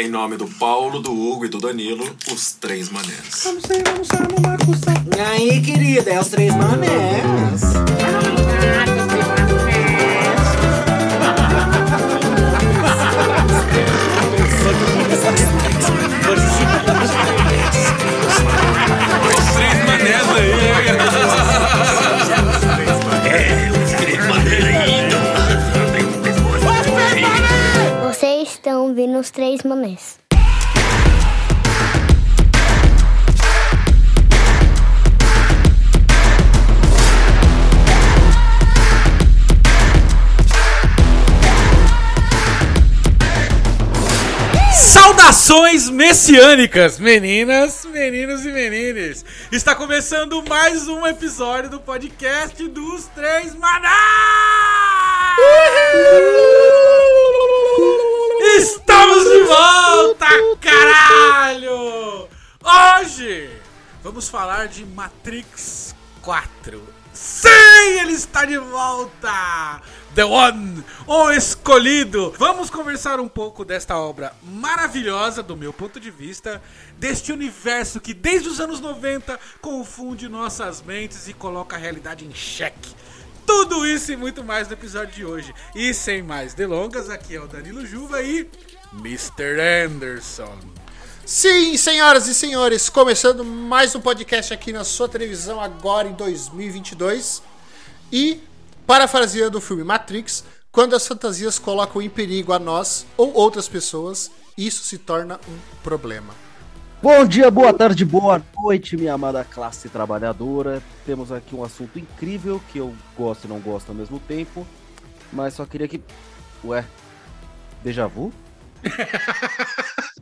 Em nome do Paulo, do Hugo e do Danilo, os três manés. Vamos sair, vamos sair, vamos lá, E aí, querida, é os três manés. Estão ouvindo os três manés. Saudações messiânicas, meninas, meninos e menines. Está começando mais um episódio do podcast dos Três Manás! Estamos de volta, caralho! Hoje vamos falar de Matrix 4. Sim, ele está de volta! The One, o escolhido! Vamos conversar um pouco desta obra maravilhosa, do meu ponto de vista, deste universo que desde os anos 90 confunde nossas mentes e coloca a realidade em xeque. Tudo isso e muito mais no episódio de hoje. E sem mais delongas, aqui é o Danilo Juva e Mr. Anderson. Sim, senhoras e senhores, começando mais um podcast aqui na sua televisão agora em 2022. E, parafraseando o filme Matrix, quando as fantasias colocam em perigo a nós ou outras pessoas, isso se torna um problema. Bom dia, boa tarde, boa noite, minha amada classe trabalhadora. Temos aqui um assunto incrível que eu gosto e não gosto ao mesmo tempo, mas só queria que. Ué, déjà vu?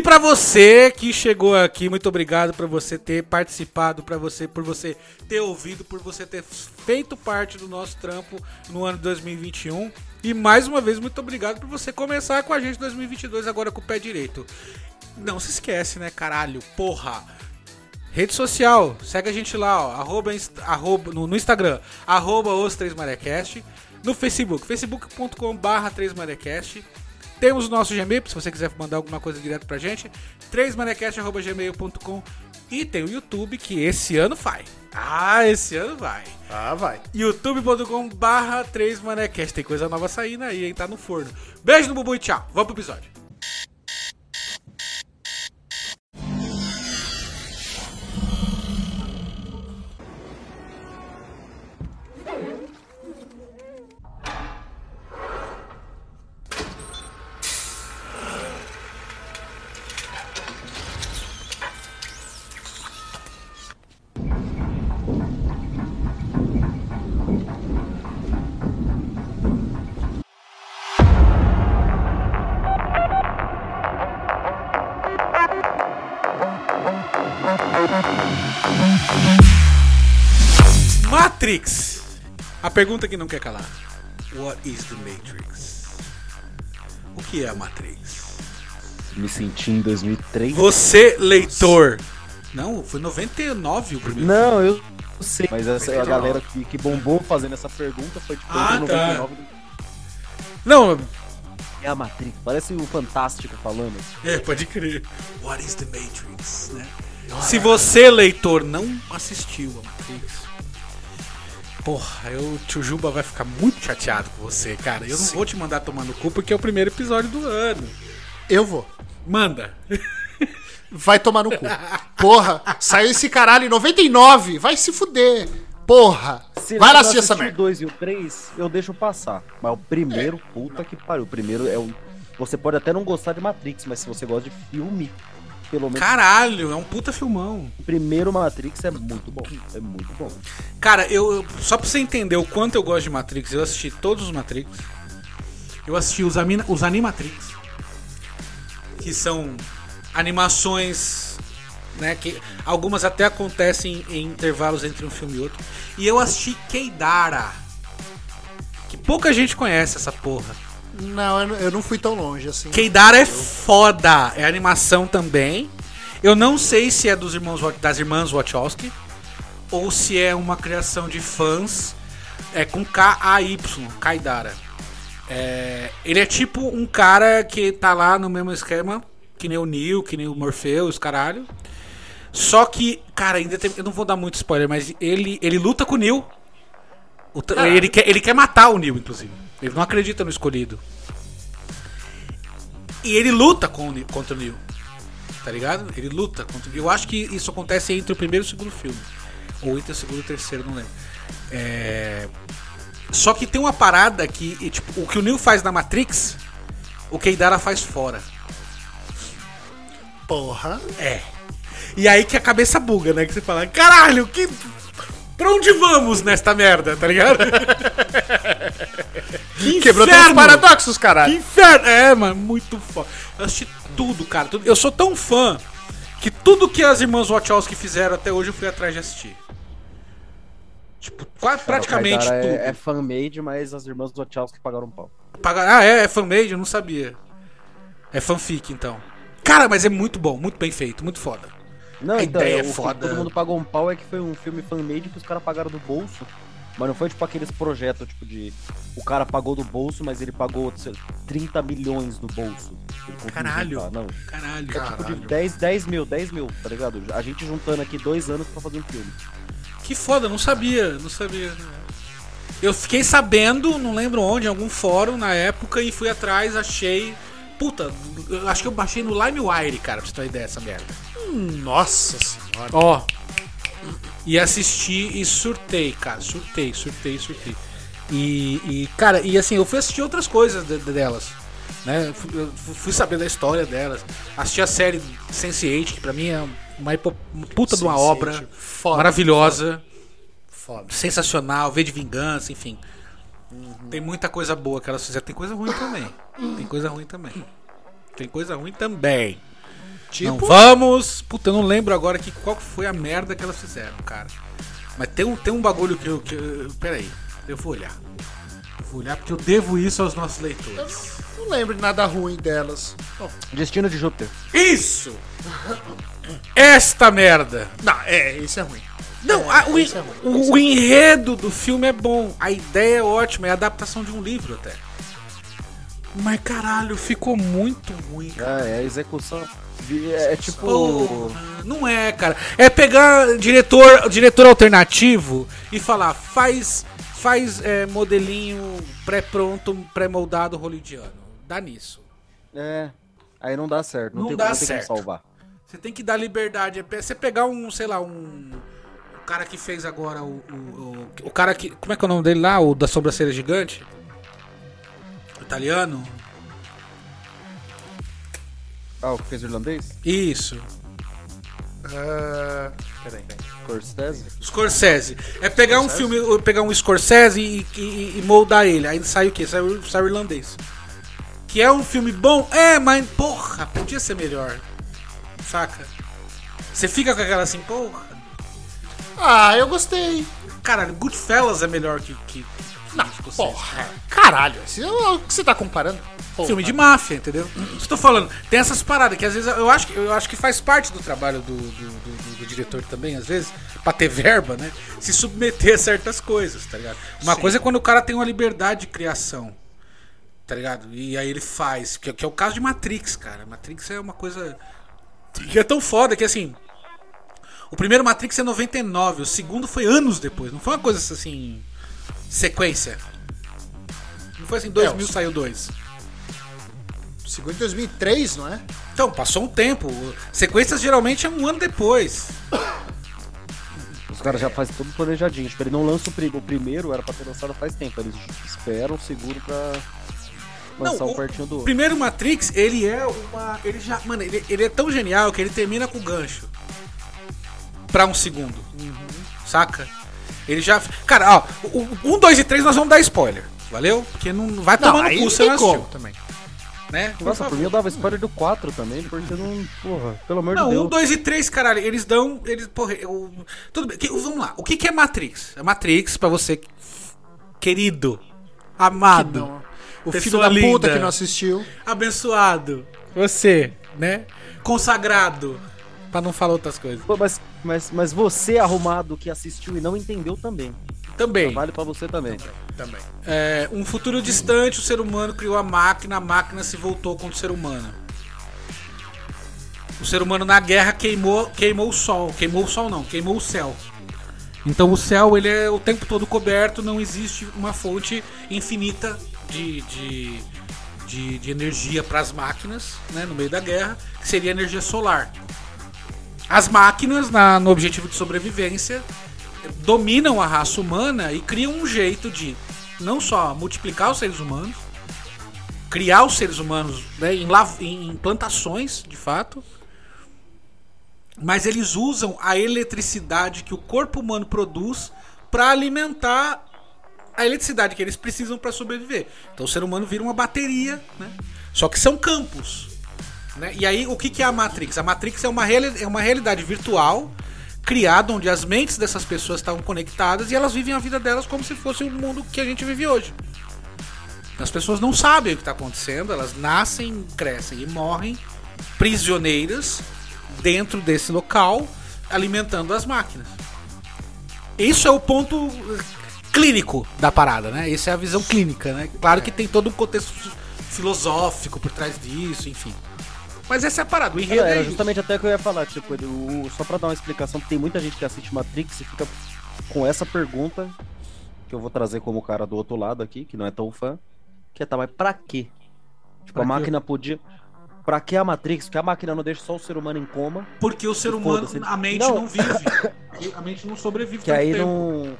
E pra você que chegou aqui, muito obrigado por você ter participado, para você por você ter ouvido, por você ter feito parte do nosso trampo no ano de 2021. E mais uma vez muito obrigado por você começar com a gente em 2022 agora com o pé direito. Não se esquece, né, caralho? Porra. Rede social, segue a gente lá, ó, arroba, arroba- no, no Instagram, arroba os 3 Marecast, no Facebook, facebook.com barra 3 Marecast, temos o nosso Gmail, se você quiser mandar alguma coisa direto pra gente, 3manecast.gmail.com e tem o YouTube que esse ano vai. Ah, esse ano vai. Ah, vai. youtube.com barra 3manecast, tem coisa nova saindo aí, hein, tá no forno. Beijo no bubu e tchau, vamos pro episódio. Matrix. A pergunta que não quer calar. What is the Matrix? O que é a Matrix? Me senti em 2003. Você, leitor. Não, foi 99 o primeiro. Não, eu sei. Mas essa é a galera que, que bombou fazendo essa pergunta foi tipo Ah, em tá. 99. Não, É a Matrix. Parece o Fantástico falando. é, pode crer. What is the Matrix, né? Se você, leitor, não assistiu a Matrix, porra, eu, o tio Juba vai ficar muito chateado com você, cara. Eu não vou te mandar tomar no cu porque é o primeiro episódio do ano. Eu vou. Manda. Vai tomar no cu. Porra, saiu esse caralho em 99. Vai se fuder. Porra. Se Vai lá assistir essa merda. o 2 e o 3, eu deixo passar. Mas o primeiro, puta que pariu. O primeiro é o. Você pode até não gostar de Matrix, mas se você gosta de filme, pelo menos Caralho, é um puta filmão. o primeiro Matrix é muito bom. É muito bom. Cara, eu, só pra você entender o quanto eu gosto de Matrix, eu assisti todos os Matrix. Eu assisti os, Amina- os Animatrix. Que são animações, né? Que algumas até acontecem em intervalos entre um filme e outro. E eu assisti Keidara. Que pouca gente conhece essa porra. Não, eu não- fui tão longe assim. Keidara é foda. É animação também. Eu não sei se é dos irmãos das irmãs Wachowski ou se é uma criação de fãs. É com K-A-Y, Kaidara. É, ele é tipo um cara que tá lá no mesmo esquema, que nem o Neo, que nem o Morpheus, caralho. Só que, cara, ainda tem, eu não vou dar muito spoiler, mas ele, ele luta com o Neo. O tra- ele, quer, ele quer matar o Neo, inclusive. Ele não acredita no escolhido. E ele luta com contra o Neo. Tá ligado? Ele luta contra. Eu acho que isso acontece entre o primeiro e o segundo filme. Ou entre o segundo e o terceiro, não lembro. É... Só que tem uma parada que, e, tipo, o que o Neo faz na Matrix, o Keidara faz fora. Porra. É. E aí que a cabeça buga, né? Que você fala, caralho, que. Pra onde vamos nesta merda, tá ligado? que Quebrou todos os paradoxos, Que caralho. inferno! É, mano, muito foda. Eu assisti tudo, cara. tudo. Eu sou tão fã que tudo que as irmãs Wachowski fizeram até hoje eu fui atrás de assistir. Tipo, quase praticamente Cara, tudo. é, é fan-made, mas as irmãs Wachowski pagaram um pau. Paga- Ah, é? É fanmade? Eu não sabia. É fanfic, então. Cara, mas é muito bom, muito bem feito, muito foda. Não, A então, ideia é o que foda. todo mundo pagou um pau é que foi um filme fan-made que os caras pagaram do bolso. Mas não foi tipo aqueles projetos, tipo, de. O cara pagou do bolso, mas ele pagou sei lá, 30 milhões do bolso. Ele conseguiu Caralho. Não. Caralho. Tipo de 10, 10 mil, 10 mil, tá ligado? A gente juntando aqui dois anos pra fazer um filme. Que foda, não sabia, não sabia. Eu fiquei sabendo, não lembro onde, em algum fórum na época, e fui atrás, achei. Puta, eu acho que eu baixei no LimeWire, cara, pra você ter uma ideia dessa merda. Nossa senhora. Ó. E assisti e surtei, cara. Surtei, surtei, surtei. E, e, cara, e assim, eu fui assistir outras coisas de- de- delas. Né? Fui, eu fui saber da história delas. Assisti a série Sense8, que pra mim é uma, hipo- uma puta de uma Sense8, obra foda, maravilhosa. Foda. sensacional, V de Vingança, enfim. Tem muita coisa boa que elas fizeram. Tem coisa ruim também. Tem coisa ruim também. Tem coisa ruim também. Tipo, Não vamos. Puta, eu não lembro agora que, qual foi a merda que elas fizeram, cara. Mas tem um, tem um bagulho que eu. Que, eu- peraí, eu vou olhar. Eu vou olhar porque eu devo isso aos nossos leitores. não lembro de nada ruim delas. Bom, Destino de Júpiter. Isso! Esta merda! não, é, isso é ruim. Não, É, a- o, é o- o enredo do filme é bom, a ideia é ótima, é a adaptação de um livro até. Mas caralho, ficou muito ruim, cara. É, a execução. É, é tipo. Porra, não é, cara. É pegar diretor, diretor alternativo e falar, faz, faz é, modelinho pré-pronto, pré-moldado hollywoodiano. Dá nisso. É. Aí não dá certo. Não, Não tem, dá tem certo. como salvar. Você tem que dar liberdade. É Você pegar um, sei lá, um. O cara que fez agora o. O, o, o cara que. Como é que é o nome dele lá? O da sobrancelha gigante? O italiano? Ah, o que fez o irlandês? Isso. Ah, peraí. Scorsese? Scorsese. É pegar um filme, pegar um Scorsese e, e- e moldar ele. Aí sai o quê? Sai, sai o irlandês. Que é um filme bom? É, mas porra, podia ser melhor. Saca? Você fica com aquela assim, porra. Ah, eu gostei. Caralho, Goodfellas é melhor que. que, que Não, Scorsese. porra. Caralho, é o que você tá comparando? Porra. Filme de máfia, entendeu? Estou falando, tem essas paradas que às vezes eu acho que, eu acho que faz parte do trabalho do, do, do- do- diretor também, às vezes, pra ter verba, né? Se submeter a certas coisas, tá ligado? Uma coisa é quando o cara tem uma liberdade de criação, tá ligado? E aí ele faz, que, que é o caso de Matrix, cara. Matrix é uma coisa que é tão foda que assim. O primeiro Matrix é 99, o segundo foi anos depois, não foi uma coisa assim. sequência. Não foi assim, 2000 É, o- saiu dois. Segundo em 2003, não é? Então, passou um tempo. Sequências geralmente é um ano depois. Os caras já fazem tudo planejadinho. Tipo, ele não lança o, pri- o primeiro, era pra ter lançado faz tempo. Eles esperam o seguro pra. lançar um o pertinho do outro. primeiro Matrix, ele é uma. Ele já. Mano, ele, ele é tão genial que ele termina com o gancho. Pra um segundo. Saca? Ele já. Cara, ó, o 1, 2 e 3 nós vamos dar spoiler. Valeu? Porque não vai Não, tomar no não cu se não também. Né? Nossa, por mim eu dava spoiler do 4 também, porque não. Porra, pelo amor Não, de Deus. um, dois e três, caralho, eles dão. Eles, porra, eu- tudo bem. que- vamos lá. O que, que é Matrix? É Matrix, pra você, querido, amado, Não. O filho da puta linda. que não assistiu. abençoado, você, né? Consagrado, pra não falar outras coisas. Pô, mas, mas, mas você, arrumado, que assistiu e não entendeu também. Também. Vale pra você também. Também. É, um futuro distante, o ser humano criou a máquina, a máquina se voltou contra o ser humano. O ser humano na guerra queimou, queimou o sol. Queimou o sol não, queimou o céu. Então o céu ele é o tempo todo coberto, não existe uma fonte infinita de, de, de, de energia para as máquinas né, no meio da guerra, que seria energia solar. As máquinas, na- no objetivo de sobrevivência, dominam a raça humana e criam um jeito de não só multiplicar os seres humanos, criar os seres humanos né, em, em plantações, de fato, mas eles usam a eletricidade que o corpo humano produz para alimentar a eletricidade que eles precisam para sobreviver. Então o ser humano vira uma bateria, né? Só que são campos. Né? E aí, o que, que é a Matrix? A Matrix é uma, é uma realidade virtual criada onde as mentes dessas pessoas estavam conectadas e elas vivem a vida delas como se fosse o mundo que a gente vive hoje. As pessoas não sabem o que está acontecendo, elas nascem, crescem e morrem prisioneiras dentro desse local, alimentando as máquinas. Isso é o ponto clínico da parada, né? Essa é a visão clínica, né? Claro que tem todo um contexto filosófico por trás disso, enfim. Mas essa é a parada, o enredo É, é justamente até o que eu ia falar, tipo, o- só pra dar uma explicação, porque tem muita gente que assiste Matrix e fica com essa pergunta, que eu vou trazer como cara do outro lado aqui, que não é tão fã, que é, tá, mas pra quê? Tipo, Pra a quê? máquina podia... Pra que a Matrix? Porque a máquina não deixa só o ser humano em coma, Porque o ser humano, a mente Não. não, vive. A mente não sobrevive que aí tempo. não...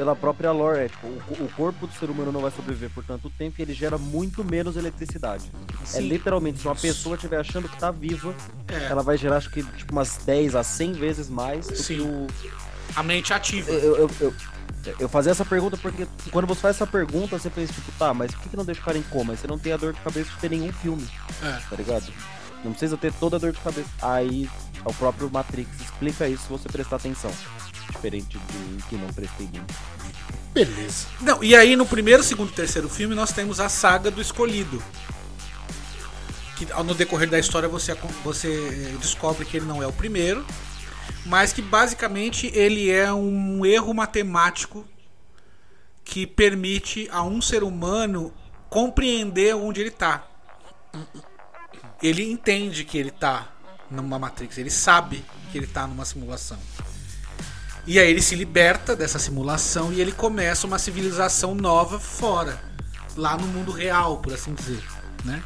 Pela própria lore, é, tipo, o, o corpo do ser humano não vai sobreviver por tanto tempo e ele gera muito menos eletricidade. É Sim. literalmente, se uma pessoa estiver achando que tá viva, É, ela vai gerar acho que tipo umas 10 a 100 vezes mais do Sim. que o, a mente ativa. eu, eu, eu, eu fazia essa pergunta porque quando você faz essa pergunta, você pensa, tipo, tá, mas por que, que não deixa o cara em coma? Você não tem a dor de cabeça de ter nenhum filme, É. tá ligado? Não precisa ter toda a dor de cabeça. Aí o próprio Matrix explica isso se você prestar atenção. Diferente do que não prestei bem. Beleza. Não, e aí no primeiro, segundo e terceiro filme nós temos a saga do escolhido. Que ao- no decorrer da história você, você eh, descobre que ele não é o primeiro, mas que basicamente ele é um erro matemático que permite a um ser humano compreender onde ele tá. Ele entende que ele tá numa Matrix, ele sabe que ele tá numa simulação. E aí ele se liberta dessa simulação e ele começa uma civilização nova fora, lá no mundo real, por assim dizer, né?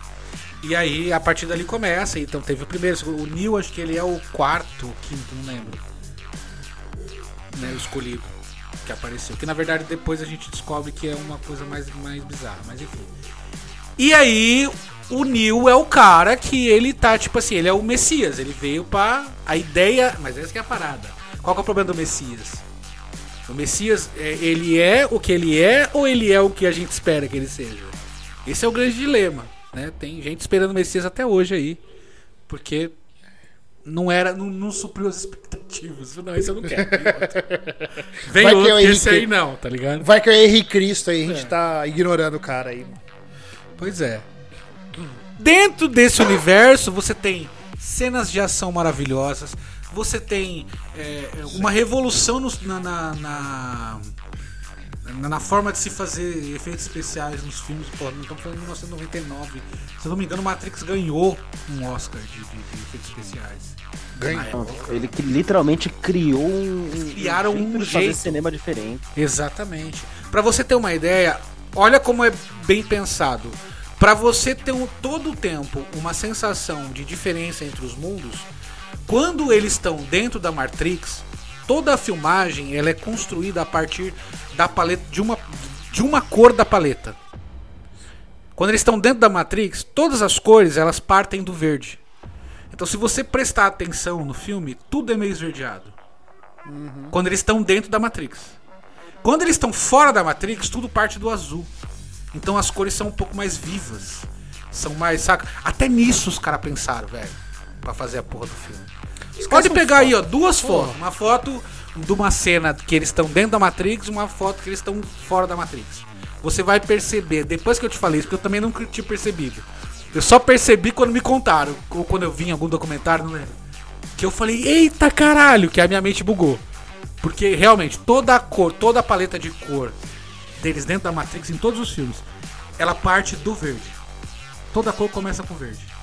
E aí a partir dali começa, então teve o primeiro, o Neil acho que ele é o quarto, o quinto, não lembro. Né, o escolhido que apareceu, que na verdade depois a gente descobre que é uma coisa mais mais bizarra, mas enfim. E aí o Neil é o cara que ele tá, tipo assim, ele é o Messias, ele veio pra. A ideia. Mas essa que é a parada. Qual que é o problema do Messias? O Messias, é, ele é o que ele é ou ele é o que a gente espera que ele seja? Esse é o grande dilema, né? Tem gente esperando o Messias até hoje aí. Porque não era, não, não supriu as expectativas. Não, esse eu não quero. Vem outro. Vai que outro, é o que esse Henrique. aí não, tá ligado? Vai que é Henrique Cristo aí, a gente É. tá ignorando o cara aí. Pois é. Dentro desse universo, você tem cenas de ação maravilhosas, você tem é, uma revolução nos- na, na, na, na- na forma de se fazer efeitos especiais nos filmes. Pô, não estamos falando de 1999. Se eu não me engano, Matrix ganhou um Oscar de, de- de efeitos especiais. Ganhou. Ele que literalmente criou um, um criaram um de fazer jeito. cinema diferente. Exatamente. Pra você ter uma ideia, olha como é bem pensado. Pra você ter um- todo o tempo uma sensação de diferença entre os mundos, quando eles estão dentro da Matrix, toda a filmagem ela é construída a partir da paleta de uma de uma cor da paleta. Quando eles estão dentro da Matrix, todas as cores elas partem do verde. Então, se você prestar atenção no filme, tudo é meio esverdeado. Quando eles estão dentro da Matrix. Quando eles estão fora da Matrix, tudo parte do azul. Então as cores são um pouco mais vivas. São mais, saca? Até nisso os caras pensaram, velho. Pra fazer a porra do filme. Pode pegar aí, ó, duas fotos. Uma foto de uma cena que eles estão dentro da Matrix e uma foto que eles estão fora da Matrix. Você vai perceber, depois que eu te falei isso, porque eu também não tinha percebido. Eu só percebi quando me contaram, ou quando eu vi em algum documentário, não lembro. Que eu falei, eita caralho, que a minha mente bugou. Porque realmente, toda a cor, toda a paleta de cor deles dentro da Matrix, em todos os filmes, ela parte do verde. Toda a cor começa com verde.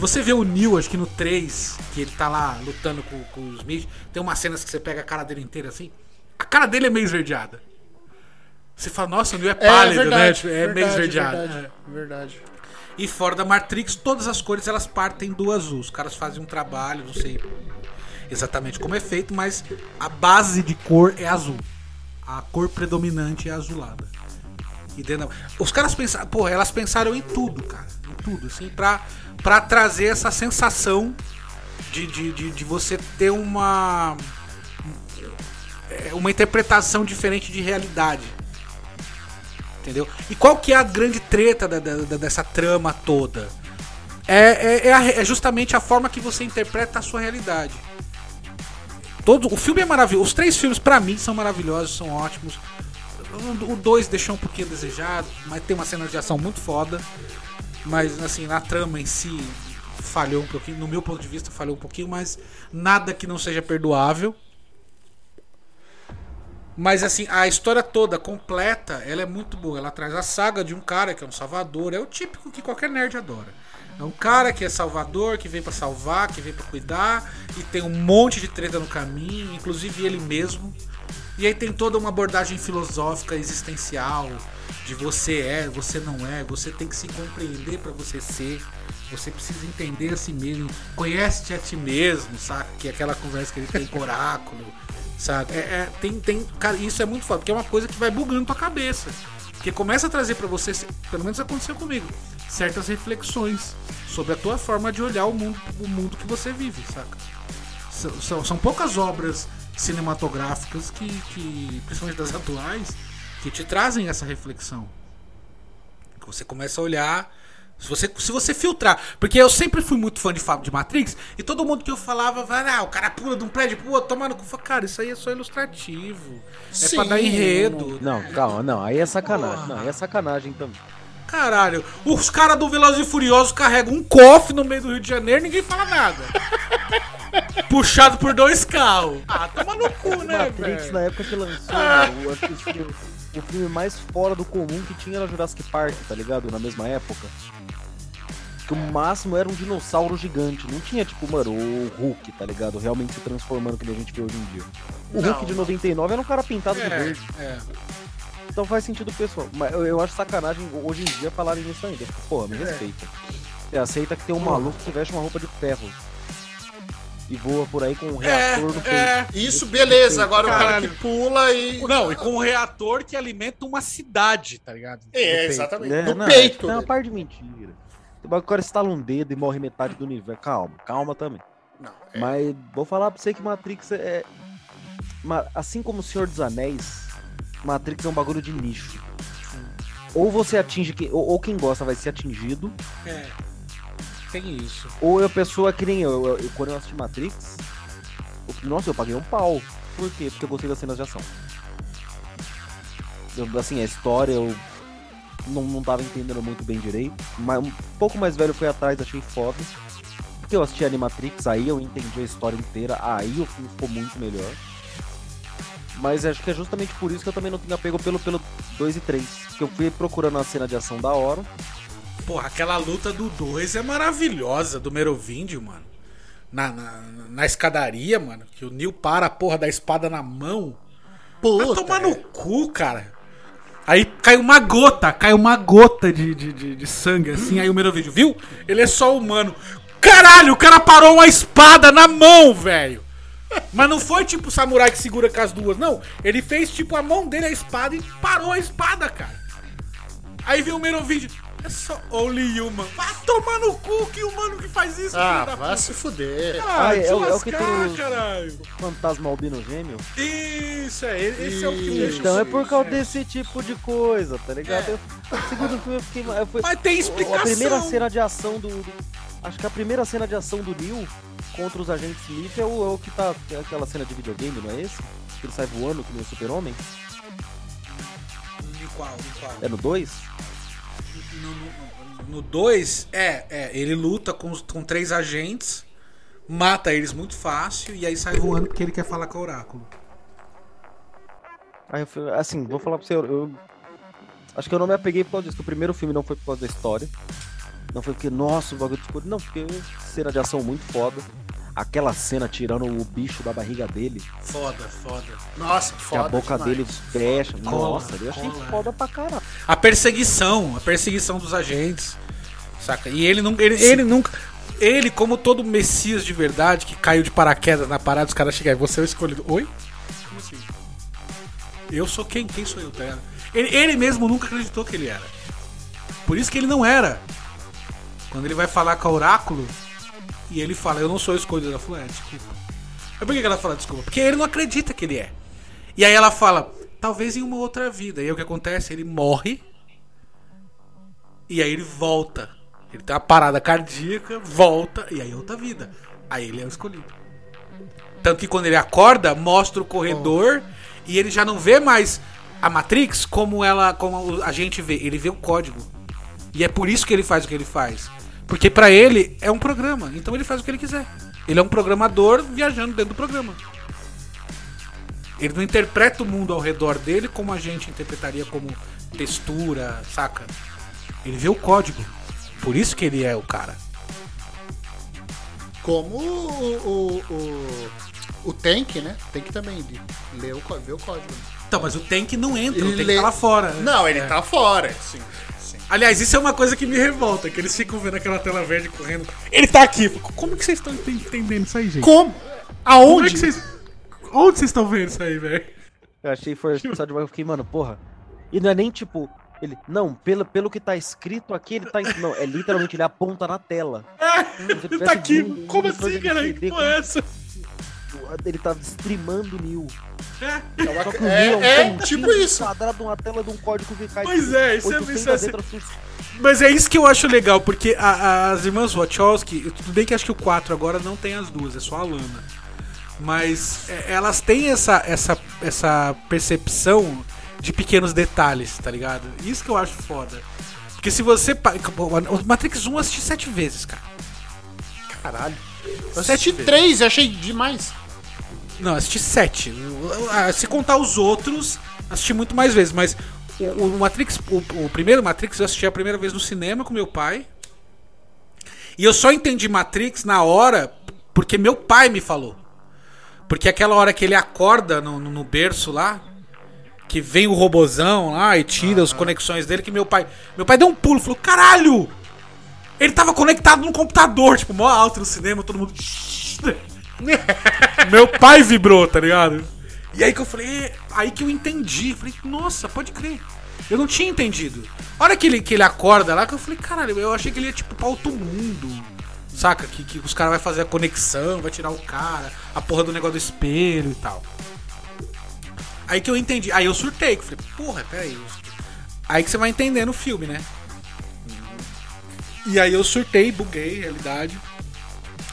Se você vê o Neo, acho que no 3, que ele tá lá lutando com, com o Smith, tem umas cenas que você pega a cara dele inteira assim. A cara dele é meio esverdeada. Você fala, nossa, o Neo é pálido, né? Tipo, É meio esverdeado. Verdade, É. verdade. E fora da Matrix, todas as cores elas partem do azul. Os caras fazem um trabalho, não sei exatamente como é feito, mas a base de cor é azul. A cor predominante é azulada. E dentro da- Os caras pensaram, pô, elas pensaram em tudo, cara. Em tudo, assim, pra, pra trazer essa sensação de, de, de, de você ter uma. é, Uma interpretação diferente de realidade. Entendeu? E qual que é a grande treta da- da- dessa trama toda? É, é- é é justamente a forma que você interpreta a sua realidade. Todo, o filme é maravilhoso. Os três filmes, pra mim, são maravilhosos, são ótimos. O 2 deixou um pouquinho a desejar, mas tem uma cena de ação muito foda. Mas, assim, na trama em si, falhou um pouquinho. No meu ponto de vista, falhou um pouquinho, mas nada que não seja perdoável. Mas assim, a história toda completa, ela é muito boa. Ela traz a saga de um cara que é um salvador, é o típico que qualquer nerd adora. É um cara que é salvador, que vem pra salvar, que vem pra cuidar e tem um monte de treta no caminho, inclusive ele mesmo. E aí tem toda uma abordagem filosófica existencial de você é, você não é, você tem que se compreender pra você ser. Você precisa entender a si mesmo, conhece-te a ti mesmo, saca? Que é aquela conversa que ele tem com oráculo, sabe? É, é, tem, tem, cara, isso é muito foda, porque é uma coisa que vai bugando tua cabeça. Porque começa a trazer pra você, pelo menos aconteceu comigo, certas reflexões sobre a tua forma de olhar o mundo, o mundo que você vive, saca? São, são, são poucas obras cinematográficas que, que, principalmente das atuais, que te trazem essa reflexão. Que você começa a olhar. Se você, se você filtrar. Porque eu sempre fui muito fã de Fábio de Matrix. E todo mundo que eu falava, vai, ah, o cara pula de um prédio pro outro, tomando cu. Cara, isso aí é só ilustrativo. É Sim, pra dar enredo. Não, calma, não. Aí é sacanagem. Não, aí é sacanagem também. Caralho, os caras do Velozes e Furiosos carregam um cofre no meio do Rio de Janeiro e ninguém fala nada. Puxado por dois carros. Ah, toma no cu, né, Matrix, velho? na época que lançou, acho que o filme, mais fora do comum que tinha era Jurassic Park, tá ligado? Na mesma época. Que o máximo era um dinossauro gigante. Não tinha, tipo, mano, o Hulk, tá ligado? Realmente se transformando que a gente vê hoje em dia. O Hulk de 99 era um cara pintado de É, verde. é. Então faz sentido pessoal. Mas eu, eu acho sacanagem hoje em dia falarem isso ainda. Porra, me respeita. Você aceita que tem um maluco que veste uma roupa de ferro. E voa por aí com um reator no peito. É, Isso, beleza. Agora o cara que pula e. Não, e com um reator que alimenta uma cidade, tá ligado? É, No peito. exatamente. É, Do não, peito. É uma né? parte de mentira. O cara estala um dedo e morre metade do universo. Calma, calma também. Não, é. Mas vou falar pra você que Matrix é. Ma- Assim como o Senhor dos Anéis, Matrix é um bagulho de nicho. Ou você atinge ou quem gosta vai ser atingido, É. Tem isso. ou a pessoa que nem eu. eu- eu- quando eu assisti Matrix, eu- nossa, eu paguei um pau. Por quê? Porque eu gostei das cenas de ação. Eu, assim, a história eu não, não tava entendendo muito bem direito. Mas um pouco mais velho fui atrás, achei foda. Porque eu assisti Animatrix, aí eu entendi a história inteira, aí o filme ficou muito melhor. Mas acho que é justamente por isso que eu também não tenho apego pelo, pelo 2 e 3. Porque eu fui procurando a cena de ação da hora. Porra, aquela luta do 2 é maravilhosa, do Merovíndio, mano. Na, na, na escadaria, mano. Que o Neil para a porra da espada na mão. Vai Puta, tomar é. no cu, cara. Aí cai uma gota, cai uma gota de, de, de, de sangue, assim, aí o Merovíndio, viu? Ele é só humano. Caralho, o cara parou uma espada na mão, velho. Mas não foi tipo o samurai que segura com as duas, não. Ele fez tipo a mão dele a espada e parou a espada, cara. Aí vem o Merovíndio. É só Only Human. Vai tomar no cu que humano que faz isso, Ah, vai puta. se fuder. Ah, é, te o- é o que tem caralho. Fantasma albino gêmeo. Isso, é, esse é o que me deixa Então é por causa é. desse tipo de coisa, tá ligado? Eu- O segundo filme eu fiquei. Eu fui, Mas tem a explicação. primeira cena de ação do, do- Acho que a primeira cena de ação do Neil contra os agentes Smith é o, é o que tá. É aquela cena de videogame, não é esse? Que ele sai voando que nem o Super-Homem? De qual, de qual? É no 2? No 2, é, é, ele luta com, com três agentes, mata eles muito fácil e aí sai voando porque ele quer falar com o Oráculo. Aí eu assim, vou falar pra você, eu, eu- acho que eu não me apeguei por causa disso, o primeiro filme não foi por causa da história. Não foi porque, nossa, o bagulho tipo, não, porque cena de ação muito foda. Aquela cena tirando o bicho da barriga dele, Foda, foda. Nossa, que foda a boca demais. dele fecha. Cola, nossa, eu achei cola. foda pra caralho. A perseguição, a perseguição dos agentes, saca? E ele nunca, ele, ele nunca, ele como todo messias de verdade que caiu de paraquedas na parada, os caras chegam, você é o escolhido. Oi? Como assim? Eu sou quem? Quem sou eu, tá? Ele, ele mesmo nunca acreditou que ele era. Por isso que ele não era. Quando ele vai falar com o oráculo e ele fala, eu não sou escolhido, ela falou, é, desculpa. Mas por que ela fala desculpa? Porque ele não acredita que ele é. E aí ela fala, talvez em uma outra vida. E aí o que acontece? Ele morre. E aí ele volta. Ele tem uma parada cardíaca, volta, e aí é outra vida. Aí ele é o escolhido. Tanto que quando ele acorda, mostra o corredor e ele já não vê mais a Matrix como ela, como a gente vê. Ele vê o código. E é por isso que ele faz o que ele faz. Porque pra ele é um programa, então ele faz o que ele quiser. Ele é um programador viajando dentro do programa. Ele não interpreta o mundo ao redor dele como a gente interpretaria como textura, saca? Ele vê o código. Por isso que ele é o cara. Como o, o, o, o Tank, né? Tank também lê o, vê o código. Então, mas o Tank não entra, o Ele Tank lê- tá lá fora. né? Não, ele É. tá fora. Sim. Aliás, isso é uma coisa que me revolta, que eles ficam vendo aquela tela verde correndo. Ele tá aqui. Como que vocês estão enten- entendendo isso aí, gente? Como? Como é Aonde? que vocês. Onde vocês estão vendo isso aí, velho? Eu achei forçado demais, eu fiquei, mano, porra. E não é nem tipo. Ele, não, pelo, pelo que tá escrito aqui, ele tá. Não, é literalmente ele aponta na tela. Se Ele tá aqui. Como assim, cara? Que porra é essa? Ele tá streamando o. É. Só que o É, Neil é, um tipo pontinho isso. quadrado numa tela de um código cai. Pois tipo, é, isso é- 800 isso é assim. Mas é isso que eu acho legal, porque a- a- as irmãs Wachowski, tudo bem que acho que o 4 agora não tem as duas, é só a Lana. Mas é, elas têm essa, essa, essa percepção de pequenos detalhes, tá ligado? Isso que eu acho foda. Porque se você. O Matrix 1 eu assisti sete vezes, cara. Caralho. Eu Sete assisti vezes. três, eu achei demais. Não, assisti sete. Ah, Se contar os outros, assisti muito mais vezes. Mas o, o Matrix, o, o primeiro Matrix, eu assisti a primeira vez no cinema com meu pai. E eu só entendi Matrix na hora porque meu pai me falou. Porque aquela hora que ele acorda no, no- no berço lá, que vem o robozão lá e tira as conexões dele, que meu pai. Meu pai deu um pulo, falou: caralho! Ele tava conectado no computador, tipo, mó alto no cinema, todo mundo. Meu pai vibrou, tá ligado? E aí que eu falei, "É", aí que eu entendi. Falei, nossa, pode crer. Eu não tinha entendido. A hora que ele, que ele acorda lá, que eu falei, caralho, eu achei que ele ia tipo pra outro mundo. Saca? Que, que os caras vão fazer a conexão, vai tirar o cara, a porra do negócio do espelho e tal. Aí que eu entendi. Aí eu surtei, que eu falei, porra, peraí. Aí que você vai entendendo o filme, né? E aí eu surtei, buguei, realidade.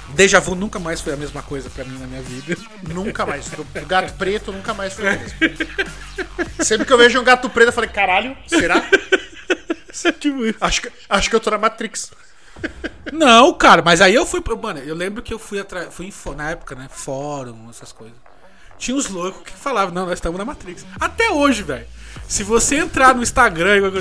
Deja vu nunca mais foi a mesma coisa pra mim na minha vida. Nunca mais. Do gato preto nunca mais foi o mesmo. Sempre que eu vejo um gato preto, eu falei, caralho, será? Acho que, acho que eu tô na Matrix. Não, cara, mas aí eu fui. pro- Mano, eu lembro que eu fui atrás. Fui em, na época, né? Fórum, essas coisas. Tinha uns loucos que falavam, não, nós estamos na Matrix. Até hoje, velho. Se você entrar no Instagram,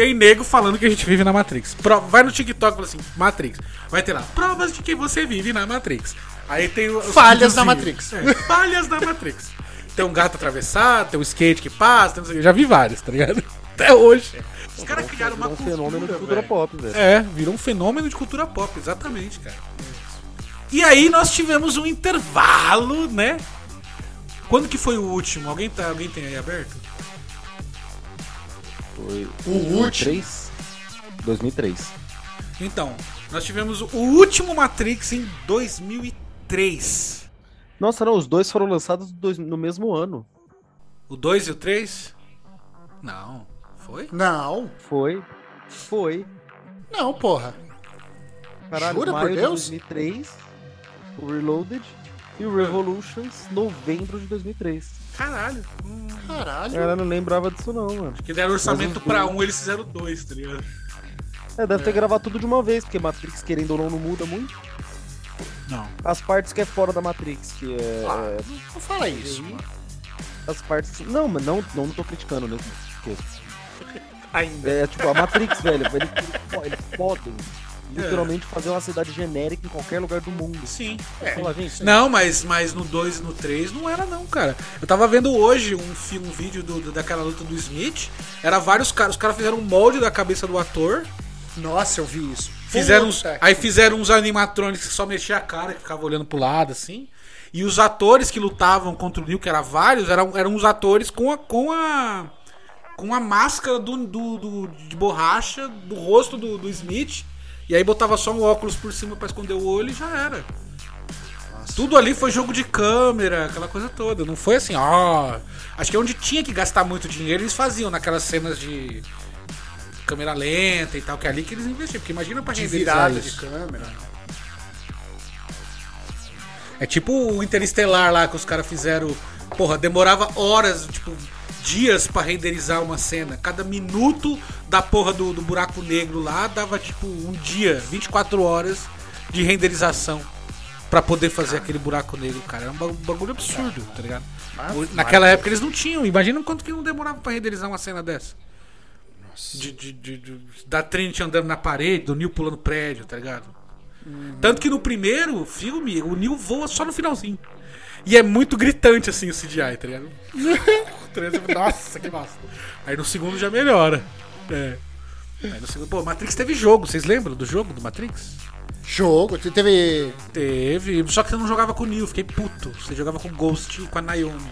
tem nego falando que a gente vive na Matrix. Pro- vai no TikTok e fala assim, Matrix. Vai ter lá, provas de que você vive na Matrix. Aí tem os Falhas na videozinhos. Matrix. É, falhas na Matrix. Tem um gato atravessado, tem um skate que passa, tem não sei o quê. já vi vários, tá ligado? Até hoje. Os caras criaram uma Virou um cultura, fenômeno de cultura velho. pop, velho. É, virou um fenômeno de cultura pop, exatamente, cara. E aí nós tivemos um intervalo, né? Quando que foi o último? Alguém, tá, alguém tem aí aberto? Foi O último. três. 2003. Então, nós tivemos o último Matrix em 2003. Nossa, não, os dois foram lançados no mesmo ano. O 2 e o 3? Não. Foi? Não, Foi. Foi. não, porra. Caralho, Jura por maio de Deus? 2003, o Reloaded e o Revolutions, novembro de 2003. Caralho. Hum, Caralho. Cara, eu não lembrava disso não, mano. que deram orçamento pra um, eles fizeram dois, tá ligado? É, deve ter gravado tudo de uma vez, porque Matrix, querendo ou não, não muda muito. Não. As partes que é fora da Matrix, que é... Ah, é, não fala isso, mano. as partes... Não, mas não, não, não tô criticando, né? Porque Ainda. É tipo, a Matrix, velho, eles, eles podem literalmente fazer uma cidade genérica em qualquer lugar do mundo. Sim. É. Fala, gente, Não, mas, mas no 2 e no 3 não era não, cara. Eu tava vendo hoje um, fi- um vídeo do, do- daquela luta do Smith. Era vários caras. Os caras fizeram um molde da cabeça do ator. Nossa, eu vi isso. Fizeram uns, aí fizeram uns animatrônicos que só mexia a cara, que ficava olhando pro lado, assim. E os atores que lutavam contra o Neo, que eram vários, eram, eram uns atores com a. com a. com a máscara do, do, do- de borracha do rosto do, do Smith. E aí botava só um óculos por cima pra esconder o olho e já era. Tudo ali foi jogo de câmera, aquela coisa toda. Não foi assim, ó. Acho que onde tinha que gastar muito dinheiro, eles faziam naquelas cenas de câmera lenta e tal, que é ali que eles investiam. Porque imagina pra De renderizar de câmera. É tipo o Interestelar lá que os caras fizeram. Porra, demorava horas, tipo, dias pra renderizar uma cena. Cada minuto da porra do, do buraco negro lá dava tipo um dia, 24 horas de renderização pra poder fazer aquele buraco negro, cara. Era um ba- bagulho absurdo, tá ligado? O- Naquela época eles não tinham. Imagina quanto que não demorava pra renderizar uma cena dessa. De, de- de- de- da Trinity andando na parede, do Neil pulando prédio, tá ligado? Tanto que no primeiro filme, o Neil voa só no finalzinho. E é muito gritante assim o CGI, tá ligado? Nossa, que massa. Aí no segundo já melhora. É. Aí no segundo, pô, Matrix teve jogo, vocês lembram do jogo do Matrix? Jogo, te- teve. Teve, só que você não jogava com o Neil, fiquei puto. Você jogava com o Ghost e com a Naomi.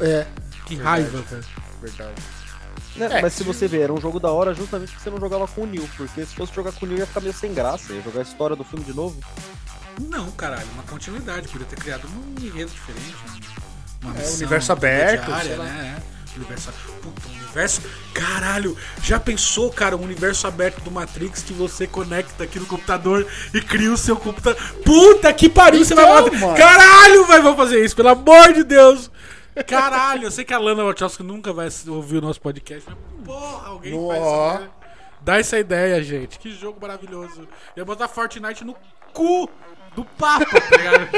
É, Que raiva, cara. verdade. Né, É, mas se você ver, era um jogo da hora justamente porque você não jogava com o Neil. Porque se fosse jogar com o Neil ia ficar meio sem graça. Ia jogar a história do filme de novo. Não, caralho, uma continuidade. Podia ter criado um enredo diferente. Uma É, missão universo aberto, intermediária, sei lá. né? É. Universo. Puta, universo. Caralho, já pensou, cara, um universo aberto do Matrix que você conecta aqui no computador e cria o seu computador. Puta que pariu, você vai Então, fazer. mano. Caralho, vai, vamos fazer isso, pelo amor de Deus. Caralho, eu sei que a Lana Wachowski nunca vai ouvir o nosso podcast, mas porra, alguém faz Ó. essa merda. Dá essa ideia, gente. Que jogo maravilhoso. Eu ia botar Fortnite no cu do papo, tá ligado?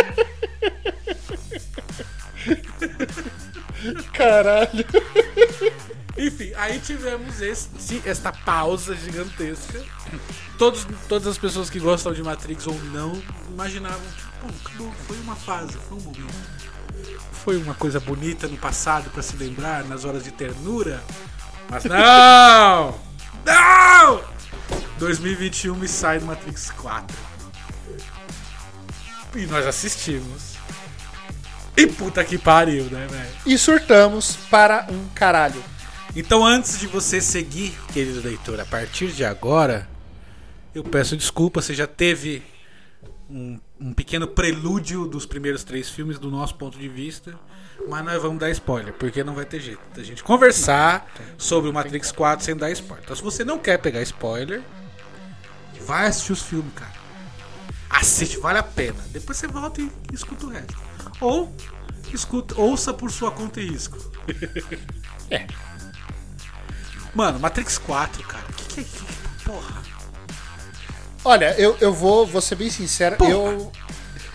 Caralho. Enfim, aí tivemos esse, esta pausa gigantesca. Todos, todas as pessoas que gostam de Matrix ou não imaginavam que, foi uma fase, foi um momento. Foi uma coisa bonita no passado pra se lembrar nas horas de ternura. Mas não! Não! 2021 me sai do Matrix 4. E nós assistimos. E puta que pariu, né, velho? E surtamos para um caralho. Então, antes de você seguir, querido leitor, a partir de agora, eu peço desculpa, você já teve um, um pequeno prelúdio dos primeiros três filmes do nosso ponto de vista, mas nós vamos dar spoiler, porque não vai ter jeito da gente conversar sobre o Matrix 4 sem dar spoiler. Então, se você não quer pegar spoiler, vai assistir os filmes, cara. Assiste, vale a pena. Depois você volta e escuta o resto. Ou escuta, ouça por sua conta e risco. É. Mano, Matrix 4, cara. Que que é que, que- porra? Olha, eu, eu vou, vou ser bem sincero, Porra. eu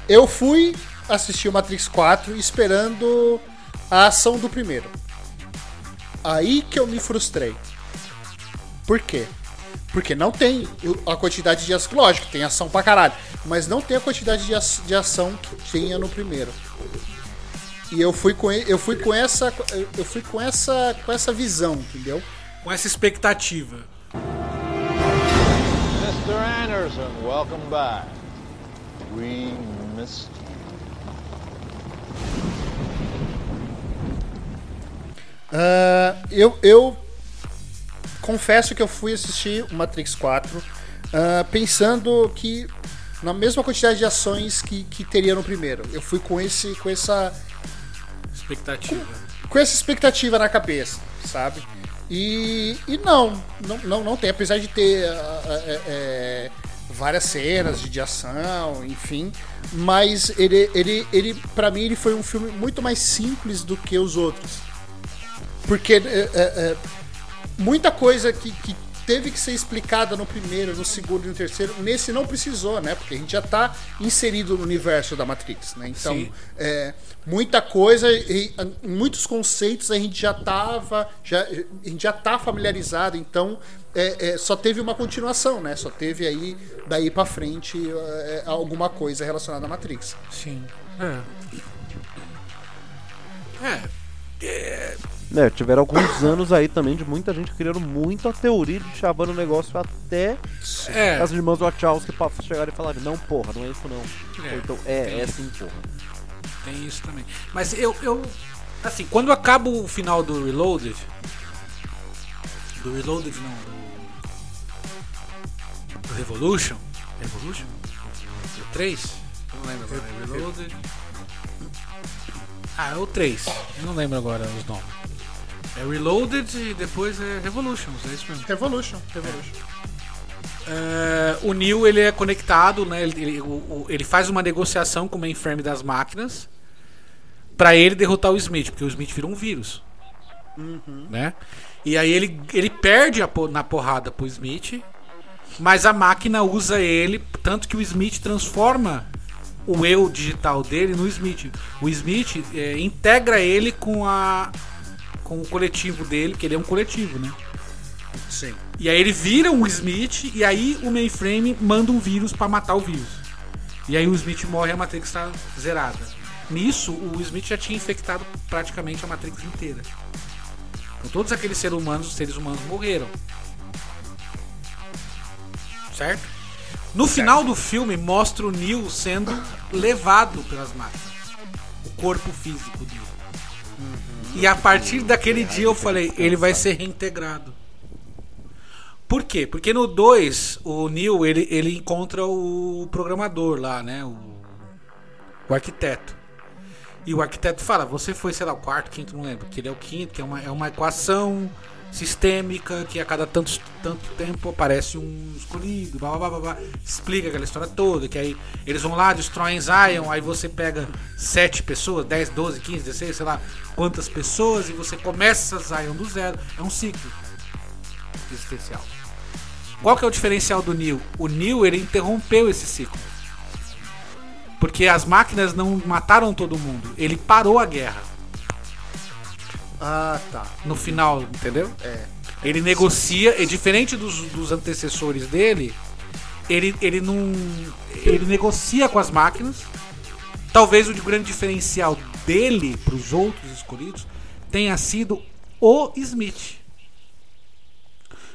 eu fui assistir o Matrix 4 esperando a ação do primeiro. Aí que eu me frustrei. Por quê? Porque não tem a quantidade de ação. Lógico, tem ação pra caralho. Mas não tem a quantidade de, ação que tinha no primeiro. E eu fui com, eu fui com essa. Eu fui com essa. com essa visão, entendeu? Com essa expectativa. Mr. Anderson, welcome back. We missed you. Ah, eu, eu confesso que eu fui assistir o Matrix 4 ah, pensando que na mesma quantidade de ações que, que teria no primeiro. Eu fui com esse com essa Expectativa. com essa expectativa na cabeça, sabe? E, e não, não, não, não tem, apesar de ter ah, ah, é, é, várias cenas de, de ação, enfim, mas ele, ele, ele para mim ele foi um filme muito mais simples do que os outros, porque é, é, é, muita coisa que, que teve que ser explicada no primeiro, no segundo e no terceiro, nesse não precisou, né? Porque a gente já tá inserido no universo da Matrix, né? Então, é, muita coisa e muitos conceitos a gente já tava, já, a gente já tá familiarizado, então é, é, só teve uma continuação, né? Só teve aí daí pra frente é, alguma coisa relacionada à Matrix. Sim. É. É. É, tiveram alguns anos aí também de muita gente criando muita teoria de chavando o negócio até É. as irmãs Wachowski chegarem e falarem, não, porra, não é isso não. É, Ou então, é, tem é sim, porra. Tem isso também. Mas eu, eu. Assim, quando acaba o final do Reloaded. Do Reloaded não. Do, do Revolution. Revolution? O 3? Eu não lembro agora. É Reloaded. Ah, é o 3. Eu não lembro agora os nomes. É Reloaded e depois é Revolutions, é isso mesmo. Revolution, Revolution. É, o Neo ele é conectado, né? Ele, ele- o- ele faz uma negociação com o mainframe das máquinas pra ele derrotar o Smith, porque o Smith vira um vírus, né? E aí ele, ele perde a na porrada pro Smith, mas a máquina usa ele tanto que o Smith transforma o eu digital dele no Smith. O Smith é, integra ele com a com o coletivo dele, que ele é um coletivo, né? Sim. E aí ele vira um Smith e aí o mainframe manda um vírus pra matar o vírus. E aí o Smith morre e a Matrix tá zerada. Nisso, o Smith já tinha infectado praticamente a Matrix inteira. Então todos aqueles seres humanos, seres humanos morreram. Certo? No final do filme mostra o Neo sendo levado pelas máquinas. O corpo físico dele. E a partir daquele dia eu falei, ele vai ser reintegrado. Por quê? Porque no 2, o Neil ele, ele encontra o programador lá, né? O, o arquiteto. E o arquiteto fala: Você foi, sei lá, o quarto, quinto, não lembro. Que ele é o quinto, que é uma, é uma equação sistêmica que a cada tanto, tanto tempo aparece um escolhido, blá, blá, blá, blá, explica aquela história toda. Que aí eles vão lá, destroem Zion, aí você pega 7 pessoas, 10, 12, 15, 16, sei lá quantas pessoas, e você começa Zion do zero. É um ciclo existencial. Qual que é o diferencial do Neo? O Neo ele interrompeu esse ciclo. Porque as máquinas não mataram todo mundo. Ele parou a guerra Ah, tá. no final, entendeu? É. Ele negocia, e diferente dos, dos antecessores dele, ele, ele não. Ele negocia com as máquinas. Talvez o de grande diferencial dele para os outros escolhidos tenha sido o Smith.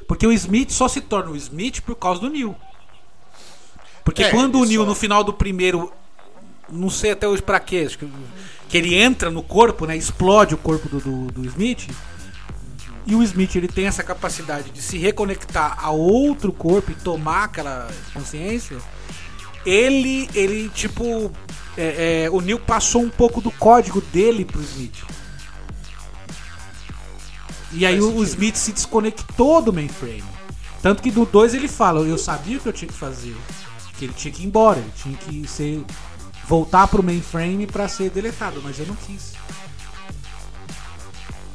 Porque o Smith só se torna o Smith por causa do Neil. Porque É, quando o Neil só- no final do primeiro. Não sei até hoje pra quê. acho que, que ele entra no corpo, né? Explode o corpo do, do, do Smith. E o Smith ele tem essa capacidade de se reconectar a outro corpo e tomar aquela consciência. Ele, ele tipo, é, é, o Neil passou um pouco do código dele pro Smith. E aí o, o Smith se desconectou do mainframe. Tanto que no 2 ele fala, eu sabia o que eu tinha que fazer. Que ele tinha que ir embora, ele tinha que ser voltar pro mainframe para ser deletado, mas eu não quis.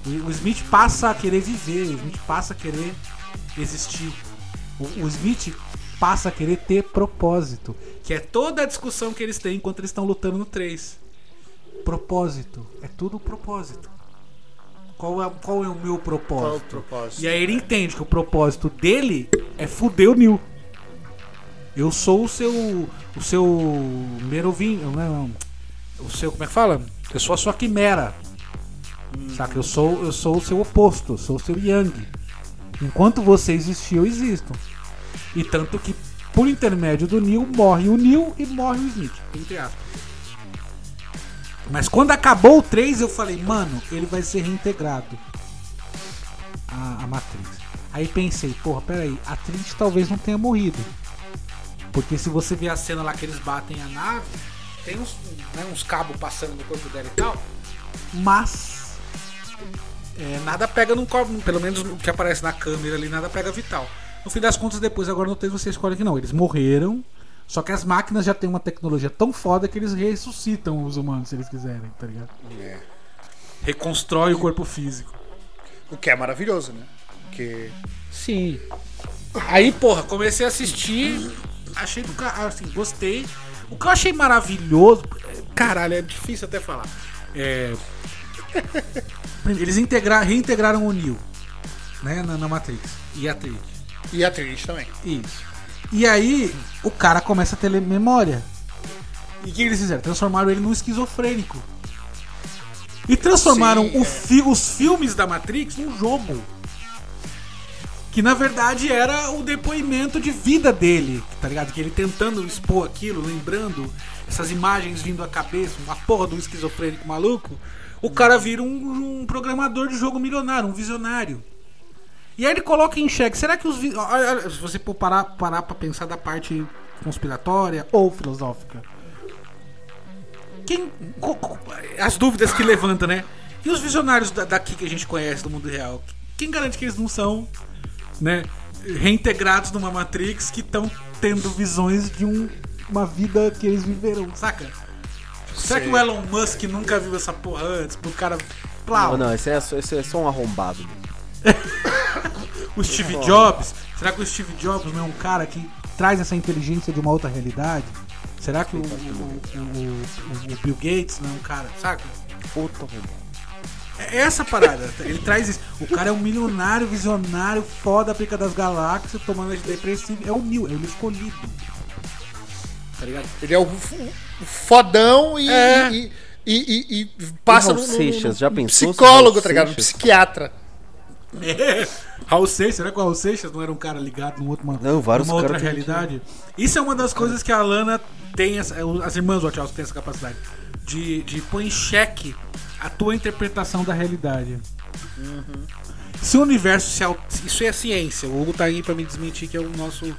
O, Smith passa a querer viver, o Smith passa a querer existir. O, o Smith passa a querer ter propósito, que é toda a discussão que eles têm enquanto eles estão lutando no 3. Propósito, é tudo propósito. Qual é, qual é o meu propósito? Qual é o propósito? E aí ele entende que o propósito dele é fuder o Neil. Eu sou o seu. O seu. Merovinho. Não, o seu. Como é que fala? Eu sou a sua quimera. Saca? Eu sou, eu sou o seu oposto. Eu sou o seu Yang. Enquanto você existir, eu existo. E tanto que, por intermédio do Neil, morre o Neil e morre o Smith. Entre aspas. Mas quando acabou o 3, eu falei, mano, ele vai ser reintegrado. A, a Matrix. Aí pensei, porra, peraí, a Trinity talvez não tenha morrido. Porque se você ver a cena lá que eles batem a nave, tem uns, né, uns cabos passando no corpo dela e tal. Mas é, nada pega no corpo, pelo menos o que aparece na câmera ali, nada pega vital. No fim das contas, depois agora não tem você escolhe que não. Eles morreram. Só que as máquinas já têm uma tecnologia tão foda que eles ressuscitam os humanos se eles quiserem, tá ligado? É. Reconstrói o corpo físico. O que é maravilhoso, né? Porque. Sim. Aí, porra, comecei a assistir, achei do assim, gostei. O que eu achei maravilhoso, caralho, é difícil até falar. É, eles integra- reintegraram o Neo, né, na, na Matrix e a Trinity. E a Trinity também. Isso. E aí, o cara começa a ter memória. E o que eles fizeram? Transformaram ele num esquizofrênico. E transformaram Sim, o é. fi- os filmes da Matrix num jogo. Que na verdade era o depoimento de vida dele, tá ligado? Que ele tentando expor aquilo, lembrando essas imagens vindo à cabeça, uma porra do esquizofrênico maluco. O cara vira um, um programador de jogo milionário, um visionário. E aí ele coloca em xeque, será que os. Se você parar, parar pra pensar da parte conspiratória ou filosófica. Quem. as dúvidas que levanta, né? E os visionários da- daqui que a gente conhece do mundo real? Quem garante que eles não são, né? Reintegrados numa Matrix que estão tendo visões de um- uma vida que eles viveram, saca? Será que o Elon Musk nunca viu essa porra antes? Pro cara. Plau. Não, não, esse é, só- esse é só um arrombado. O Steve Jobs? Será que o Steve Jobs não é um cara que traz essa inteligência de uma outra realidade? Será que o, o- o- o- Bill Gates não é um cara, saca? Puta arrombado. É essa a parada. Ele traz isso. O cara é um milionário, visionário, foda pica das galáxias, tomando antidepressivo. É o Neo, é o escolhido. Tá ligado? Ele é o, fodão e, É. e, e, e- e passa no, no- no- Seixas, já pensou psicólogo, tá ligado? Psiquiatra. É. Raul Seixas, será que o Raul Seixas não era um cara ligado num outro, uma, Não, vários numa outra caras que- realidade? Isso é uma das coisas que a Lana tem, essa- as irmãs Wachowski têm essa capacidade de, de pôr em xeque a tua interpretação da realidade. Se o universo se Isso é ciência. O Hugo tá aí pra me desmentir que é o nosso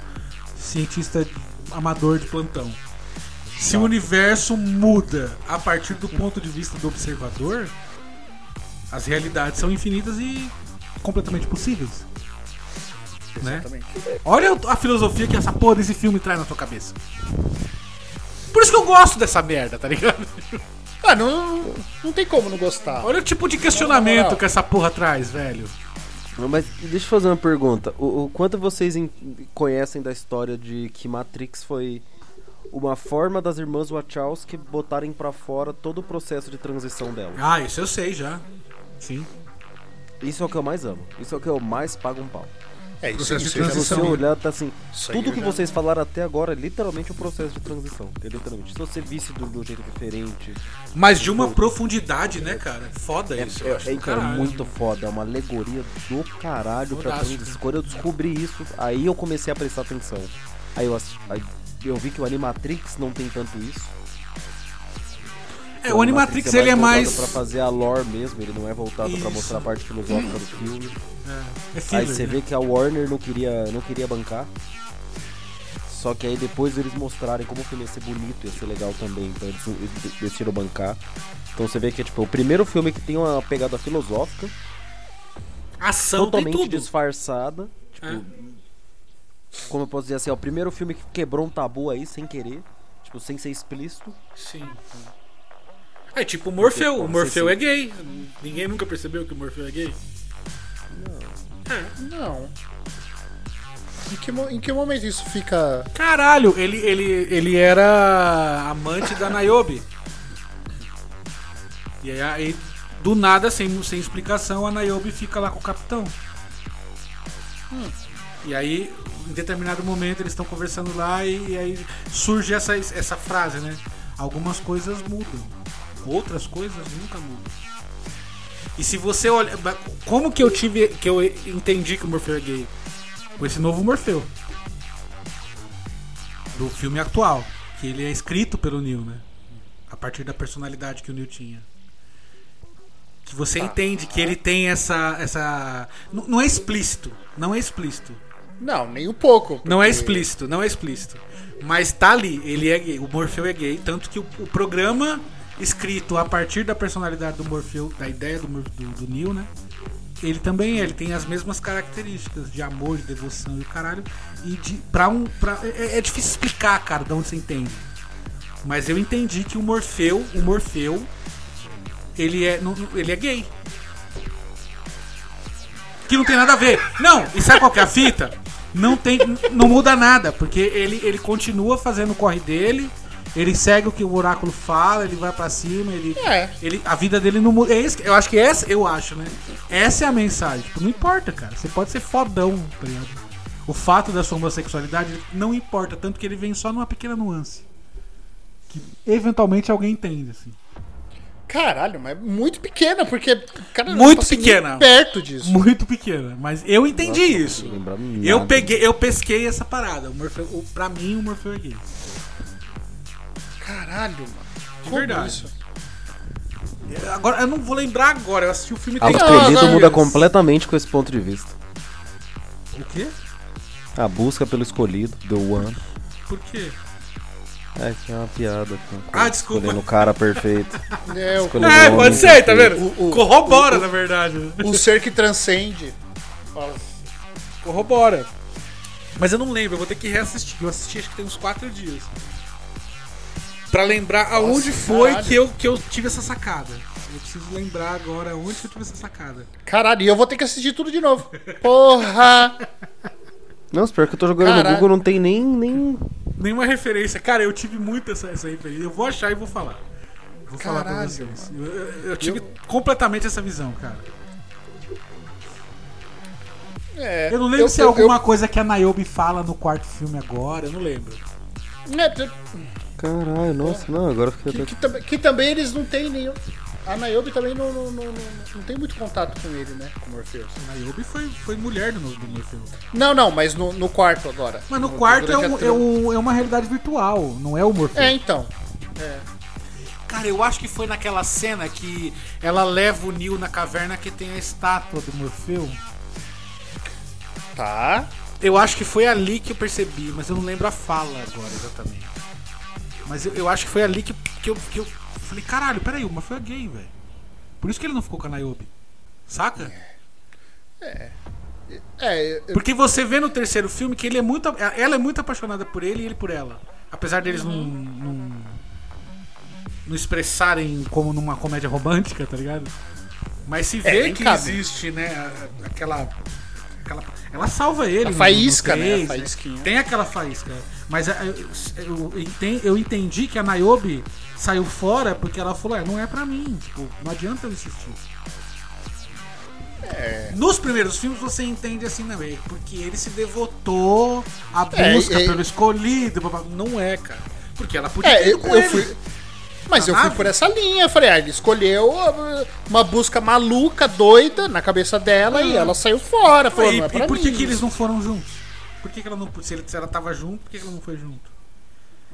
cientista amador de plantão. Se o universo muda a partir do ponto de vista do observador, as realidades são infinitas e completamente possíveis. Né? Olha a filosofia que essa porra desse filme traz na tua cabeça. Por isso que eu gosto dessa merda, tá ligado? Ah, não, não tem como não gostar. Olha o tipo de Na questionamento que essa porra traz, velho. Mas deixa eu fazer uma pergunta. O, o quanto vocês em- conhecem da história de que Matrix foi uma forma das irmãs Wachowski botarem pra fora todo o processo de transição dela? Ah, isso eu sei já. Sim. Isso é o que eu mais amo. Isso é o que eu mais pago um pau. É isso, Processo de isso já Se você transição. olhar, tá assim. Isso Tudo que já- vocês falaram até agora é literalmente o processo de transição. É literalmente. Se você visse do, do jeito diferente. Mas de uma profundidade, né, cara? Foda É, isso. eu é, acho é, do então, é caralho. muito foda. É uma alegoria do caralho pra transição. Quando eu descobri isso, aí eu comecei a prestar atenção. Aí eu, aí eu vi que o Animatrix não tem tanto isso. É, o Animatrix ele é mais. pra fazer a lore mesmo, ele não é voltado pra Isso. mostrar a parte filosófica do filme. É Aí filler, você né? vê que a Warner não queria, não queria bancar. Só que aí depois eles mostrarem como o filme ia ser bonito, ia ser legal também, então eles, eles decidiram bancar. Então você vê que é tipo o primeiro filme que tem uma pegada filosófica, Ação totalmente disfarçada. Tipo, É. como eu posso dizer assim, é o primeiro filme que quebrou um tabu aí sem querer, tipo, sem ser explícito. Sim. É tipo o Morfeu. O Morfeu é gay. Ninguém nunca percebeu que o Morfeu é gay? Não. Em que, em que momento isso fica. Caralho, ele, ele, ele era amante da Niobe. E aí, aí, do nada, sem, sem explicação, a Niobe fica lá com o capitão. Hum. E aí, em determinado momento, eles estão conversando lá e, e aí surge essa, essa frase, né? Algumas coisas mudam, outras coisas nunca mudam. E se você olha. Como que eu tive. que eu entendi que o Morfeu é gay? Com esse novo Morfeu do filme atual, que ele é escrito pelo Neil, né? A partir da personalidade que o Neil tinha. Que você entende que ele tem essa. essa. N- Não é explícito. Não é explícito. Não, nem um pouco. Não é porque- explícito, não é explícito. Mas tá ali, ele é gay, o Morfeu é gay, tanto que o, o programa escrito a partir da personalidade do Morfeu, da ideia do, do, do Neil, né? Ele também é, ele tem as mesmas características de amor, de devoção e o caralho. E de. Pra um. Pra, é, é difícil explicar, cara, de onde você entende. Mas eu entendi que o Morfeu, o Morfeu, ele é, não- ele é gay. Que não tem nada a ver. Não, e sabe qual que é a fita? Não tem, não muda nada, porque ele, ele continua fazendo o corre dele, ele segue o que o oráculo fala, ele vai pra cima, ele, É. ele a vida dele não muda. É isso, eu acho que essa, eu acho, né? Essa é a mensagem. Tipo, não importa, cara. Você pode ser fodão, tá ligado? O fato da sua homossexualidade não importa, tanto que ele vem só numa pequena nuance. Que eventualmente alguém entende, assim. Caralho, mas muito pequena, porque. Cara, Muito pequena. Perto disso. Muito pequena, mas eu entendi isso. Não lembrava Eu peguei, eu pesquei essa parada. O Morfeu, o, pra mim, o Morfeu é gay. Caralho, mano. De Como verdade. isso? Agora, eu não vou lembrar agora. Eu assisti o filme o tem escolhido não, muda completamente com esse ponto de vista. O quê? A busca pelo escolhido, The One. Por quê? É, tinha uma piada com, com Ah, desculpa. escolhendo o cara perfeito. É, o, É, pode ser, tá perfeito. vendo? O- o- Corrobora, o- na verdade. o ser que transcende. Fala. Corrobora. Mas eu não lembro, eu vou ter que reassistir. Eu assisti acho que tem uns quatro dias. Pra lembrar aonde foi caralho. que eu, que eu tive essa sacada. Eu preciso lembrar agora onde que eu tive essa sacada. Caralho, e eu vou ter que assistir tudo de novo. Porra! Não, pior que eu tô jogando Caralho. no Google, não tem nem. nem... Nenhuma referência. Cara, eu tive muito essa, essa referência. Eu vou achar e vou falar. Vou falar pra Caralho, vocês. Eu, eu- eu tive completamente essa visão, cara. É, Eu não lembro eu- se é eu- alguma coisa que a Niobe fala no quarto filme agora, eu não lembro. eu- é, Caralho, nossa, não, agora eu fiquei que, até. que também- que também eles não têm nenhum. A Niobe também não, não, não, não, não tem muito contato com ele, né? Com o Morpheus. A Niobe foi, foi mulher do, do Morfeu. Não, não, mas no, no quarto agora. Mas no quarto é, um- é, um- é uma realidade virtual, não é o Morfeu. É, então. Cara, eu acho que foi naquela cena que ela leva o Neil na caverna que tem a estátua do Morfeu. Tá. Eu acho que foi ali que eu percebi, mas eu não lembro a fala agora exatamente. Mas eu, eu acho que foi ali que, que, eu, que eu falei, caralho, peraí, o Morfeu é gay, velho. Por isso que ele não ficou com a Niobe. Saca? É, eu- Porque você vê no terceiro filme que ele é muito. Ela é muito apaixonada por ele e ele por ela. Apesar deles não. não, não expressarem como numa comédia romântica, tá ligado? Mas se vê nem que cabe. existe, né, aquela. Aquela ela salva ele. A no- no faísca, né? A faísquinha. Tem aquela faísca. Mas a- eu, eu eu entendi que a Niobe saiu fora porque ela falou: é, não é pra mim. Tipo, não adianta eu insistir. Nos primeiros filmes você entende assim, não é? Porque ele se devotou à É, busca é- pelo escolhido. Não é, cara. Porque ela podia É, eu, eu fui. Mas eu fui por essa linha. Eu falei, ah, ele escolheu uh, uma busca maluca, doida, na cabeça dela e ela saiu fora. Falou, e, não é e por que, mim que eles isso." não foram juntos? Por que, que ela não. Se, ele, se ela tava junto, por que, que ela não foi junto?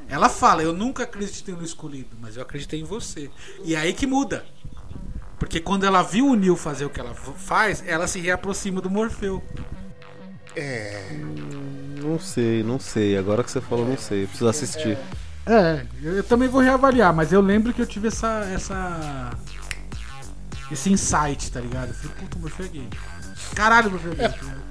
Ela fala, eu nunca acreditei no escolhido, mas eu acreditei em você. E é aí que muda. Porque quando ela viu o Neil fazer o que ela faz, ela se reaproxima do Morfeu. Não sei, não sei. Agora que você falou, não sei. Preciso assistir. É, eu, eu também vou reavaliar, mas eu lembro que eu tive essa. essa esse insight, tá ligado? Eu falei, puta, Morfeu é gay. Caralho, Morfeu é gay. tá ligado?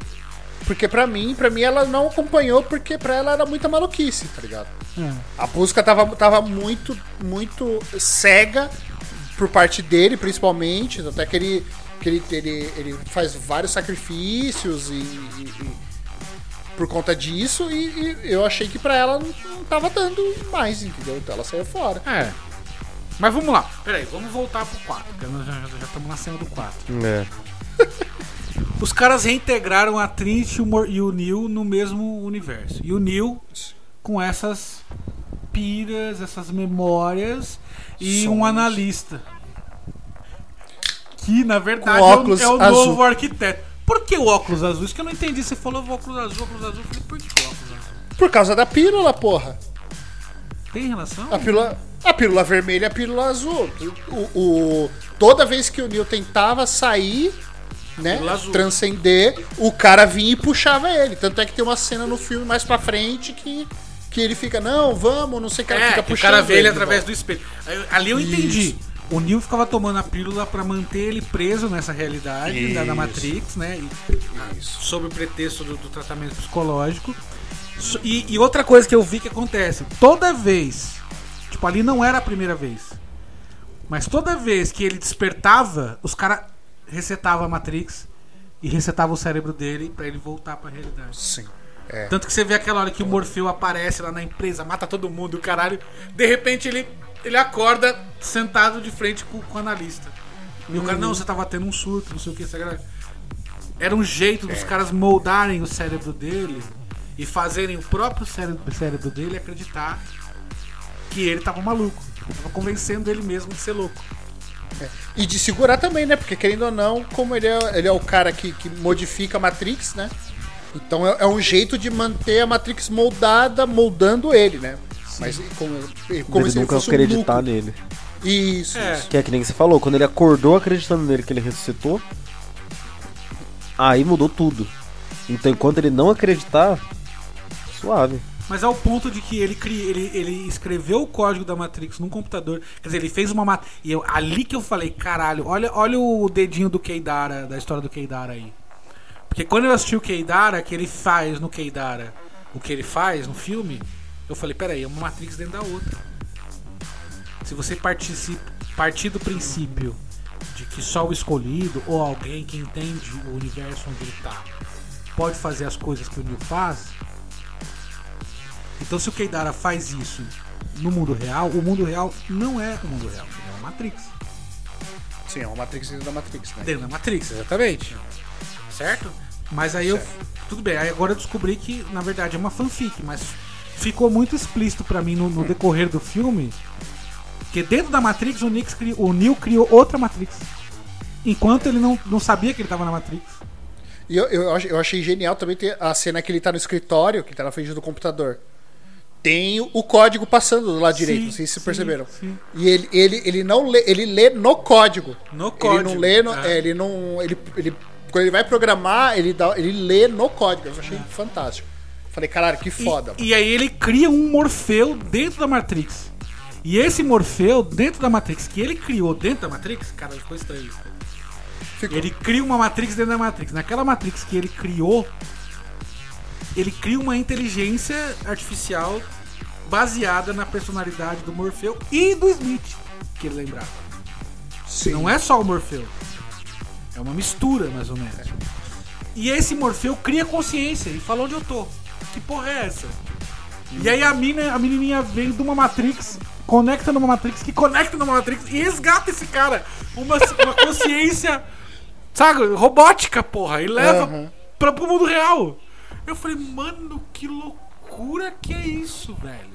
Porque pra mim, pra mim ela não acompanhou porque pra ela era muita maluquice, tá ligado? É. A busca tava, tava muito, muito cega por parte dele, principalmente. Até que ele, que ele, ele, ele faz vários sacrifícios e, e- e por conta disso. E, e eu achei que pra ela não, não tava dando mais, entendeu? Então ela saiu fora. É. Mas vamos lá. Peraí, vamos voltar pro 4, porque nós já já estamos na cena do 4. É. Os caras reintegraram a Trinity e o Neil no mesmo universo. E o Neil com essas piras, essas memórias e um analista. Que na verdade é o, é o novo arquiteto. Por que o óculos azul? Isso que eu não entendi. Você falou óculos azul, óculos azul. Eu falei, por que óculos azul? Por causa da pílula, porra. Tem relação? A pílula. A pílula vermelha e a pílula azul. O, o- toda vez que o Neo tentava sair, né, transcender, o cara vinha e puxava ele. Tanto é que tem uma cena no filme mais pra frente que, que ele fica, não, vamos, não sei o que, É, fica que o puxando cara vê ele através do espelho. Ali eu entendi. O Neo ficava tomando a pílula pra manter ele preso nessa realidade da, da Isso. Matrix, né? E, sob o pretexto do, do tratamento psicológico. E, e outra coisa que eu vi que acontece, toda vez, tipo, ali não era a primeira vez, mas toda vez que ele despertava, os caras resetavam a Matrix e resetavam o cérebro dele pra ele voltar pra realidade. Sim. Tanto que você vê aquela hora que o Morfeu aparece lá na empresa, mata todo mundo, o caralho. De repente ele, ele acorda sentado de frente com, com o analista. E o cara, não, você tava tendo um surto, não sei o que. Era um jeito dos caras moldarem o cérebro dele e fazerem o próprio cérebro, cérebro dele acreditar que ele tava maluco. Tava convencendo ele mesmo de ser louco. E de segurar também, né? Porque querendo ou não, como ele é, ele é o cara que, que modifica a Matrix, né? Então é, é um jeito de manter a Matrix moldada, moldando ele, né? Mas como, como ele nunca um acreditar núcleo. nele. Isso, É. isso. Que é que nem você falou, quando ele acordou acreditando nele que ele ressuscitou, aí mudou tudo. Então enquanto ele não acreditar, suave. Mas ao ponto de que ele, cri... ele, ele escreveu o código da Matrix num computador. Quer dizer, ele fez uma. mat- E eu, ali que eu falei, caralho, olha, olha o dedinho do Keidara, da história do Keidara aí. Porque quando eu assisti o Keidara, que ele faz no Keidara o que ele faz no filme, eu falei, peraí, é uma Matrix dentro da outra. Se você participa, partir do princípio de que só o escolhido ou alguém que entende o universo onde ele tá pode fazer as coisas que o Neo faz, então se o Keidara faz isso no mundo real, o mundo real não é o mundo real, é uma Matrix. Sim, é uma Matrix dentro da Matrix, né? Dentro da Matrix, exatamente. Certo? Mas aí eu. Tudo bem, aí agora eu descobri que na verdade é uma fanfic, mas ficou muito explícito pra mim no, no decorrer do filme que dentro da Matrix o, Nix o Neo criou outra Matrix. Enquanto ele não, não sabia que ele tava na Matrix. E eu, eu, eu achei genial também ter a cena que ele tá no escritório, que ele tá na frente do computador. Tem o- código passando do lado direito, não sei se vocês sim, perceberam. sim. E ele, ele, ele não lê, ele lê no código. No Ele código, não lê, no, é. é, ele não. Ele, ele, quando ele vai programar, ele, dá, ele lê no código. Eu achei fantástico. Falei, caralho, que E- foda. E, aí ele cria um Morfeu dentro da Matrix. E esse Morfeu dentro da Matrix, que ele criou dentro da Matrix, cara, ficou estranho isso. Ficou. Ele cria uma Matrix dentro da Matrix. Naquela Matrix que ele criou, ele cria uma inteligência artificial baseada na personalidade do Morfeu e do Smith, que ele lembrava. Sim. Não é só o Morfeu. É uma mistura, mais ou menos. E esse Morfeu cria consciência e fala onde eu tô. Que porra é essa? E aí a, mina, a menininha vem de uma Matrix, conecta numa Matrix, que conecta numa Matrix e resgata esse cara. Uma, uma consciência, sabe, robótica, porra. E leva Aham. pra, pro mundo real. Eu falei, mano, que loucura que é isso, velho.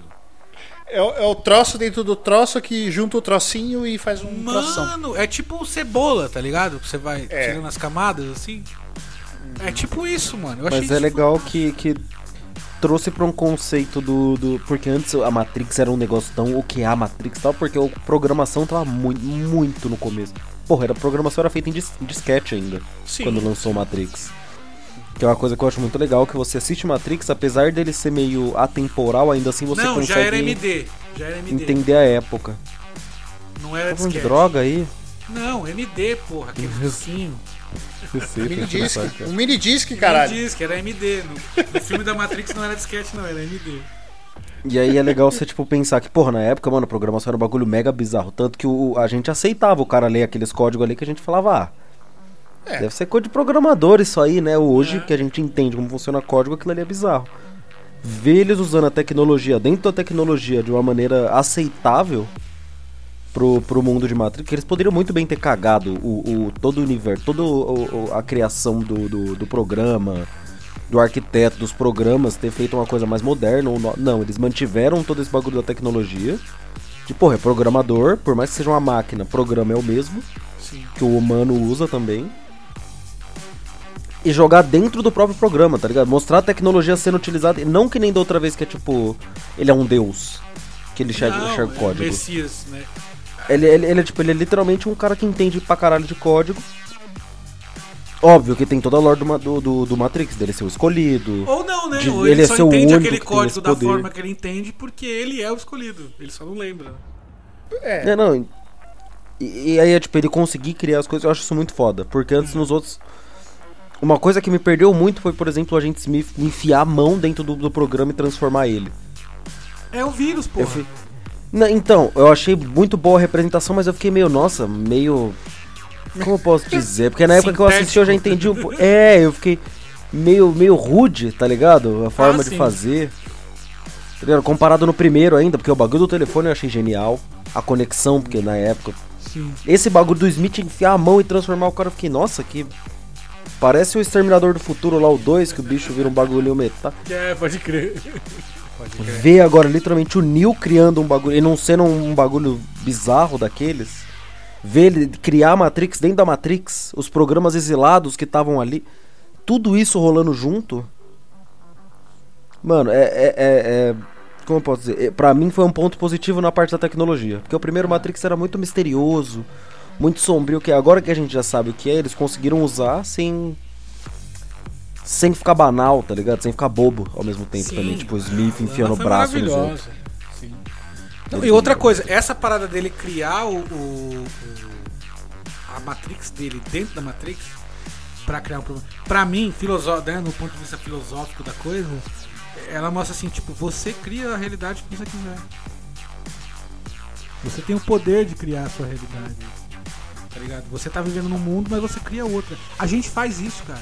É, o- é o troço dentro do troço que junta o trocinho e faz um troção. Mano, é tipo cebola, tá ligado? Você vai É. tirando as camadas assim. É tipo isso, mano. Eu achei Mas é isso legal que, que trouxe pra um conceito do, do. Porque antes a Matrix era um negócio tão. O que é a Matrix e tal? Porque a programação tava muito, muito no começo. Porra, era, a programação era feita em dis, disquete ainda. Sim. Quando lançou Matrix. Que é uma coisa que eu acho muito legal, que você assiste Matrix, apesar dele ser meio atemporal, ainda assim você Não, consegue já era MD. Já era MD. entender a época. Não era Tá disquete. droga aí? Não, MD, porra, aquele risquinho. Mini disc. Um mini disc, caralho. Que era MD. No, no filme da Matrix não era disquete, não, era MD. E aí é legal você, tipo, pensar que, porra, na época, mano, a programação era um bagulho mega bizarro. Tanto que o, a gente aceitava o cara ler aqueles códigos ali que a gente falava, ah. É. Deve ser coisa de programador isso aí, né? Hoje É. que a gente entende como funciona código, aquilo ali é bizarro. Ver eles usando a tecnologia, dentro da tecnologia, de uma maneira aceitável pro, pro mundo de Matrix, que eles poderiam muito bem ter cagado o, o- todo o universo, toda o- o- a criação do, do, do programa, do arquiteto, dos programas, ter feito uma coisa mais moderna. Ou no- não, eles mantiveram todo esse bagulho da tecnologia. De, porra, é programador, por mais que seja uma máquina, programa é o mesmo, Sim. que o humano usa também. E jogar dentro do próprio programa, tá ligado? Mostrar a tecnologia sendo utilizada, e não que nem da outra vez que é tipo, ele é um deus. que ele enxerga, enxerga é código. Messias, né? Ele, ele, ele é tipo, ele é literalmente um cara que entende pra caralho de código. Óbvio que tem toda a lore do, do, do, do Matrix, dele ser o escolhido. Ou não, né? De- Ou ele, ele é só ser entende único aquele código da poder. forma que ele entende porque ele é o escolhido. Ele só não lembra. É. É, não. E, e aí, é, tipo, ele conseguir criar as coisas, eu acho isso muito foda. Porque antes nos outros. Uma coisa que me perdeu muito foi, por exemplo, o agente Smith me enfiar a mão dentro do, do programa e transformar ele. É o vírus, fui- Na- então, eu achei muito boa a representação, mas eu fiquei meio, nossa, meio. Como eu posso dizer? Porque na época que eu assisti eu já entendi um pouco. É, eu fiquei meio, meio rude, tá ligado? A forma Ah, de sim. fazer. Tá? Comparado no primeiro ainda, porque o bagulho do telefone eu achei genial. A conexão, porque na época. Sim. Esse bagulho do Smith enfiar a mão e transformar o cara, eu fiquei, nossa, que. Parece o Exterminador do Futuro lá, o 2, que o bicho vira um bagulho metal. É, pode crer. Ver agora literalmente o Neo criando um bagulho, e não sendo um bagulho bizarro daqueles. Ver ele criar a Matrix dentro da Matrix, os programas exilados que estavam ali, tudo isso rolando junto. Mano, é, é, é- é- Como eu posso dizer? É, Pra mim foi um ponto positivo na parte da tecnologia. Porque o primeiro Matrix era muito misterioso, muito sombrio, que agora que a gente já sabe o que é, eles conseguiram usar sem. Sem ficar banal, tá ligado? Sem ficar bobo ao mesmo tempo Sim. também. Tipo, o Smith enfiando o braço nos outros. Não, e outra coisa, essa parada dele criar o, o- a Matrix dele dentro da Matrix pra criar um problema. Pra mim, filoso- né, no ponto de vista filosófico da coisa, ela mostra assim, tipo, você cria a realidade que você quiser. Você tem o poder de criar a sua realidade. Tá ligado? Você tá vivendo num mundo, mas você cria outra. A gente faz isso, cara.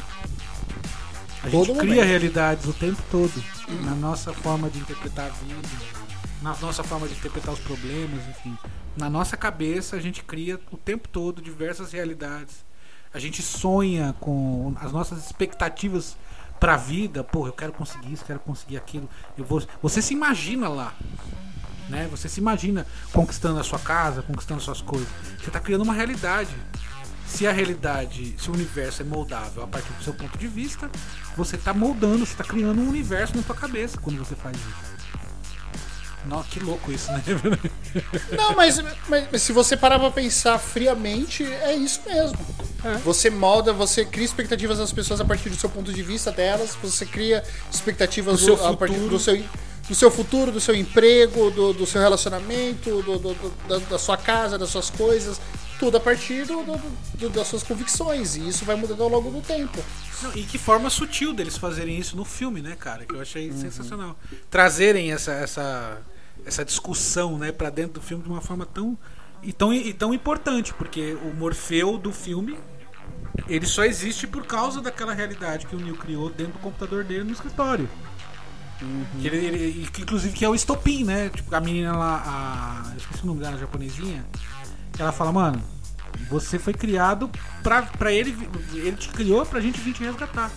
A gente Todo cria momento. realidades o tempo todo. Na nossa forma de interpretar a vida, na nossa forma de interpretar os problemas, enfim. Na nossa cabeça a gente cria o tempo todo diversas realidades. A gente sonha com as nossas expectativas pra vida. Pô, eu quero conseguir isso, quero conseguir aquilo. Eu vou... Você se imagina lá. Né? Você se imagina conquistando a sua casa, conquistando suas coisas. Você está criando uma realidade. Se a realidade, se o universo é moldável a partir do seu ponto de vista, você está moldando, você está criando um universo na sua cabeça quando você faz isso. Nossa, que louco isso, né? Não, mas, mas- mas se você parar pra pensar friamente, é isso mesmo. Você molda, você cria expectativas das pessoas a partir do seu ponto de vista delas, você cria expectativas Do a partir do seu, do seu futuro, do seu emprego, do, do seu relacionamento, do- do- da, da sua casa, das suas coisas, tudo a partir das suas convicções. E isso vai mudando ao longo do tempo. Não, e que forma sutil deles fazerem isso no filme, né, cara? Que eu achei sensacional. Trazerem essa, essa, essa discussão, né, pra dentro do filme de uma forma tão e tão, e tão importante, porque o Morfeu do filme ele só existe por causa daquela realidade que o Neil criou dentro do computador dele no escritório. Que ele, ele- que, inclusive que é o estopim, né? Tipo, a menina lá, a, eu esqueci o nome dela, a japonesinha, que ela fala, mano, você foi criado pra, pra ele, ele te criou pra gente vir te resgatar.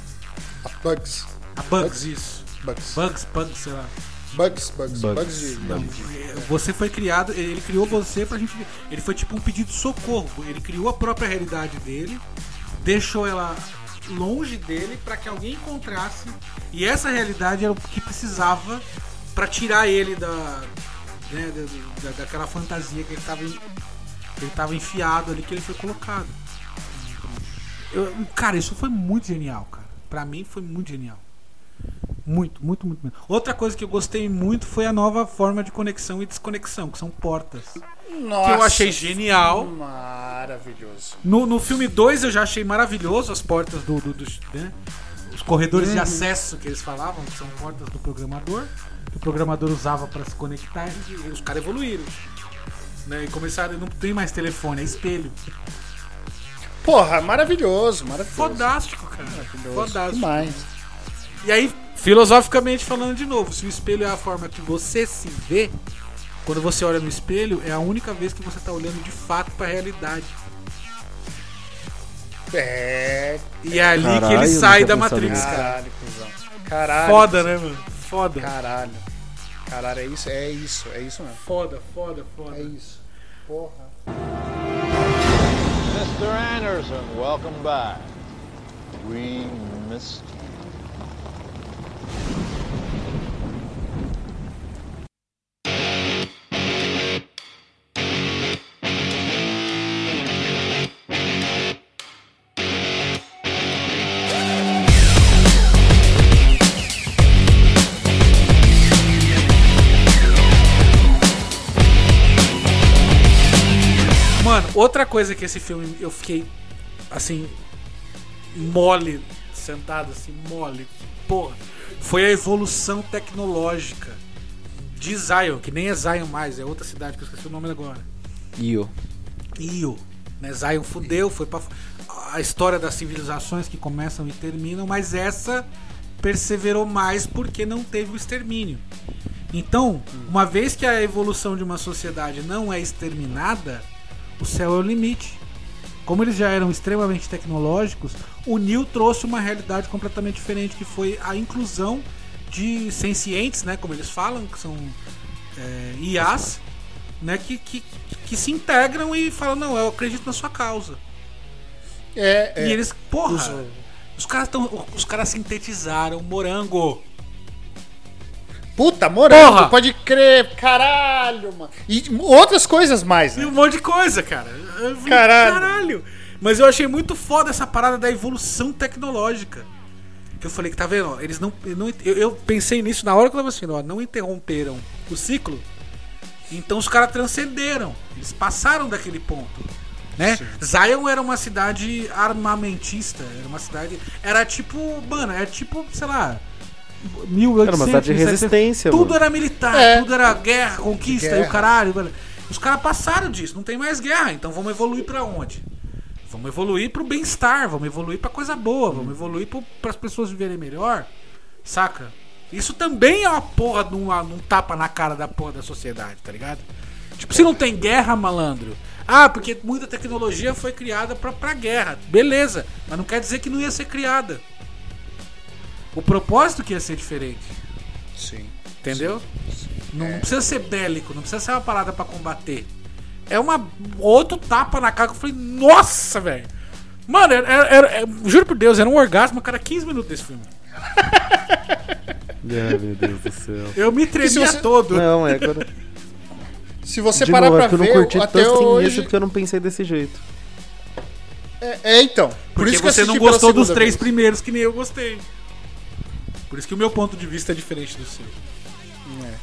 A Bugs. A Bugs, isso. Bugs. Bugs, Bugs, sei lá. Bugs, bugs, Bugs. bugs de. É, você foi criado, ele criou você pra gente. Ele foi tipo um pedido de socorro. Ele criou a própria realidade dele, deixou ela longe dele pra que alguém encontrasse. E essa realidade era o que precisava pra tirar ele da, né, da, da- daquela fantasia que ele tava, em- que ele tava enfiado ali, que ele foi colocado. Eu- cara, isso foi muito genial, cara. Pra mim foi muito genial. Muito, muito, muito. Outra coisa que eu gostei muito foi a nova forma de conexão e desconexão, que são portas. Nossa, que eu achei genial. Maravilhoso. No, no filme 2 eu já achei maravilhoso as portas do. do- dos, né? Os corredores de acesso que eles falavam, que são portas do programador, que o programador usava para se conectar e, os caras evoluíram. Né? E começaram, não tem mais telefone, é espelho. Porra, maravilhoso, maravilhoso. Fodástico, cara. Fodástico. Demais. E aí, filosoficamente falando de novo, se o espelho é a forma que você se vê, quando você olha no espelho, é a única vez que você tá olhando de fato pra realidade. É. E é ali que Caralho, ele eu sai da Matrix, cara. Caralho, cuzão. Caralho. Foda, né, mano? Foda. Caralho. Caralho, é isso, é isso, é isso mesmo. Foda, foda, foda. É isso. Porra. Mr. Anderson, welcome back. We missed you. Outra coisa que esse filme eu fiquei assim mole, sentado assim, mole. Porra, foi a evolução tecnológica de Zion, que nem é Zion mais, é outra cidade que eu esqueci o nome agora. Io. Io, né? Zion fudeu, foi pra a história das civilizações que começam e terminam, mas essa perseverou mais porque não teve o extermínio. Então, uma vez que a evolução de uma sociedade não é exterminada, o céu é o limite. Como eles já eram extremamente tecnológicos, o Neil trouxe uma realidade completamente diferente, que foi a inclusão de sencientes, né, como eles falam, que são é, IAs, né, que, que, que se integram e falam, não, eu acredito na sua causa. É, é. E eles, porra, Os- os caras tão, os caras sintetizaram morango. Puta, morango, Porra! pode crer, caralho, mano. E outras coisas mais, E né? um monte de coisa, cara. Falei, Caralho. Caralho. Mas eu achei muito foda essa parada da evolução tecnológica. Que eu falei que tá vendo, eles não, eu não eu, eu pensei nisso na hora que eu tava assistindo, ó, não interromperam o ciclo. Então os caras transcenderam, eles passaram daquele ponto, né? Zion era uma cidade armamentista, era uma cidade, era tipo, mano, era tipo, sei lá, 1800, Era uma cidade de 1700, resistência, Tudo mano. era militar, É. tudo era guerra, conquista e o Guerra. caralho. Os caras passaram disso, não tem mais guerra, então vamos evoluir pra onde? Vamos evoluir pro bem-estar, vamos evoluir pra coisa boa, vamos evoluir para as pessoas viverem melhor, saca? Isso também é uma porra de um, um tapa na cara da porra da sociedade, tá ligado? Tipo, se não tem guerra, malandro. Ah, porque muita tecnologia foi criada pra, pra guerra. Beleza, mas não quer dizer que não ia ser criada. O propósito que ia ser diferente. Sim. Entendeu? Não, não precisa ser bélico, não precisa ser uma parada pra combater. É uma outro tapa na cara que eu falei, nossa, velho. Mano, era, era- era- juro por Deus, era um orgasmo a cada 15 minutos desse filme. Ai, meu Deus do céu. Eu me tremia você- todo. Não, é agora. Se você De parar novo, pra acho que eu ver, não curti até tanto assim hoje... porque eu não pensei desse jeito. É, é, então. Por Porque isso que eu você não gostou dos três vez. primeiros que nem eu gostei. Por isso que o meu ponto de vista é diferente do seu.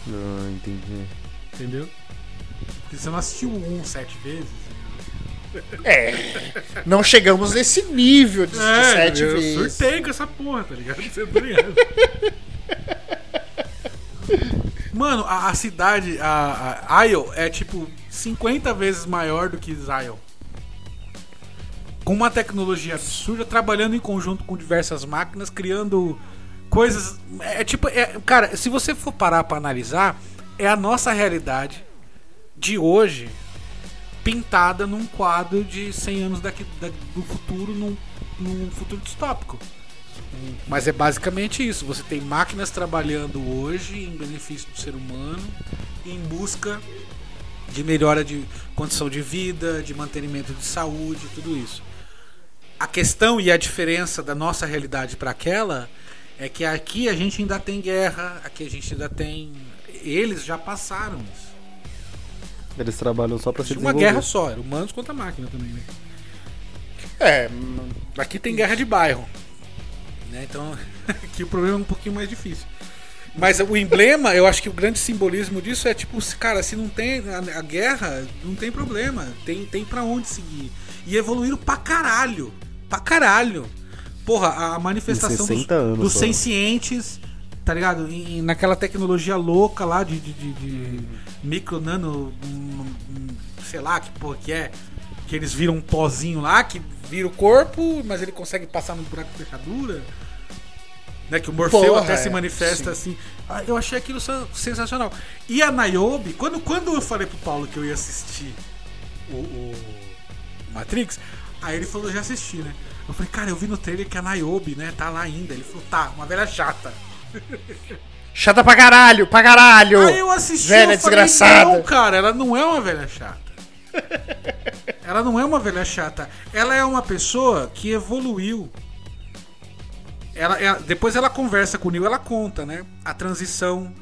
Não, entendi. Entendeu? Porque você não assistiu um sete vezes. Não chegamos nesse nível de, de sete É, eu vezes. surtei com essa porra, tá ligado? Você tá ligado? Mano, a, a cidade, a, a Isle é tipo 50 vezes maior do que Zion. Com uma tecnologia absurda, trabalhando em conjunto com diversas máquinas, criando coisas. É tipo. é- cara, se você for parar pra analisar, é a nossa realidade de hoje pintada num quadro de 100 anos daqui, da- do futuro, num, num futuro distópico. Mas é basicamente isso. Você tem máquinas trabalhando hoje em benefício do ser humano, em busca de melhora de condição de vida, de mantenimento de saúde, tudo isso. A questão e a diferença da nossa realidade para aquela é que aqui a gente ainda tem guerra, aqui a gente ainda tem. Eles já passaram isso. Eles trabalham só pra se Tinha uma desenvolver. guerra só, era humanos contra máquina também, né? É, Aqui tem guerra de bairro. Né? Então, aqui o problema é um pouquinho mais difícil. Mas o emblema, eu acho que o grande simbolismo disso é tipo, se- cara, se não tem a, a guerra, não tem problema. Tem, tem pra onde seguir. E evoluíram pra caralho. Pra caralho. Porra, a manifestação dos, 60 anos dos sencientes, tá ligado? E, naquela tecnologia louca lá de, de, de- de micro, nano, sei lá que porra que é. Que eles viram um pozinho lá, que vira o corpo, mas ele consegue passar no buraco de fechadura. Né, que o Morfeu Porra, até se é, manifesta assim. Ah, eu achei aquilo sen- sensacional. E a Niobe, quando, quando eu falei pro Paulo que eu ia assistir o, o Matrix, aí ele falou, já assisti, né? Eu falei, cara, eu vi no trailer que a Niobe, né, tá lá ainda. Ele falou, tá, uma velha chata. chata pra caralho, pra caralho. Aí eu assisti Velha eu falei, desgraçada. não, cara, ela não é uma velha chata. ela não é uma velha chata. Ela é uma pessoa que evoluiu. Ela, ela- depois ela conversa com o Neil, ela conta, né? A transição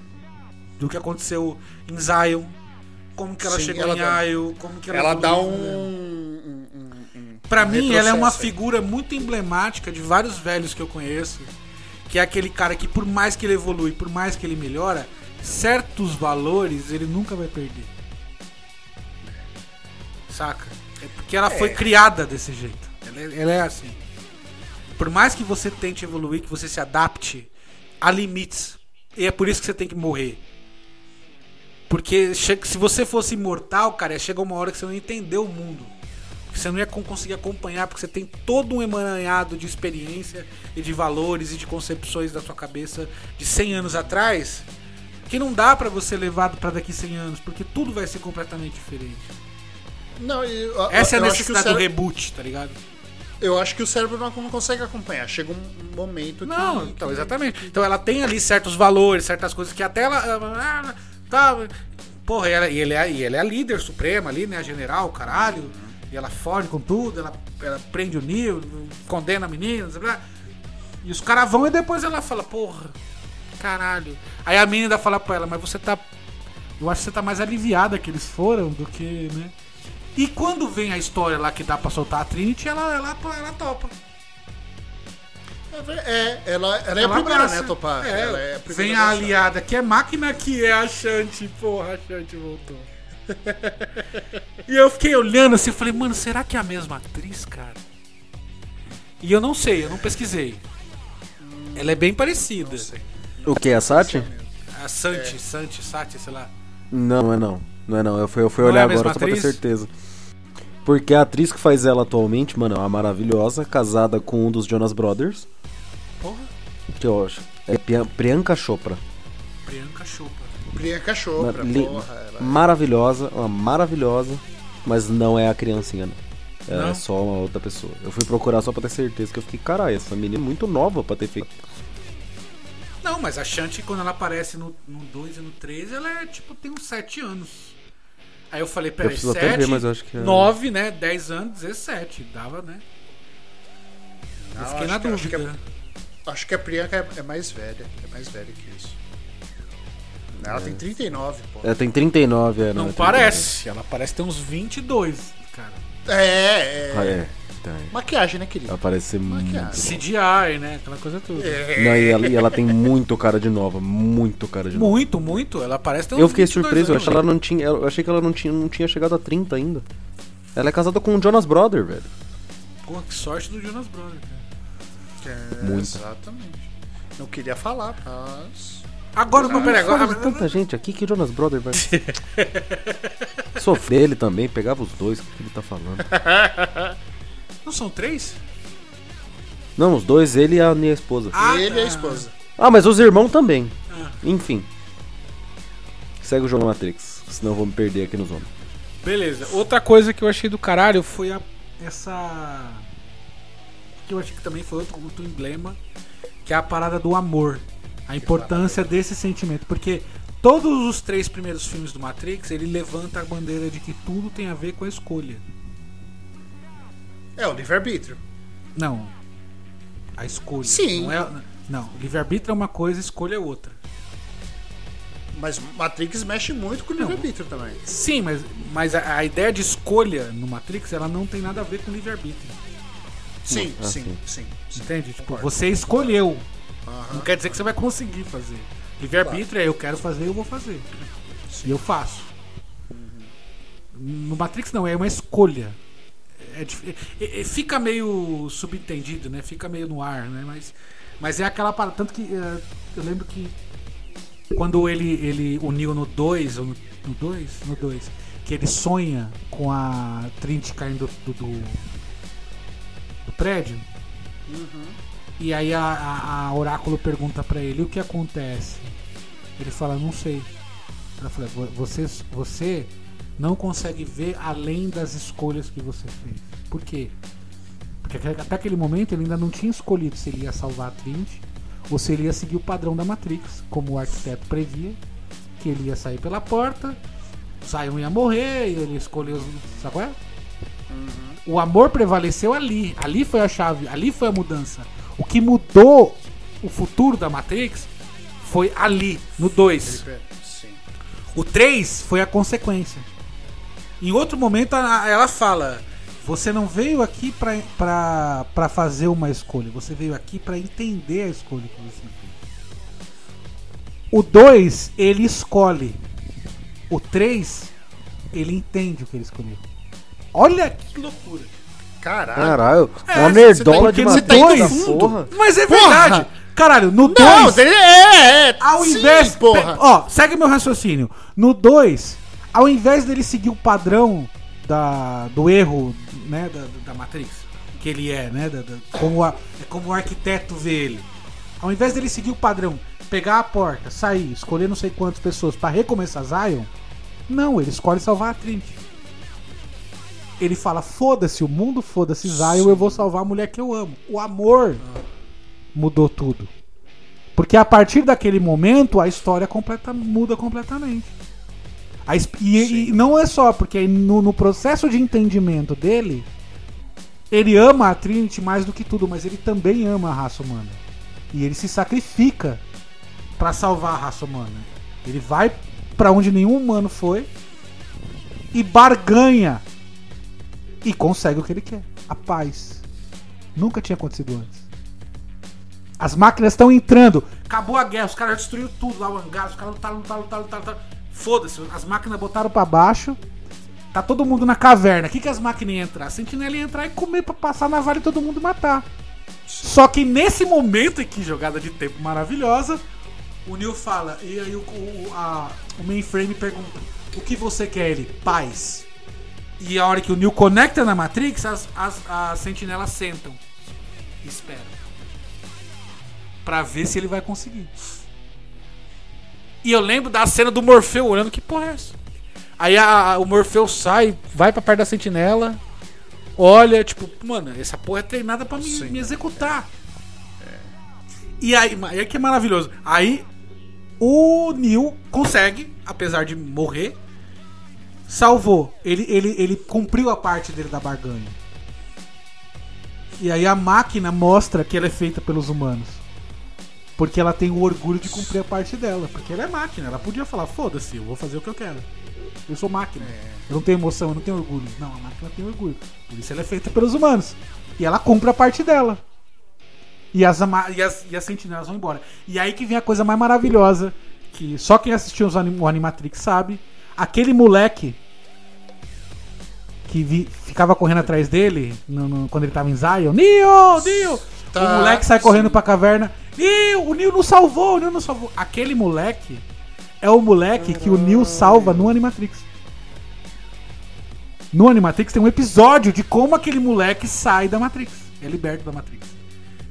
do que aconteceu em Zion, como que ela Sim, chegou ela em dá- Isle, como que ela Ela dá um. evoluiu, né? Pra um mim, ela é uma aí. figura muito emblemática de vários velhos que eu conheço. Que é aquele cara que, por mais que ele evolui, por mais que ele melhora, certos valores ele nunca vai perder. Saca? É porque ela foi criada desse jeito. Ela é, ela é assim. Por mais que você tente evoluir, que você se adapte, há limites. E é por isso que você tem que morrer. Porque se você fosse imortal, cara, chega uma hora que você não entendeu o mundo. Que você não ia con- conseguir acompanhar, porque você tem todo um emaranhado de experiência e de valores e de concepções da sua cabeça de 100 anos atrás, que não dá pra você levar pra daqui 100 anos, porque tudo vai ser completamente diferente. Não, eu, Essa é a eu acho que o necessidade do cérebro, reboot, tá ligado? eu acho que o cérebro não, não consegue acompanhar. Chega um momento Não, que. então, que- exatamente. Então ela tem ali certos valores, certas coisas que até ela. ela- tá, porra, e, ela, e, ele é, e ele é a líder suprema ali, né? A general, caralho. E ela foge com tudo, ela, ela prende o Neo, condena a menina, sei lá. E os caras vão e depois ela fala, porra, caralho. Aí a menina fala pra ela, mas você tá. Eu acho que você tá mais aliviada que eles foram do que, né? E quando vem a história lá que dá pra soltar a Trinity, ela, ela, ela topa. É, ela, ela é a Ela primeira, abraça. né, topar. É, ela é a primeira vem a a aliada, que é máquina que é a Shanti. Porra, a Shanti voltou. e eu fiquei olhando assim, falei, mano, será que é a mesma atriz, cara? E eu não sei, eu não pesquisei. Ela é bem parecida. O que? A Sati? A Santi, Santi, Sati, sei lá. Não, não é não. Não é não. Eu fui, eu fui Não é olhar mesma agora só pra ter certeza. Porque a atriz que faz ela atualmente, mano, é uma maravilhosa, casada com um dos Jonas Brothers. Porra, Que eu acho. É Priyanka Chopra. Priyanka Chopra. Priyanka Chopra, Li- porra. Ela... Maravilhosa, uma maravilhosa, mas não é a criancinha, não. É Não? só uma outra pessoa. Eu fui procurar só pra ter certeza, que eu fiquei, caralho, essa menina é muito nova pra ter feito. Não, mas a Shanti, quando ela aparece no 2 e no 3, ela é tipo, tem uns 7 anos. Aí eu falei, peraí, preciso até 7, ver, mas eu acho que é- 9, né? 10 anos, 17. Dava, né? Eu Não, fiquei acho na que- acho que dúvida. Acho que a Priyanka é, é mais velha. É mais velha que isso. Ela tem 39, pô. Ela tem 39, é, Não é 39. parece. Ela parece ter uns 22, cara. É, é. Ah, é. Tá, é. Maquiagem, né, querido? Ela parece ser muito. Maquiagem. CGI, né? Aquela coisa toda. É. Não, e ela, e ela tem muito cara de nova, muito cara de nova. Muito, muito. Ela parece ter uns Eu fiquei 22 surpreso, eu achei, ela não tinha, eu achei que ela não tinha, não tinha chegado a 30 ainda. Ela é casada com o Jonas Brother, velho. Porra, que sorte do Jonas Brothers, cara. É, Muita. Exatamente. Não queria falar, mas. Agora, não, peraí, Fora de agora. tanta gente aqui que Jonas Brother vai. Sofrer ele também, pegava os dois, o que ele tá falando? Não são três? Não, os dois, ele e a minha esposa. Ah, Ele e a tá. esposa. Ah, mas os irmãos também. Ah. Enfim. Segue o jogo Matrix, senão eu vou me perder aqui nos homens. Beleza. Outra coisa que eu achei do caralho foi a, essa. Que eu achei que também foi outro, outro emblema. Que é a parada do amor. A importância desse sentimento. Porque todos os três primeiros filmes do Matrix, ele levanta a bandeira de que tudo tem a ver com a escolha. É o livre-arbítrio. Não. A escolha. Sim. Não, é, não. livre-arbítrio é uma coisa, escolha é outra. Mas Matrix mexe muito com o livre-arbítrio também. Sim, mas, mas a, a ideia de escolha no Matrix, ela não tem nada a ver com livre-arbítrio. Sim, Ah, sim, sim. sim, sim. Entende? Tipo, você escolheu. Aham. Não quer dizer que você vai conseguir fazer. Livre-arbítrio é eu quero fazer, eu vou fazer. E eu faço. No Matrix não, é uma escolha. É dif- é- é- fica meio subentendido, né? Fica meio no ar, né? Mas, mas é aquela parada. Tanto que eh, eu lembro que quando ele, ele uniu no 2, ou no 2? No 2, que ele sonha com a Trinity caindo do, do, do prédio. E aí a, a- a oráculo pergunta pra ele o que acontece. Ele fala, não sei. Ela fala, "Vo- você, você não consegue ver além das escolhas que você fez. Por quê? Porque até aquele momento ele ainda não tinha escolhido se ele ia salvar a Trinity ou se ele ia seguir o padrão da Matrix, como o arquiteto previa, que ele ia sair pela porta, Zion ia morrer, e ele escolheu. Sabe qual é? O amor prevaleceu ali. Ali foi a chave, ali foi a mudança. O que mudou o futuro da Matrix foi ali, no 2. Sim. O 3 foi a consequência. Em outro momento ela fala: Você não veio aqui pra fazer uma escolha, você veio aqui pra entender a escolha que você fez. O 2 ele escolhe. O 3 ele entende o que ele escolheu. Olha que loucura. Caralho. Caralho, É, uma nerdola tá- de uma tá dois, porra. Mas é Porra! verdade. Caralho, no Não, 2. ele é, é. Ao sim, invés. porra. Ó, segue meu raciocínio. No 2, ao invés dele seguir o padrão da, do erro, né, da, da Matrix, que ele é, né, da, da- como, a- é como o arquiteto vê ele. Ao invés dele seguir o padrão, pegar a porta, sair, escolher não sei quantas pessoas pra recomeçar Zion, não, ele escolhe salvar a Trinity. Ele fala: foda-se o mundo, foda-se Zion, eu vou salvar a mulher que eu amo. O amor mudou tudo. Porque a partir daquele momento a história completa, muda completamente. A e, e não é só, porque no, no processo de entendimento dele, ele ama a Trinity mais do que tudo, mas ele também ama a raça humana. E ele se sacrifica pra salvar a raça humana. Ele vai pra onde nenhum humano foi e barganha e consegue o que ele quer: a paz. Nunca tinha acontecido antes. As máquinas estão entrando. Acabou a guerra, os caras destruíram tudo lá, o hangar, os caras lutaram, lutaram, lutaram, lutaram, lutaram. Foda-se, as máquinas botaram pra baixo. Tá todo mundo na caverna. O que, que as máquinas entrar? A sentinela ia entrar e comer pra passar na vale e todo mundo matar. Só que nesse momento, e que jogada de tempo maravilhosa, o Neil fala, e aí o, o, a- o mainframe pergunta: O que você quer? Ele, paz. E a hora que o Neil conecta na Matrix, as, as, as sentinelas sentam. e Esperam. Pra ver se ele vai conseguir. E eu lembro da cena do Morfeu olhando, que porra é essa? Aí a- a- o Morfeu sai, vai pra perto da sentinela, olha, tipo, mano, essa porra é treinada pra me, me executar. E aí, aí que é maravilhoso. Aí o Neil consegue, apesar de morrer, salvou. Ele, ele, ele cumpriu a parte dele da barganha. E aí a máquina mostra que ela é feita pelos humanos. Porque ela tem o orgulho de cumprir a parte dela. Porque ela é máquina. Ela podia falar, foda-se, eu vou fazer o que eu quero. Eu sou máquina. Eu não tenho emoção, eu não tenho orgulho. Não, a máquina tem orgulho. Por isso ela é feita pelos humanos. E ela cumpre a parte dela. E as, e as, e as sentinelas vão embora. E aí que vem a coisa mais maravilhosa. Que só quem assistiu os anim, o Animatrix sabe. Aquele moleque que vi- ficava correndo atrás dele no- no- quando ele tava em Zion. Neo! Neo! Tá, o moleque sai sim. correndo pra caverna. Neo! O Neo não salvou! O Neo não salvou. Aquele moleque é o moleque que o Neo salva no Animatrix. No Animatrix tem um episódio de como aquele moleque sai da Matrix. É liberto da Matrix.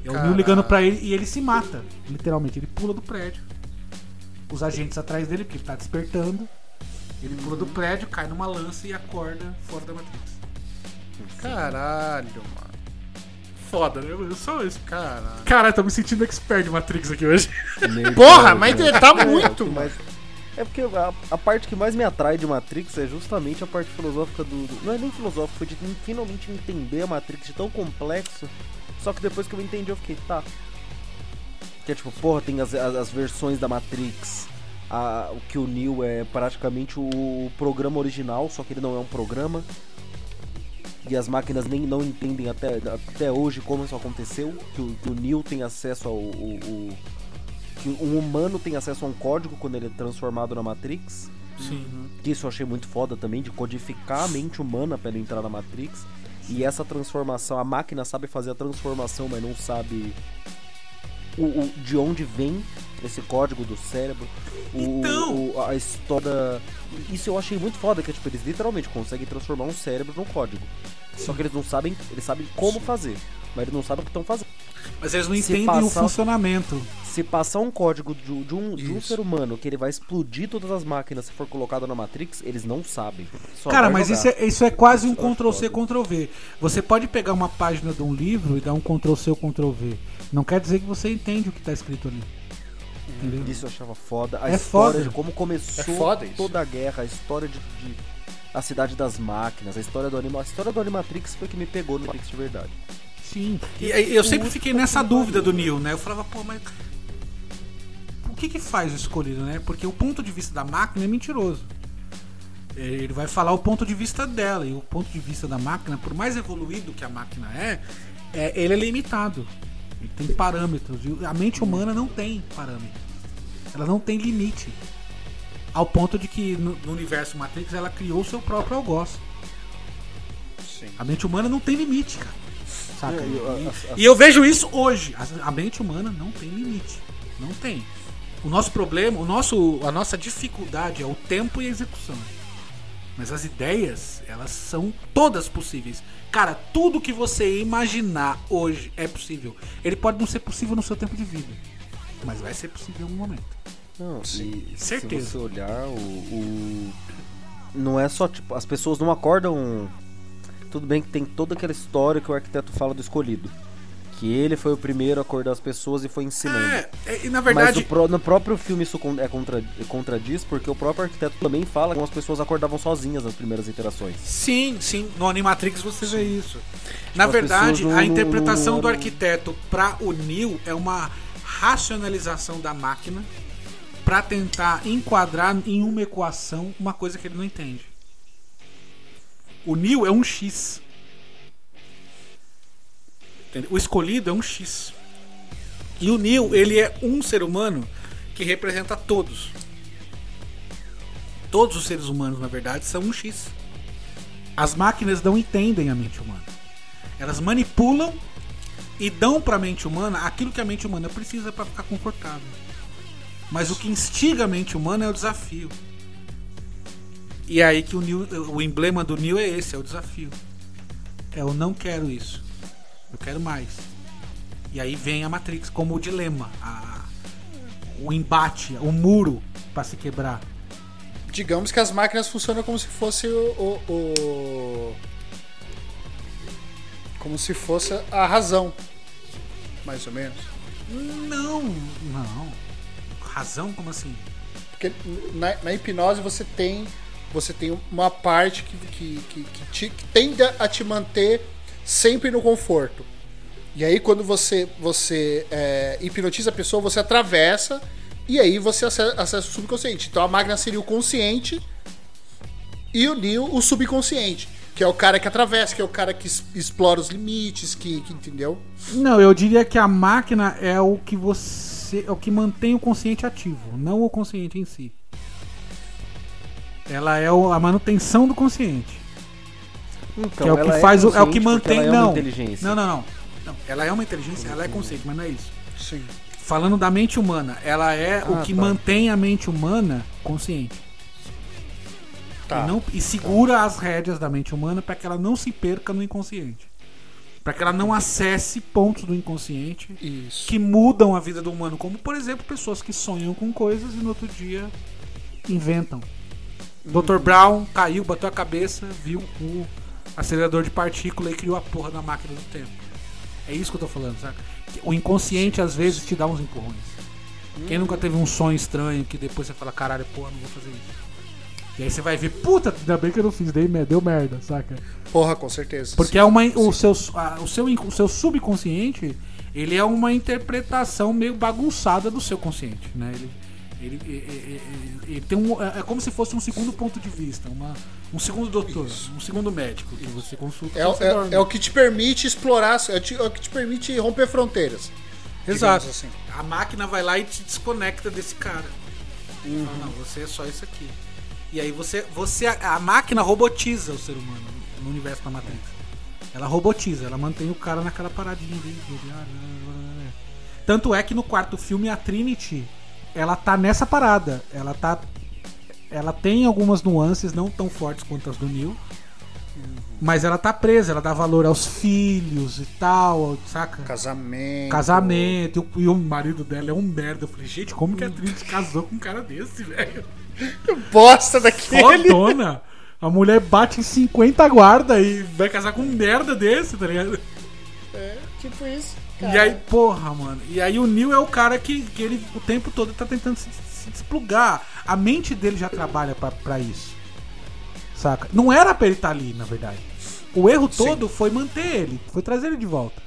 É o Neo Caralho. ligando pra ele e ele se mata. Literalmente, ele pula do prédio. Os agentes atrás dele, porque ele tá despertando. Ele pula do prédio, cai numa lança e acorda fora da Matrix. Caralho, mano. Foda, né? Eu só isso. Caralho. Caralho, tô me sentindo expert de Matrix aqui hoje. Porra, mas tá muito, mano. Mas é porque a, a parte que mais me atrai de Matrix é justamente a parte filosófica do. do- não é nem filosófica, foi de finalmente entender a Matrix de tão complexo. Só que depois que eu entendi, eu fiquei, tá. Que é tipo, porra, tem as, as, as versões da Matrix. A, o que o Neo é praticamente o programa original, só que ele não é um programa. E as máquinas nem não entendem até, até hoje como isso aconteceu. Que o, que o Neo tem acesso ao. o- o- que um humano tem acesso a um código quando ele é transformado na Matrix. Sim. Que isso eu achei muito foda também, de codificar a mente humana para ele entrar na Matrix. E essa transformação, a máquina sabe fazer a transformação, mas não sabe o, o- de onde vem esse código do cérebro. O, Então! o- a história. Isso eu achei muito foda, que é, tipo, eles literalmente conseguem transformar um cérebro num código. Só que eles não sabem, eles sabem como fazer, mas eles não sabem o que estão fazendo. Mas eles não Se entendem o passar- funcionamento. Se passar um código de, de um, de um ser humano que ele vai explodir todas as máquinas se for colocado na Matrix, eles não sabem. Só Cara, mas isso é, isso é quase um Ctrl-C, foda. Ctrl-V. Você pode pegar uma página de um livro e dar um Ctrl-C ou Ctrl-V. Não quer dizer que você entende o que tá escrito ali. Entendeu? Isso eu achava foda. A É história foda. de como começou É toda a guerra, a história de, de- a cidade das máquinas, a história do anima, a história do Animatrix foi que me pegou no Matrix de verdade. Sim. E eu sempre fiquei nessa dúvida do Neil, né? Eu falava, pô, mas. O que que faz o escolhido, né? Porque o ponto de vista da máquina é mentiroso. Ele vai falar o ponto de vista dela. E o ponto de vista da máquina, por mais evoluído que a máquina é, é ele é limitado. Ele tem parâmetros. E a mente humana não tem parâmetros. Ela não tem limite. Ao ponto de que no, no universo Matrix ela criou o seu próprio algoz. A mente humana não tem limite, cara. Saca? E, E, e eu vejo isso hoje. A, a mente humana não tem limite. Não tem. O nosso problema, o nosso, a nossa dificuldade é o tempo e a execução. Mas as ideias, elas são todas possíveis. Cara, tudo que você imaginar hoje é possível. Ele pode não ser possível no seu tempo de vida. Mas vai ser possível em algum momento. Não, e certeza. se você olhar, o, o- Não é só, tipo, as pessoas não acordam. Tudo bem que tem toda aquela história que o arquiteto fala do escolhido. Que ele foi o primeiro a acordar as pessoas e foi ensinando. É, é, e na Mas verdade. no, pró- no próprio filme isso é contra, contradiz, porque o próprio arquiteto também fala que algumas pessoas acordavam sozinhas nas primeiras interações. Sim, sim. No Animatrix você vê isso. Na as verdade, não- a interpretação não- do arquiteto para o Neo é uma racionalização da máquina para tentar enquadrar em uma equação uma coisa que ele não entende. O Neo é um X. O escolhido é um X. E o Neo, ele é um ser humano que representa todos. Todos os seres humanos, na verdade, são um X. As máquinas não entendem a mente humana. Elas manipulam e dão para a mente humana aquilo que a mente humana precisa para ficar confortável. Mas o que instiga a mente humana é o desafio. E é aí que o, Neo- o emblema do Neo é esse, é o desafio. É eu não quero isso. Eu quero mais. E aí vem a Matrix como o dilema, a- o embate, o muro para se quebrar. Digamos que as máquinas funcionam como se fosse o. o- o- como se fosse a razão. Mais ou menos. Não, não. Razão como assim? Porque na, na hipnose você tem. Você tem uma parte que, que, que, que, te- que tende a te manter sempre no conforto. E aí quando você, você é, hipnotiza a pessoa, você atravessa e aí você ace- acessa o subconsciente. Então a máquina seria o consciente e o Neo o subconsciente. Que é o cara que atravessa, que é o cara que explora os limites, que, que entendeu? Não, eu diria que a máquina é o que você. é o que mantém o consciente ativo, não o consciente em si. Ela é o- a manutenção do consciente. Então, que é o que ela faz o, é o que mantém. ela é uma não. inteligência. não, não, não. Não, Ela é uma inteligência, ela é consciente, mas não é isso. Sim. Falando da mente humana, ela é o Ah, que tá. mantém a mente humana consciente. Tá. E, não- e segura as rédeas da mente humana para que ela não se perca no inconsciente. Para que ela não acesse pontos do inconsciente Isso. que mudam a vida do humano, como por exemplo pessoas que sonham com coisas e no outro dia inventam. Dr. Brown caiu, bateu a cabeça, viu o acelerador de partícula e criou a porra da máquina do tempo. É isso que eu tô falando, saca? Que O inconsciente às vezes te dá uns empurrões. Quem nunca teve um sonho estranho que depois você fala, caralho, porra, não vou fazer isso. E aí você vai ver, puta, ainda bem que eu não fiz, dei, deu merda, saca? Porra, com certeza. Porque é uma, o, seu, a- o, seu, o seu subconsciente, ele é uma interpretação meio bagunçada do seu consciente, né? Ele, ele, ele- ele- ele tem um, é é como se fosse um segundo ponto de vista, uma, um segundo doutor, um segundo médico que você consulta. É, você é- é o que te permite explorar, é o te- é o que te permite romper fronteiras. Exato. assim. A máquina vai lá e te desconecta desse cara. Fala, não, você é só isso aqui. E aí você, você a, a máquina robotiza o ser humano no universo da Matrix. Ela robotiza, ela mantém o cara naquela paradinha ali. Tanto é que no quarto filme a Trinity, ela tá nessa parada. Ela tá ela tem algumas nuances não tão fortes quanto as do Neo. Mas ela tá presa, ela dá valor aos filhos e tal, saca? Casamento. Casamento, e o- e o marido dela é um merda. Eu falei, gente, como que a Trinity casou com um cara desse, velho? Bosta daquele. Fodona! A mulher bate em 50 guarda e vai casar com um merda desse, tá ligado? Tipo isso. E aí, porra, mano. E aí o Neil é o cara que, que ele o tempo todo tá tentando se, se desplugar. A mente dele já trabalha pra isso. Saca? Não era pra ele estar ali, na verdade. O erro todo foi manter ele, foi trazer ele de volta.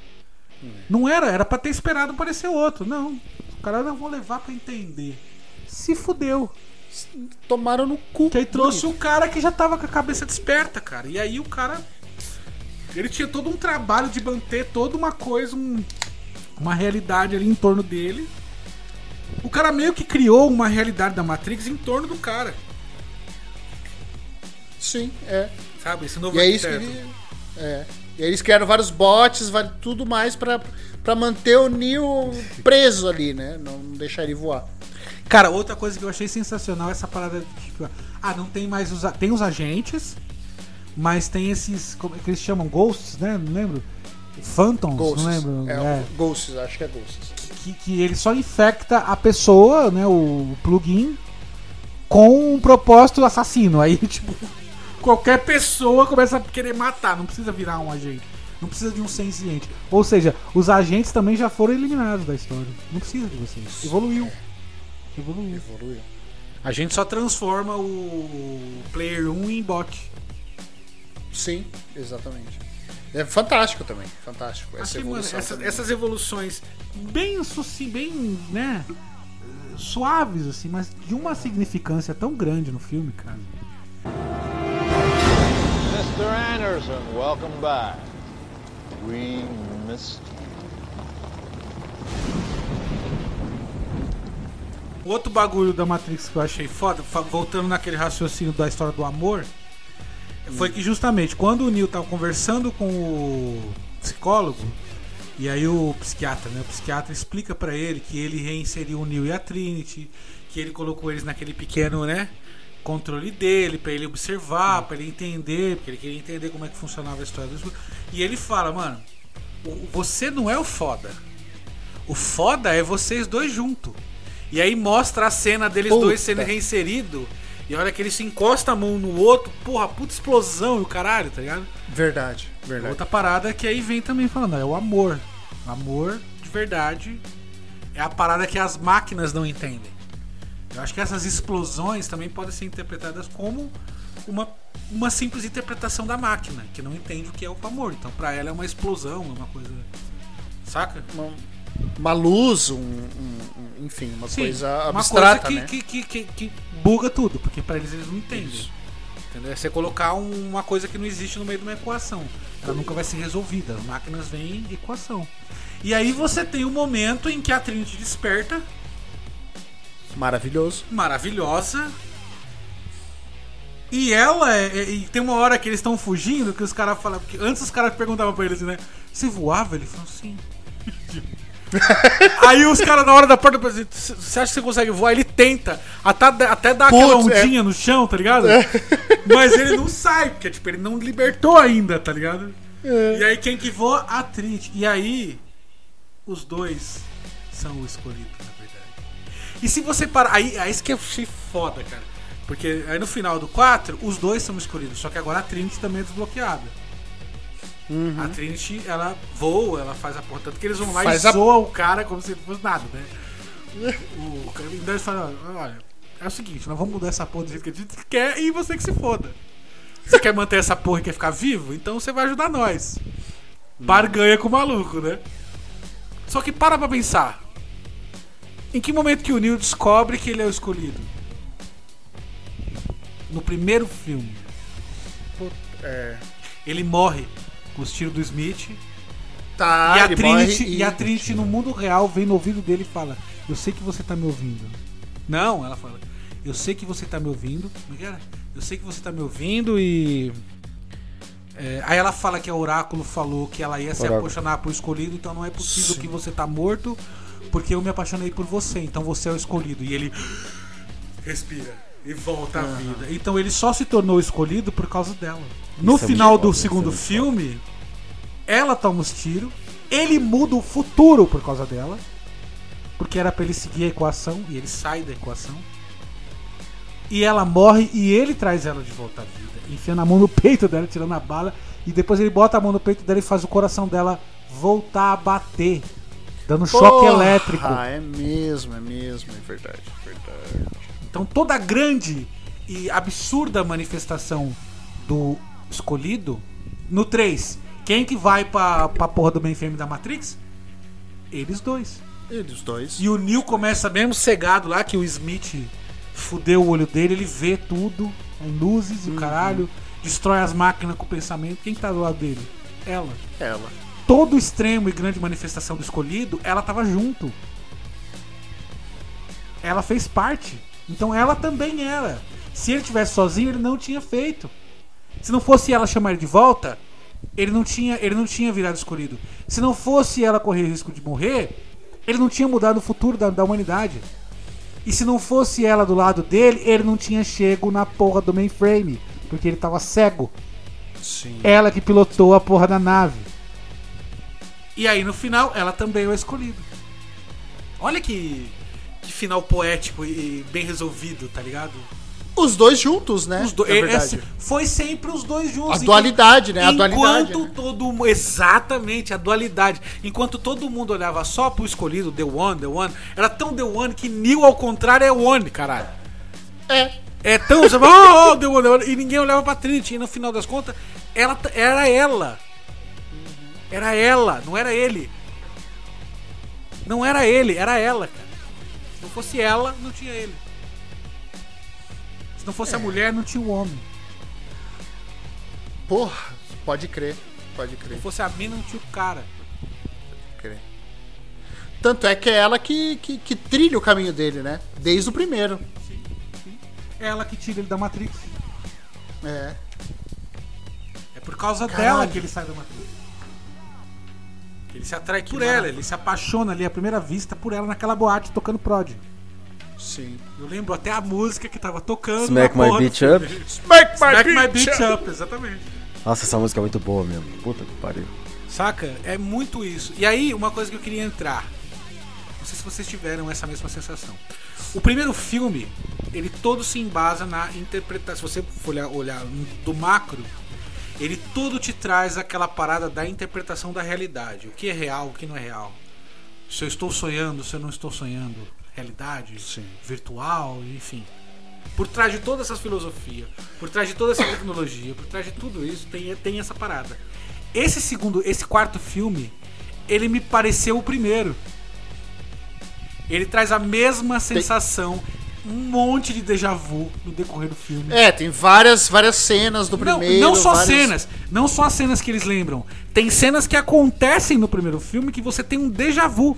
Não era, era pra ter esperado aparecer outro. Não. Os caras não vão levar pra entender. Se fudeu. Tomaram no cu. Que aí trouxe o cara que já tava com a cabeça desperta, cara. E aí o cara. Ele tinha todo um trabalho de manter toda uma coisa, um- uma realidade ali em torno dele. O cara meio que criou uma realidade da Matrix em torno do cara. Sim, é. Sabe? Esse novo E é isso que arquiteto. ele. É. E aí eles criaram vários bots, tudo mais pra, pra manter o Neo preso ali, né? Não deixar ele voar. Cara, outra coisa que eu achei sensacional é essa parada de tipo, ah, não tem mais os tem os agentes, mas tem esses como é que eles chamam ghosts, né? Não lembro. Phantoms, Ghosts. não lembro. É, É, Ghosts, acho que é Ghosts. que, que ele só infecta a pessoa, né, o plugin com um propósito assassino. Aí, tipo, qualquer pessoa começa a querer matar, não precisa virar um agente. Não precisa de um senciente. Ou seja, os agentes também já foram eliminados da história. Não precisa de vocês. Evoluiu. Evoluiu. Evoluiu. A gente só transforma o Player 1 em bot. Sim, exatamente. É fantástico também, fantástico. Essa mano, evolução. essa- também. essas evoluções bem, suci- bem, né, suaves, assim, mas de uma significância tão grande no filme, cara. Mr. Anderson, welcome back. We missed you. Outro bagulho da Matrix que eu achei foda, voltando naquele raciocínio da história do amor, foi que justamente quando o Neil tava conversando com o psicólogo, e aí o psiquiatra, né? O psiquiatra explica pra ele que ele reinseriu o Neil e a Trinity, que ele colocou eles naquele pequeno, né? Controle dele, pra ele observar, pra ele entender, porque ele queria entender como é que funcionava a história dos. E ele fala, mano, você não é o foda. O foda é vocês dois juntos. E aí mostra a cena deles Puta. dois sendo reinseridos. E a hora que eles se encostam a mão no outro, porra, puta explosão e o caralho, tá ligado? Verdade, verdade. Outra parada que aí vem também falando, é o amor. Amor de verdade é a parada que as máquinas não entendem. Eu acho que essas explosões também podem ser interpretadas como uma, uma simples interpretação da máquina, que não entende o que é o amor. Então pra ela é uma explosão, é uma coisa. Saca? Uma, uma luz, um, um- um- enfim, uma Sim, coisa uma abstrata, coisa que, né? que, que, que, buga tudo, porque pra eles eles não entendem. Entendeu? É você colocar um- uma coisa que não existe no meio de uma equação. Ela nunca vai ser resolvida. As máquinas vêm em equação. E aí você tem o momento em que a Trinity desperta, Maravilhoso. maravilhosa. E ela é, é- e tem uma hora que eles estão fugindo que os caras falam. porque Antes os caras perguntavam pra eles, né? Você voava? Ele falou sim. Aí os caras na hora da porta você acha que você consegue voar? Ele tenta, até, até dar aquela Putz, é. ondinha no chão, tá ligado? Mas ele não sai, porque tipo, ele não libertou ainda, tá ligado? É. E aí quem que voa? A Trinity. E aí, os dois são o escolhido, na verdade. E se você parar. Aí, aí isso que eu achei foda, cara. Porque aí no final do 4, os dois são escolhidos. Só que agora a Trinity também é desbloqueada. Uhum. A Trinity, ela voa, ela faz a porra. Tanto que eles vão lá Faz e a- zoam o cara como se fosse nada, né? o cara então eles falam, olha, é o seguinte, nós vamos mudar essa porra do jeito que a gente quer e você que se foda. Você quer manter essa porra e quer ficar vivo? Então você vai ajudar nós. Barganha com o maluco, né? Só que para pra pensar. Em que momento que o Neil descobre que ele é o escolhido? No primeiro filme. É. Ele morre com os tiros do Smith. Tá, e, a Trinity, morre e a Trinity no mundo real vem no ouvido dele e fala: Eu sei que você tá me ouvindo. Não, ela fala: Eu sei que você tá me ouvindo. É? Eu sei que você tá me ouvindo e. É, aí ela fala que a Oráculo falou que ela ia se Oráculo. apaixonar por escolhido, então não é possível que você tá morto, porque eu me apaixonei por você, então você é o escolhido. E ele respira e volta à vida. Então ele só se tornou escolhido por causa dela. No Isso é final muito do é segundo muito filme, ela toma os tiros, ele muda o futuro por causa dela, porque era pra ele seguir a equação e ele sai da equação. E ela morre e ele traz ela de volta à vida, enfiando a mão no peito dela, tirando a bala, e depois ele bota a mão no peito dela e faz o coração dela voltar a bater, dando um choque Porra, elétrico. é mesmo, é mesmo, é verdade, é verdade. Então toda a grande e absurda manifestação do escolhido no 3, quem que vai pra, pra porra do mainframe da Matrix? Eles dois. Eles dois. E o Neil começa mesmo cegado lá, que o Smith fudeu o olho dele, ele vê tudo, em luzes e o caralho, destrói as máquinas com o pensamento. Quem que tá do lado dele? Ela. Ela. Todo extremo e grande manifestação do escolhido, ela tava junto. Ela fez parte. Então ela também era. Se ele tivesse sozinho, ele não tinha feito. Se não fosse ela chamar ele de volta, ele não tinha, ele não tinha virado escolhido. Se não fosse ela correr risco de morrer, ele não tinha mudado o futuro da, da humanidade. E se não fosse ela do lado dele, ele não tinha chego na porra do mainframe, porque ele tava cego. Sim. Ela que pilotou a porra da nave. E aí no final, ela também é o escolhido. Olha que, que final poético e bem resolvido, tá ligado? Os dois juntos, né? Os do- é- verdade. é- foi sempre os dois juntos. A dualidade, né? A dualidade, Enquanto né? todo mu- Exatamente, a dualidade. Enquanto todo mundo olhava só pro escolhido, The One, The One, era tão The One que Neil, ao contrário, é One, caralho. É. É tão. Fala, oh, The One, The One, e ninguém olhava pra Trinity. E no final das contas, ela, era ela. Era ela, não era ele. Não era ele, era ela, cara. Se não fosse ela, não tinha ele. Se não fosse É. a mulher, não tinha o homem. Porra, pode crer. Pode Se crer, não fosse a mina, não tinha o cara. crer. Tanto é que é ela que, que, que trilha o caminho dele, né? Desde o primeiro. É ela que tira ele da Matrix. É. É por causa Caralho. dela que ele sai da Matrix. Ele se atrai por ela, maravilha. ele se apaixona ali à primeira vista por ela naquela boate tocando prod. Sim. Eu lembro até a música que tava tocando. Smack My filme. Up. Smack Smack My Bitch Up, exatamente. Nossa, essa música é muito boa mesmo. Puta que pariu. Saca? É muito isso. E aí, uma coisa que eu queria entrar. Não sei se vocês tiveram essa mesma sensação. O primeiro filme, ele todo se embasa na interpretação. Se você for olhar, olhar do macro, ele todo te traz aquela parada da interpretação da realidade. O que é real, o que não é real. Se eu estou sonhando, se eu não estou sonhando. Realidade, virtual, enfim. Por trás de toda essa filosofia, por trás de toda essa tecnologia, por trás de tudo isso, tem, tem essa parada. Esse segundo, esse quarto filme, ele me pareceu o primeiro. Ele traz a mesma sensação, um monte de déjà vu no decorrer do filme. É, tem várias, várias cenas do Não, primeiro. não só vários- cenas, não só as cenas que eles lembram. Tem cenas que acontecem no primeiro filme que você tem um déjà vu.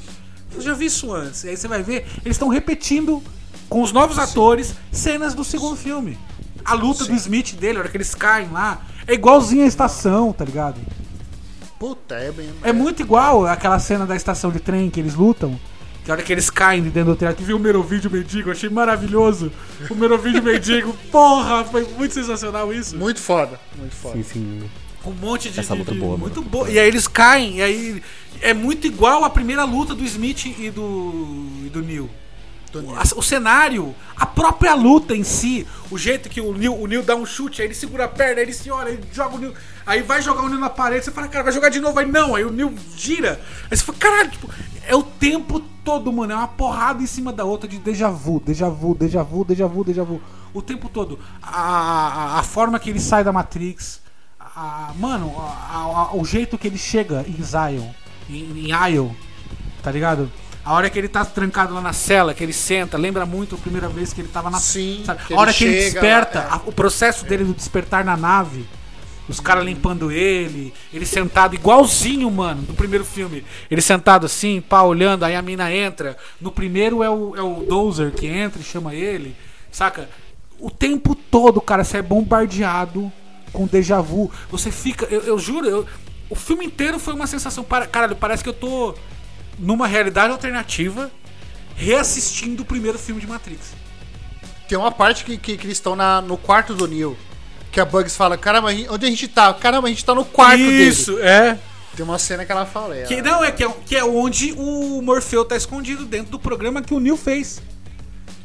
Você já viu isso antes? E aí você vai ver, eles estão repetindo com os novos atores cenas do segundo filme. A luta do Smith dele, a hora que eles caem lá, é igualzinho a estação, tá ligado? Puta, é bem. É muito igual aquela cena da estação de trem que eles lutam. Que a hora que eles caem de dentro do teatro, viu o Merovídeo Mendigo, achei maravilhoso. O Merovídeo Mendigo, porra, foi muito sensacional isso. Muito foda. Muito foda. Sim, sim. Um monte de. Essa de- luta de- boa, Muito mano. boa. E aí eles caem, e aí. É muito igual a primeira luta do Smith e do. e do Neil. O cenário, a própria luta em si, o jeito que o Neil, o Neil dá um chute, aí ele segura a perna, aí ele se olha, ele joga o Neil, aí vai jogar o Neil na parede, você fala, cara, vai jogar de novo, aí não, aí o Neil gira, aí você fala, caralho, tipo, é o tempo todo, mano, é uma porrada em cima da outra de déjà vu, déjà vu, déjà vu, déjà vu, déjà vu, o tempo todo. A, a, a forma que ele sai da Matrix, a, mano, a- o jeito que ele chega em Zion, em, em tá ligado? A hora que ele tá trancado lá na cela, que ele senta, lembra muito a primeira vez que ele tava na Sim, sabe? A hora ele que ele desperta, lá, é. o processo dele do despertar na nave, os caras limpando ele, ele sentado igualzinho, mano, do primeiro filme. Ele sentado assim, pá, olhando, aí a mina entra. No primeiro é o, é o Dozer que entra e chama ele, saca? O tempo todo, cara, você é bombardeado com déjà vu. Você fica, eu, eu juro, eu- o filme inteiro foi uma sensação. Para, caralho, parece que eu tô numa realidade alternativa reassistindo o primeiro filme de Matrix. Tem uma parte que, que, que eles estão na- no quarto do Neil. Que a Bugs fala, caramba, onde a gente tá? Caramba, a gente tá no quarto Isso, dele. é. Tem uma cena que ela fala. é, Que, não, é que, é que é onde o Morfeu tá escondido dentro do programa que o Neil fez.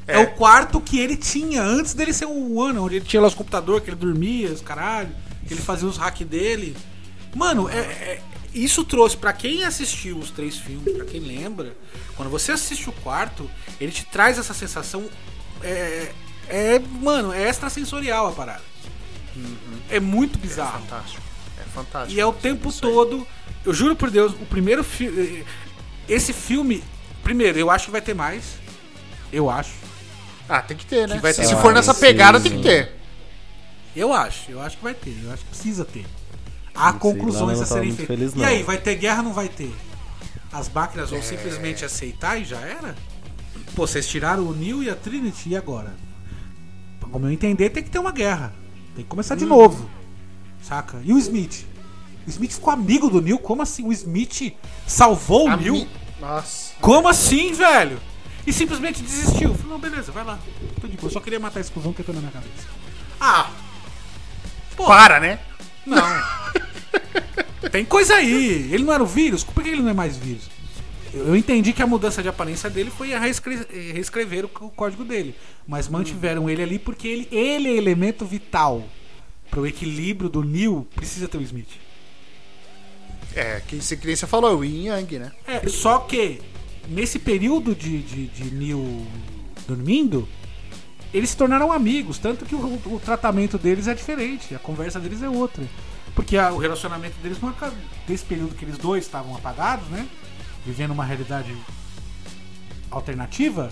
É. É. o quarto que ele tinha antes dele ser o One, onde ele tinha lá os computadores, que ele dormia, os caralho, que ele fazia os hack dele. Mano, é, é- isso trouxe pra quem assistiu os três filmes, pra quem lembra, quando você assiste o quarto, ele te traz essa sensação. É, é mano, é extrasensorial a parada. É muito bizarro. Fantástico. É fantástico. E é o tempo todo. Eu juro por Deus, o primeiro filme. Esse filme. Primeiro, eu acho que vai ter mais. Eu acho. Ah, tem que ter, né? Que vai ter Se for nessa Sim, pegada, sim. tem que ter. Eu acho. Eu acho que vai ter. Eu acho que precisa ter. Há sei, conclusões a serem feitas. feliz, E aí, vai ter guerra ou não vai ter? As máquinas É. vão simplesmente aceitar e já era? Pô, vocês tiraram o Neo e a Trinity e agora? Como eu entender, tem que ter uma guerra. Tem que começar Hum. de novo. Saca? E o Smith? O Smith ficou amigo do Neil? Como assim? O Smith salvou o A Neil? Nossa. Como assim, velho? E simplesmente desistiu. Falei, não, beleza, vai lá. Tô de boa. Só queria matar esse cuzão que entrou na minha cabeça. Ah! Pô, Para, né? Não. Tem coisa aí. Ele não era o vírus? Por que ele não é mais vírus? Eu entendi que a mudança de aparência dele foi a reescre- eh, reescrever o o código dele. Mas mantiveram ele ali porque ele, ele é elemento vital. Para o equilíbrio do Neil, precisa ter o Smith. É, que se você falou, o Yin Yang, né? É, só que nesse período de, de, de Neil dormindo, eles se tornaram amigos, tanto que o, o tratamento deles é diferente, a conversa deles é outra. Porque a- o relacionamento deles não acaba. Desse período que eles dois estavam apagados, né? Vivendo uma realidade alternativa,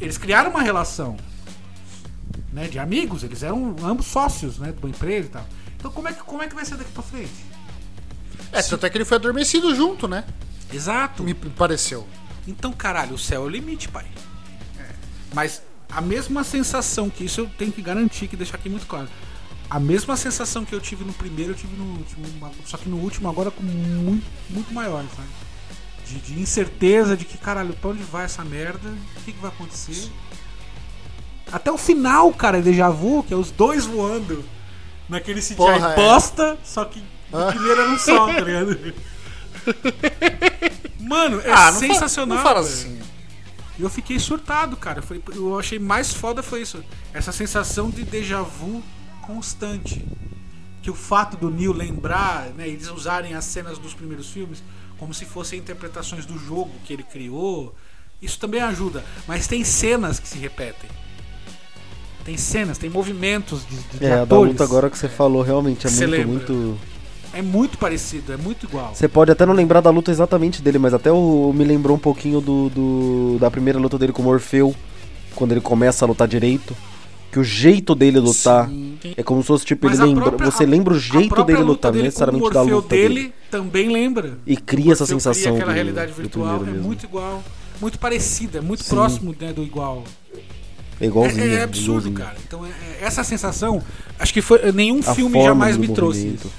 eles criaram uma relação né, de amigos, eles eram ambos sócios né, de uma empresa e tal. Então como é que, como é que vai ser daqui pra frente? É, tanto é que ele foi adormecido junto, né? Exato. Me pareceu. Então, caralho, o céu é o limite, pai. Mas a mesma sensação que isso eu tenho que garantir, que deixar aqui muito claro. A mesma sensação que eu tive no primeiro, eu tive no último. Só que no último agora com muito, muito maior, sabe? De, de incerteza de que, caralho, pra onde vai essa merda? O que, que vai acontecer? Até o final, cara, é déjà vu, que é os dois voando naquele CGI Porra, é. bosta, só que Ah. no primeiro era um só, tá ligado? Mano, é ah, não sensacional. não fala assim. E eu fiquei surtado, cara. Foi, eu achei mais foda foi isso. Essa sensação de déjà vu constante. Que o fato do Neil lembrar, né, eles usarem as cenas dos primeiros filmes como se fossem interpretações do jogo que ele criou. Isso também ajuda. Mas tem cenas que se repetem. Tem cenas, tem movimentos de, de, É, a da atores. luta agora que você falou realmente é muito, muito. É muito parecido, é muito igual. Você pode até não lembrar da luta exatamente dele, mas até o, me lembrou um pouquinho do, do- da primeira luta dele com o Morfeu, quando ele começa a lutar direito. Que o jeito dele lutar Sim. é como se fosse tipo, Mas ele lembra. própria- você lembra o jeito dele luta lutar, não dele necessariamente da luta dele, dele. também lembra. E cria essa sensação cria aquela do- realidade virtual, é mesmo. muito igual. Muito parecido, é muito Sim. próximo né, do igual. É igualzinho. É, é absurdo, igualzinho. cara. Então, é- é- essa sensação, acho que foi nenhum A filme jamais me trouxe isso.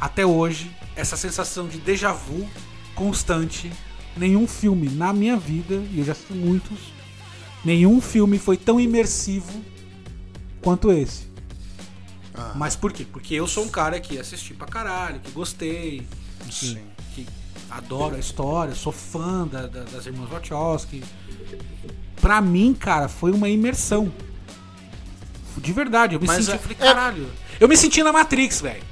Até hoje, essa sensação de déjà vu constante, nenhum filme na minha vida, e eu já assisti muitos, nenhum filme foi tão imersivo quanto esse. Ah. Mas por quê? Porque eu sou um cara que assisti pra caralho, que gostei, Sim. que adoro a história, sou fã da- da- das irmãs Wachowski. Pra mim, cara, foi uma imersão. De verdade, eu me Mas senti, é- eu falei, é- caralho. Eu me senti na Matrix, velho.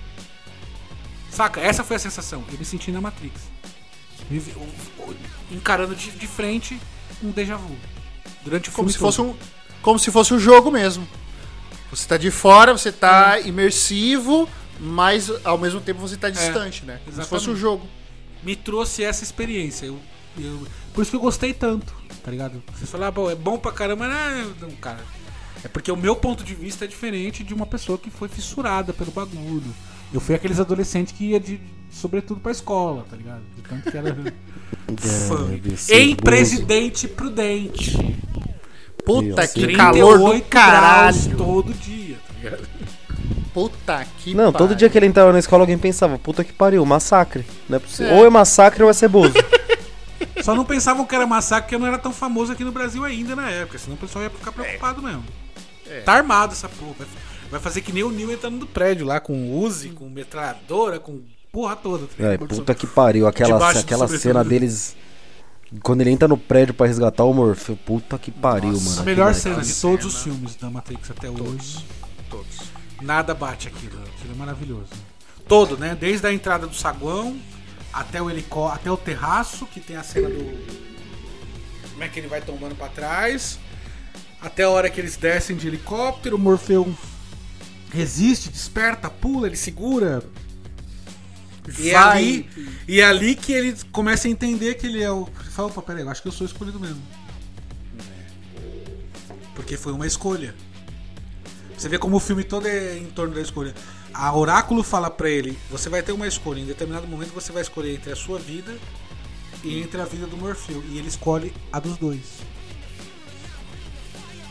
Saca? Essa foi a sensação. Eu me senti na Matrix. Me encarando de, de frente um déjà vu. Durante o Como se todo. fosse um. Como se fosse um jogo mesmo. Você tá de fora, você tá imersivo, mas ao mesmo tempo você tá distante, né? Como se fosse um jogo. me trouxe essa experiência. Eu, eu- por isso que eu gostei tanto, tá ligado? Vocês falaram, ah, pô, é bom pra caramba, né? Não, cara. É porque o meu ponto de vista é diferente de uma pessoa que foi fissurada pelo bagulho. Eu fui aqueles adolescentes que ia de sobretudo pra escola, tá ligado? De tanto que era Em presidente prudente. Puta Deus. que 38 calor do caralho. todo dia, tá ligado? Puta que Não, todo pariu. dia que ele entrava na escola alguém pensava, puta que pariu, massacre. Não é possível. É. Ou é massacre ou é ceboso. Só não pensavam que era massacre porque não era tão famoso aqui no Brasil ainda na época. Senão o pessoal ia ficar preocupado mesmo. Tá armado essa porra. Vai, fazer que nem o Nil entrando no prédio lá com Uzi, com metralhadora, com porra toda. tá É, puta que pariu. Aquela, aquela cena deles. Quando ele entra no prédio pra resgatar o Morfeu. Puta que pariu, Nossa, mano. a melhor Aquilo- cena de cena. todos os filmes da Matrix até hoje. Todos. Nada bate aquilo. Aquilo é maravilhoso. Todo, né? Desde a entrada do saguão até o helicóptero, até o terraço, que tem a cena do. Como é que ele vai tombando pra trás. Até a hora que eles descem de helicóptero, o Morfeu resiste, desperta, pula, ele segura. E é, Vai. ali, e é ali que ele começa a entender que ele é o. Ele fala, opa, peraí, eu acho que eu sou escolhido mesmo. Porque foi uma escolha. Você vê como o filme todo é em torno da escolha. A Oráculo fala pra ele: você vai ter uma escolha. Em determinado momento você vai escolher entre a sua vida e entre a vida do Morfeu. E ele escolhe a dos dois.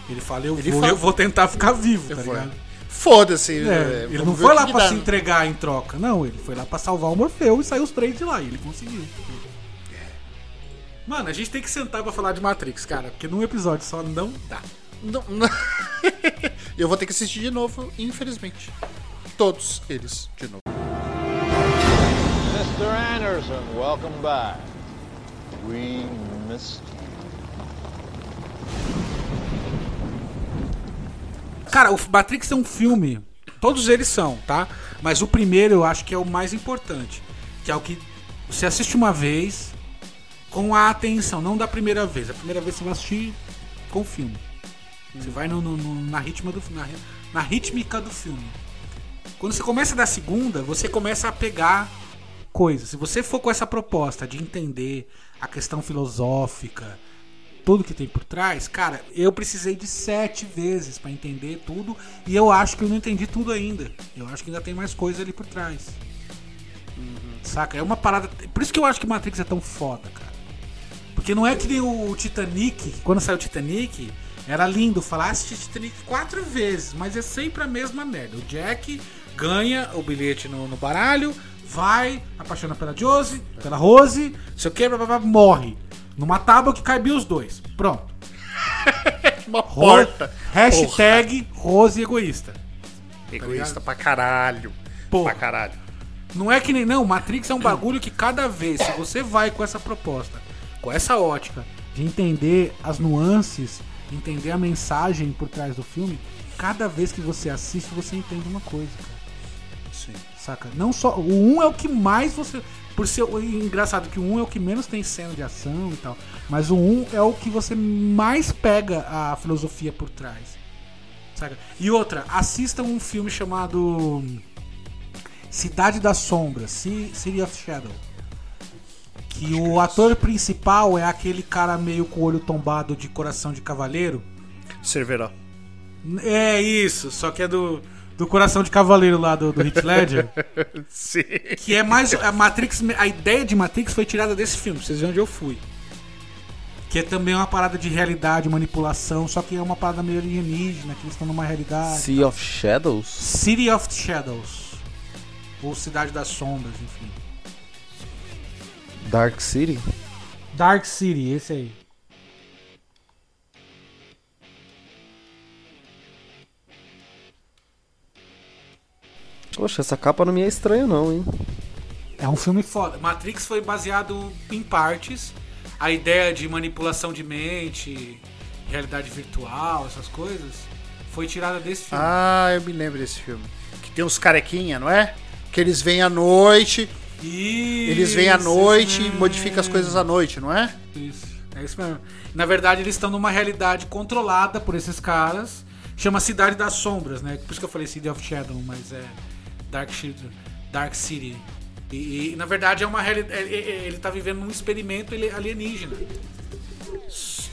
Ele fala: eu, Ele vou, fala- eu vou tentar ficar vivo, tá Eu vou. Foda-se. É, é, ele não foi lá dá. se entregar em troca. Não, ele foi lá pra salvar o Morfeu e saiu os três de lá. E ele conseguiu. Mano, a gente tem que sentar pra falar de Matrix, cara. Porque num episódio só não dá. Não- não- Eu vou ter que assistir de novo, infelizmente. Todos eles de novo. Mr. Anderson, welcome back. We missed you. Cara, o Matrix é um filme. Todos eles são, tá? Mas o primeiro eu acho que é o mais importante. Que é o que você assiste uma vez com a atenção, não da primeira vez. A primeira vez você vai assistir com o filme. Você vai no, no- no- na, ritma do, na, na rítmica do filme. Quando você começa da segunda, você começa a pegar coisas. Se você for com essa proposta de entender a questão filosófica, tudo que tem por trás, cara, eu precisei de sete vezes pra entender tudo e eu acho que eu não entendi tudo ainda. Eu acho que ainda tem mais coisa ali por trás. Saca? É uma parada. Por isso que eu acho que Matrix é tão foda, cara. Porque não é que nem o Titanic, quando saiu o Titanic, era lindo falar, assisti Titanic quatro vezes, mas é sempre a mesma merda. O Jack ganha o bilhete no, no baralho, vai, apaixona pela Josie, pela Rose, não sei o que, blá, blá, blá, morre. Numa tábua que cabia os dois. Pronto. Uma Ro- porta. Hashtag Rose egoísta. Egoísta pra caralho. Porra. Pra caralho. Não é que nem. Não, Matrix é um bagulho que cada vez, se você vai com essa proposta, com essa ótica de entender as nuances, entender a mensagem por trás do filme, cada vez que você assiste, você entende uma coisa, cara. Sim. Saca? Não só. O 1 é o que mais você. Por ser. Engraçado que o 1 é o que menos tem cena de ação e tal. Mas o 1 é o que você mais pega a filosofia por trás. Saca? E outra, assista um filme chamado. Cidade das Sombras, Ci- City of Shadow. Que o ator principal é aquele cara meio com o olho tombado de coração de cavaleiro. Cerveró. É isso, só que é do, do coração de cavaleiro lá do, do Heath Ledger. Sim. Que é mais. A Matrix. A ideia de Matrix foi tirada desse filme, pra vocês verem onde eu fui. Que é também uma parada de realidade, manipulação, só que é uma parada meio alienígena, que eles estão numa realidade. Sea of Shadows? City of Shadows. Ou Cidade das Sombras, enfim. Dark City? Dark City, esse aí. Poxa, essa capa não me é estranha não, hein? É um filme foda. Matrix foi baseado em partes. A ideia de manipulação de mente, realidade virtual, essas coisas, foi tirada desse filme. Ah, eu me lembro desse filme. Que tem uns carequinha, não é? Que eles vêm à noite, eles vêm à Isso, noite e isso modificam as coisas à noite, não é? Isso, é isso mesmo. Na verdade, eles estão numa realidade controlada por esses caras. Chama Cidade das Sombras, né? Por isso que eu falei City of Shadow, mas é Dark City. Dark City. E, e, na verdade é uma realidade. Ele tá vivendo um experimento alienígena.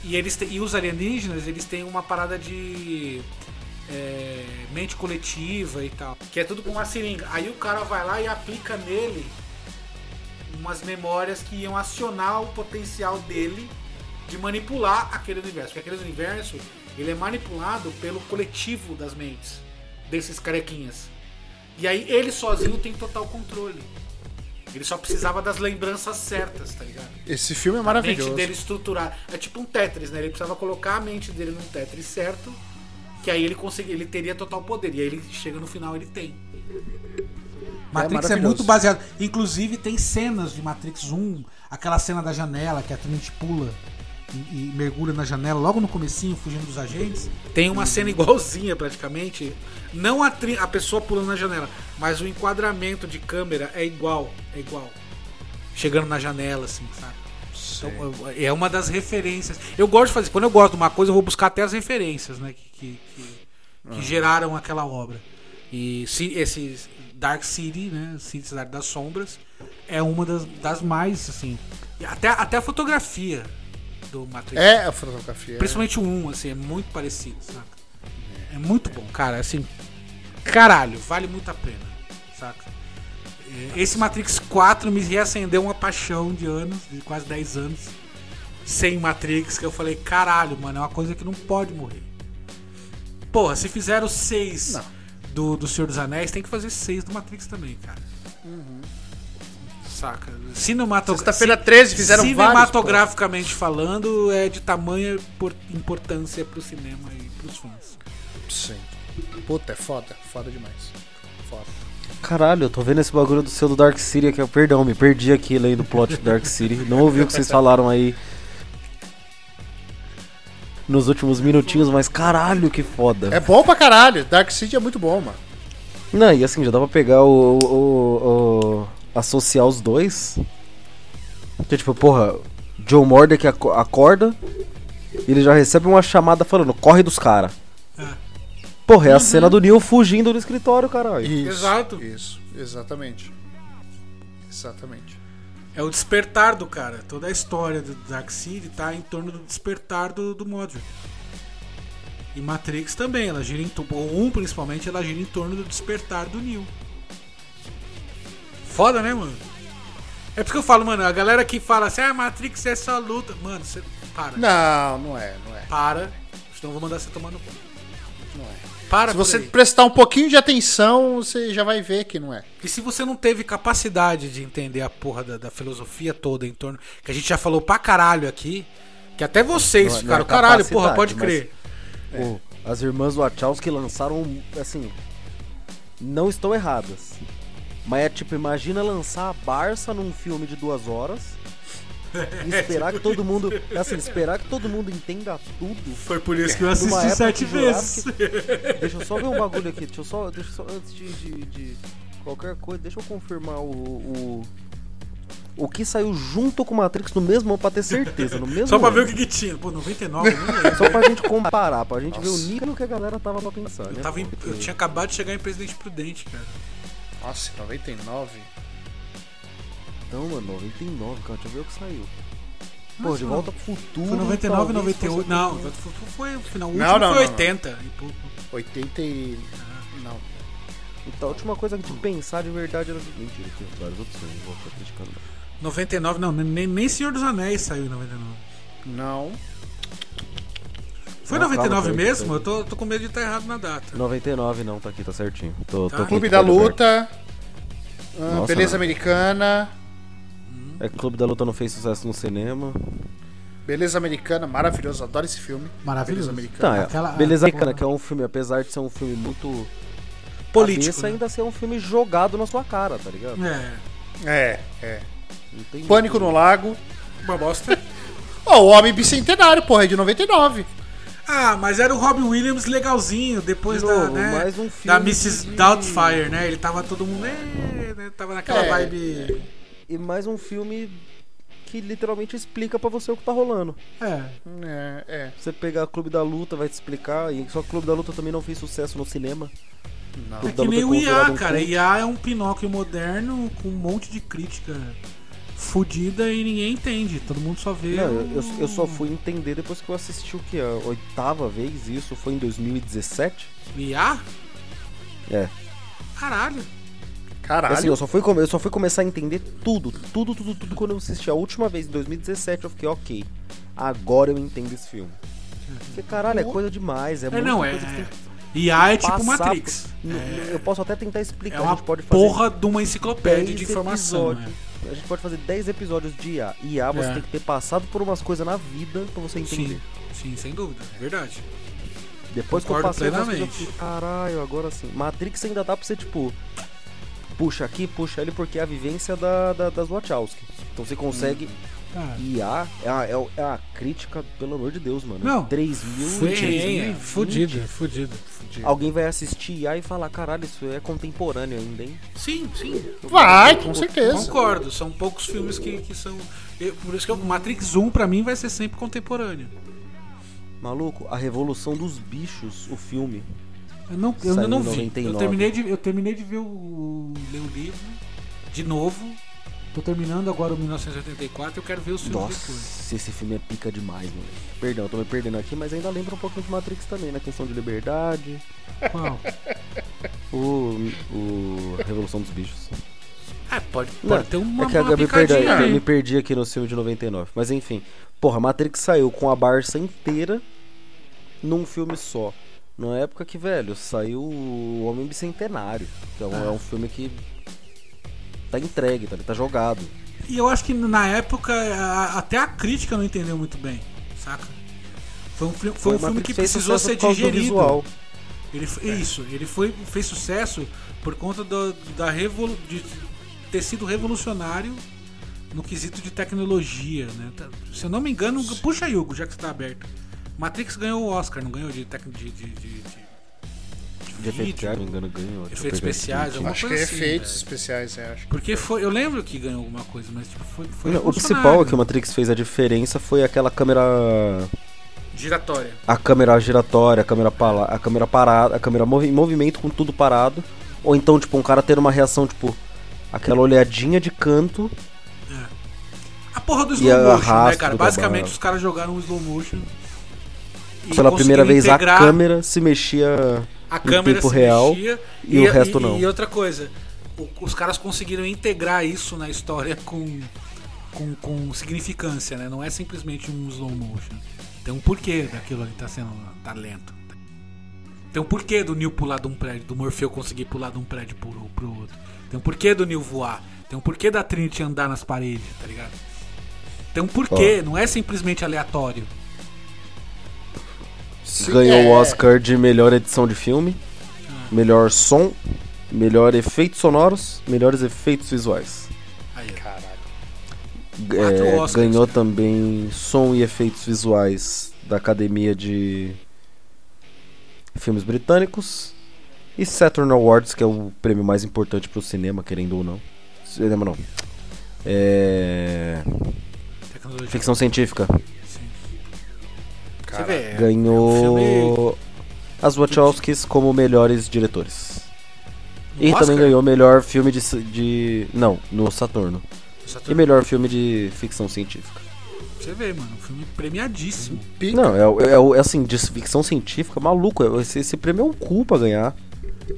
E, eles e os alienígenas, eles têm uma parada de é, mente coletiva e tal. Que é tudo com uma seringa. Aí o cara vai lá e aplica nele umas memórias que iam acionar o potencial dele de manipular aquele universo. Porque aquele universo ele é manipulado pelo coletivo das mentes desses carequinhas. E aí ele sozinho tem total controle. Ele só precisava das lembranças certas, tá ligado? Esse filme é A maravilhoso. mente dele estruturar. É tipo um Tetris, né? Ele precisava colocar a mente dele num Tetris certo, que aí ele conseguia, ele teria total poder. E aí ele chega no final, ele tem. Matrix é, maravilhoso. muito baseado. Inclusive tem cenas de Matrix 1, aquela cena da janela que a Trinity pula e, e mergulha na janela logo no comecinho, fugindo dos agentes. Tem uma cena igualzinha praticamente. Não a, a pessoa pulando na janela, mas o enquadramento de câmera é igual, é igual. Chegando na janela, assim, sabe? Então, é uma das referências. Eu gosto de fazer. Quando eu gosto de uma coisa, eu vou buscar até as referências, né? Que, que, que- que geraram aquela obra. E se, esse Dark City, né? Cidade das Sombras, é uma das, das mais, assim. Até, até a fotografia do Matrix. É a fotografia. Principalmente o 1, assim, é muito parecido, saca? É muito bom, cara, assim. Caralho, vale muito a pena, saca? É, Esse Matrix 4 me reacendeu uma paixão de anos, de quase 10 anos, sem Matrix, que eu falei, caralho, mano, é uma coisa que não pode morrer. Porra, se fizeram 6 do, do Senhor dos Anéis, tem que fazer seis do Matrix também, cara. Saca? Cinematogra Sexta-feira 13 fizeram vários, Cinematograficamente falando, é de tamanha por- importância pro cinema e pros fãs. Sim. Puta, é foda. Foda demais. Foda. Caralho, eu tô vendo esse bagulho do seu do Dark City aqui. Perdão, me perdi aqui lendo o plot do Dark City. Não ouvi o que vocês falaram aí nos últimos minutinhos, mas caralho, que foda. É bom pra caralho. Dark City é muito bom, mano. Não, e assim, já dá pra pegar o. o, o- o- associar os dois. Que tipo, porra, Joe Mordek aco- acorda e ele já recebe uma chamada falando, corre dos caras. Porra, é a cena do Neil fugindo do escritório, caralho. Isso, Exato. Isso, exatamente. Exatamente. É o despertar do cara. Toda a história do Dark City tá em torno do despertar do, do Modric. E Matrix também, ela gira em torno. O 1 principalmente, ela gira em torno do despertar do Neo. Foda, né, mano? É por isso que eu falo, mano, a galera que fala assim, ah, Matrix é só luta. Mano, você para. Não, não é, não é. Para. Senão eu vou mandar você tomar no cu. Não é. Para Se você aí. prestar um pouquinho de atenção, você já vai ver que não é. E se você não teve capacidade de entender a porra da, da filosofia toda em torno. Que a gente já falou pra caralho aqui. Que até vocês Não é- ficaram, não é caralho, porra, pode mas- crer. Pô, as irmãs Wachowski lançaram, assim, não estão erradas. Mas é tipo, imagina lançar a Barça num filme de duas horas e esperar que todo mundo, assim, esperar que todo mundo entenda tudo. Foi por isso que eu assisti sete que vezes. Deixa eu só ver um bagulho aqui, deixa eu só, deixa eu só antes de, de- de qualquer coisa, deixa eu confirmar o, o o que saiu junto com o Matrix no mesmo ano pra ter certeza, no mesmo Só pra ver o ano. que, que tinha. Pô, 99, eu não. Só pra gente comparar, pra gente ver o nível que a galera tava pra pensar, né? Eu, tava em- eu tinha acabado de chegar em Presidente Prudente, cara. Nossa, 99. Então, mano, 99, cara, deixa eu ver o que saiu. Pô, de volta pro futuro. Foi 99, talvez 98. fosse- Não, foi, foi o final. O Não, último não, foi não, 80. E pouco. 80 e... Não. Então, a última coisa de pensar de verdade era. Mentira, tem vários outros filmes, vou ficar criticando. não. 99, não, nem, nem Senhor dos Anéis saiu em 99. Não. Foi Não, 99 calma, mesmo? Eu tô, tô com medo de estar errado na data. 99 não, tá aqui, tá certinho. Tô, Tá. tô aqui Clube da. Luta. ah, Nossa, Beleza não. Americana. É Clube da Luta não fez sucesso no cinema. Beleza Americana, maravilhoso. Adoro esse filme. Maravilhoso. Beleza Tá, Americana. é. Aquela- Beleza, a- cara, que é um filme, apesar de ser um filme muito. Político. cabeça, né? ainda ser um filme jogado na sua cara, tá ligado? É. É, é. Pânico no Lago. Uma bosta. Ó, o Homem Bicentenário, porra, é de 99. Ah, mas era o Robin Williams legalzinho, depois De da, novo, né, mais um da Mrs. de- Doubtfire, né? Ele tava todo mundo, "É", né? Tava naquela É. vibe... E mais um filme que literalmente explica pra você o que tá rolando. É. É, é. Você pegar Clube da Luta, vai te explicar. E só que Clube da Luta também não fez sucesso no cinema. Não. É Clube que nem o IA, um cara. culto. IA é um Pinóquio moderno com um monte de crítica fudida e ninguém entende. Todo mundo só vê. Não, eu, o- eu- eu só fui entender depois que eu assisti o que? A oitava vez, isso foi em 2017? IA? É. Caralho. Caralho. Assim, eu só, fui, eu só fui começar a entender tudo, tudo, tudo, tudo quando eu assisti a última vez, em 2017, eu fiquei, ok, agora eu entendo esse filme. Porque, caralho, é coisa demais, é, É, não, coisa é. IA é tipo passar Matrix. por- n- Eu posso até tentar explicar, É a uma gente pode fazer porra de uma enciclopédia 10 de informação. episódios. né? A gente pode fazer 10 episódios de IA. IA você É. tem que ter passado por umas coisas na vida pra você entender. Sim, sim, sem dúvida. Verdade. Depois que eu Concordo passei algumas coisas, eu plenamente. fiquei, caralho, agora sim. Matrix ainda dá pra você, tipo, puxa aqui, puxa ali, porque é a vivência da, da- das Wachowski. Então você consegue. Ah, IA é a, é, é a crítica, pelo amor de Deus, mano. Não. 3 mil e 2020. fudido, fudido. Alguém vai assistir IA e falar, caralho, isso é contemporâneo ainda, hein? Sim, sim. Vai, com certeza. Concordo. São poucos filmes que, que são. eu- por isso que o Matrix 1 pra mim vai ser sempre contemporâneo. Maluco, a Revolução dos Bichos, o filme. Eu não, eu Saiu não vi. 99. Eu terminei, de, eu terminei de ver o, ler o livro de novo. Tô terminando agora o 1984 eu quero ver os filmes depois. Nossa, esse filme é pica demais, mano. Perdão, tô me perdendo aqui, mas ainda lembra um pouquinho de Matrix também, na questão de liberdade. Qual? O, o Revolução dos Bichos. Ah, pode, Não, pode ter uma, é que uma me perdi, eu me perdi aqui no filme de 99. Mas enfim, porra, Matrix saiu com a Barça inteira num filme só. Na época que, velho, saiu o Homem Bicentenário. Que é um, é um filme que tá entregue, tá, tá jogado. E eu acho que na época a- até a crítica não entendeu muito bem, saca? Foi um, fi- foi um filme que precisou ser digerido. Ele, f- Isso, ele foi, fez sucesso por conta do- da revolu de ter sido revolucionário no quesito de tecnologia, né? Tá- Se eu não me engano, puxa Hugo, já que você tá aberto. Matrix ganhou o Oscar, não ganhou de, tec- de, de, de, de- De efeito engano, ganhou. Efeitos especiais, alguma Acho que coisa é assim, efeitos velho. especiais, é, acho. Porque foi, eu lembro que ganhou alguma coisa, mas tipo, foi, foi Não, o principal que o Matrix fez a diferença foi aquela câmera. Giratória. A câmera giratória, a câmera, pala, a câmera parada, a câmera movi- em movimento com tudo parado. Ou então, tipo, um cara tendo uma reação, tipo, aquela olhadinha de canto. A porra do slow motion, né, cara? Basicamente trabalho. os caras jogaram o slow motion. E Pela primeira vez integrar a câmera se mexia a em câmera tempo se real mexia, e o resto não. E outra coisa, os caras conseguiram integrar isso na história com, com, com significância, né? Não é simplesmente um slow motion. Tem um porquê daquilo ali tá sendo tá lento. Tem um porquê do Neo pular de um prédio, do Morfeu conseguir pular de um prédio pro, pro outro. Tem um porquê do Neo voar. Tem um porquê da Trinity andar nas paredes, tá ligado? Tem um porquê, não é simplesmente aleatório. Sim, ganhou é. o Oscar de melhor edição de filme, melhor som, melhor efeitos sonoros, melhores efeitos visuais. Aí, É, Oscars, ganhou cara. também som e efeitos visuais da Academia de Filmes Britânicos e Saturn Awards, que é o prêmio mais importante pro cinema, querendo ou não. Cinema não. É... Ficção científica. Você vê, é- Ganhou é filme- as Wachowskis como melhores diretores. E Oscar? também ganhou melhor filme de, de. Não, no Saturno. Saturno. E melhor filme de ficção científica. Você vê, mano, um filme premiadíssimo. Pica. Não, é, é, é assim, de ficção científica, maluco. é- Esse, esse prêmio é um cu pra ganhar.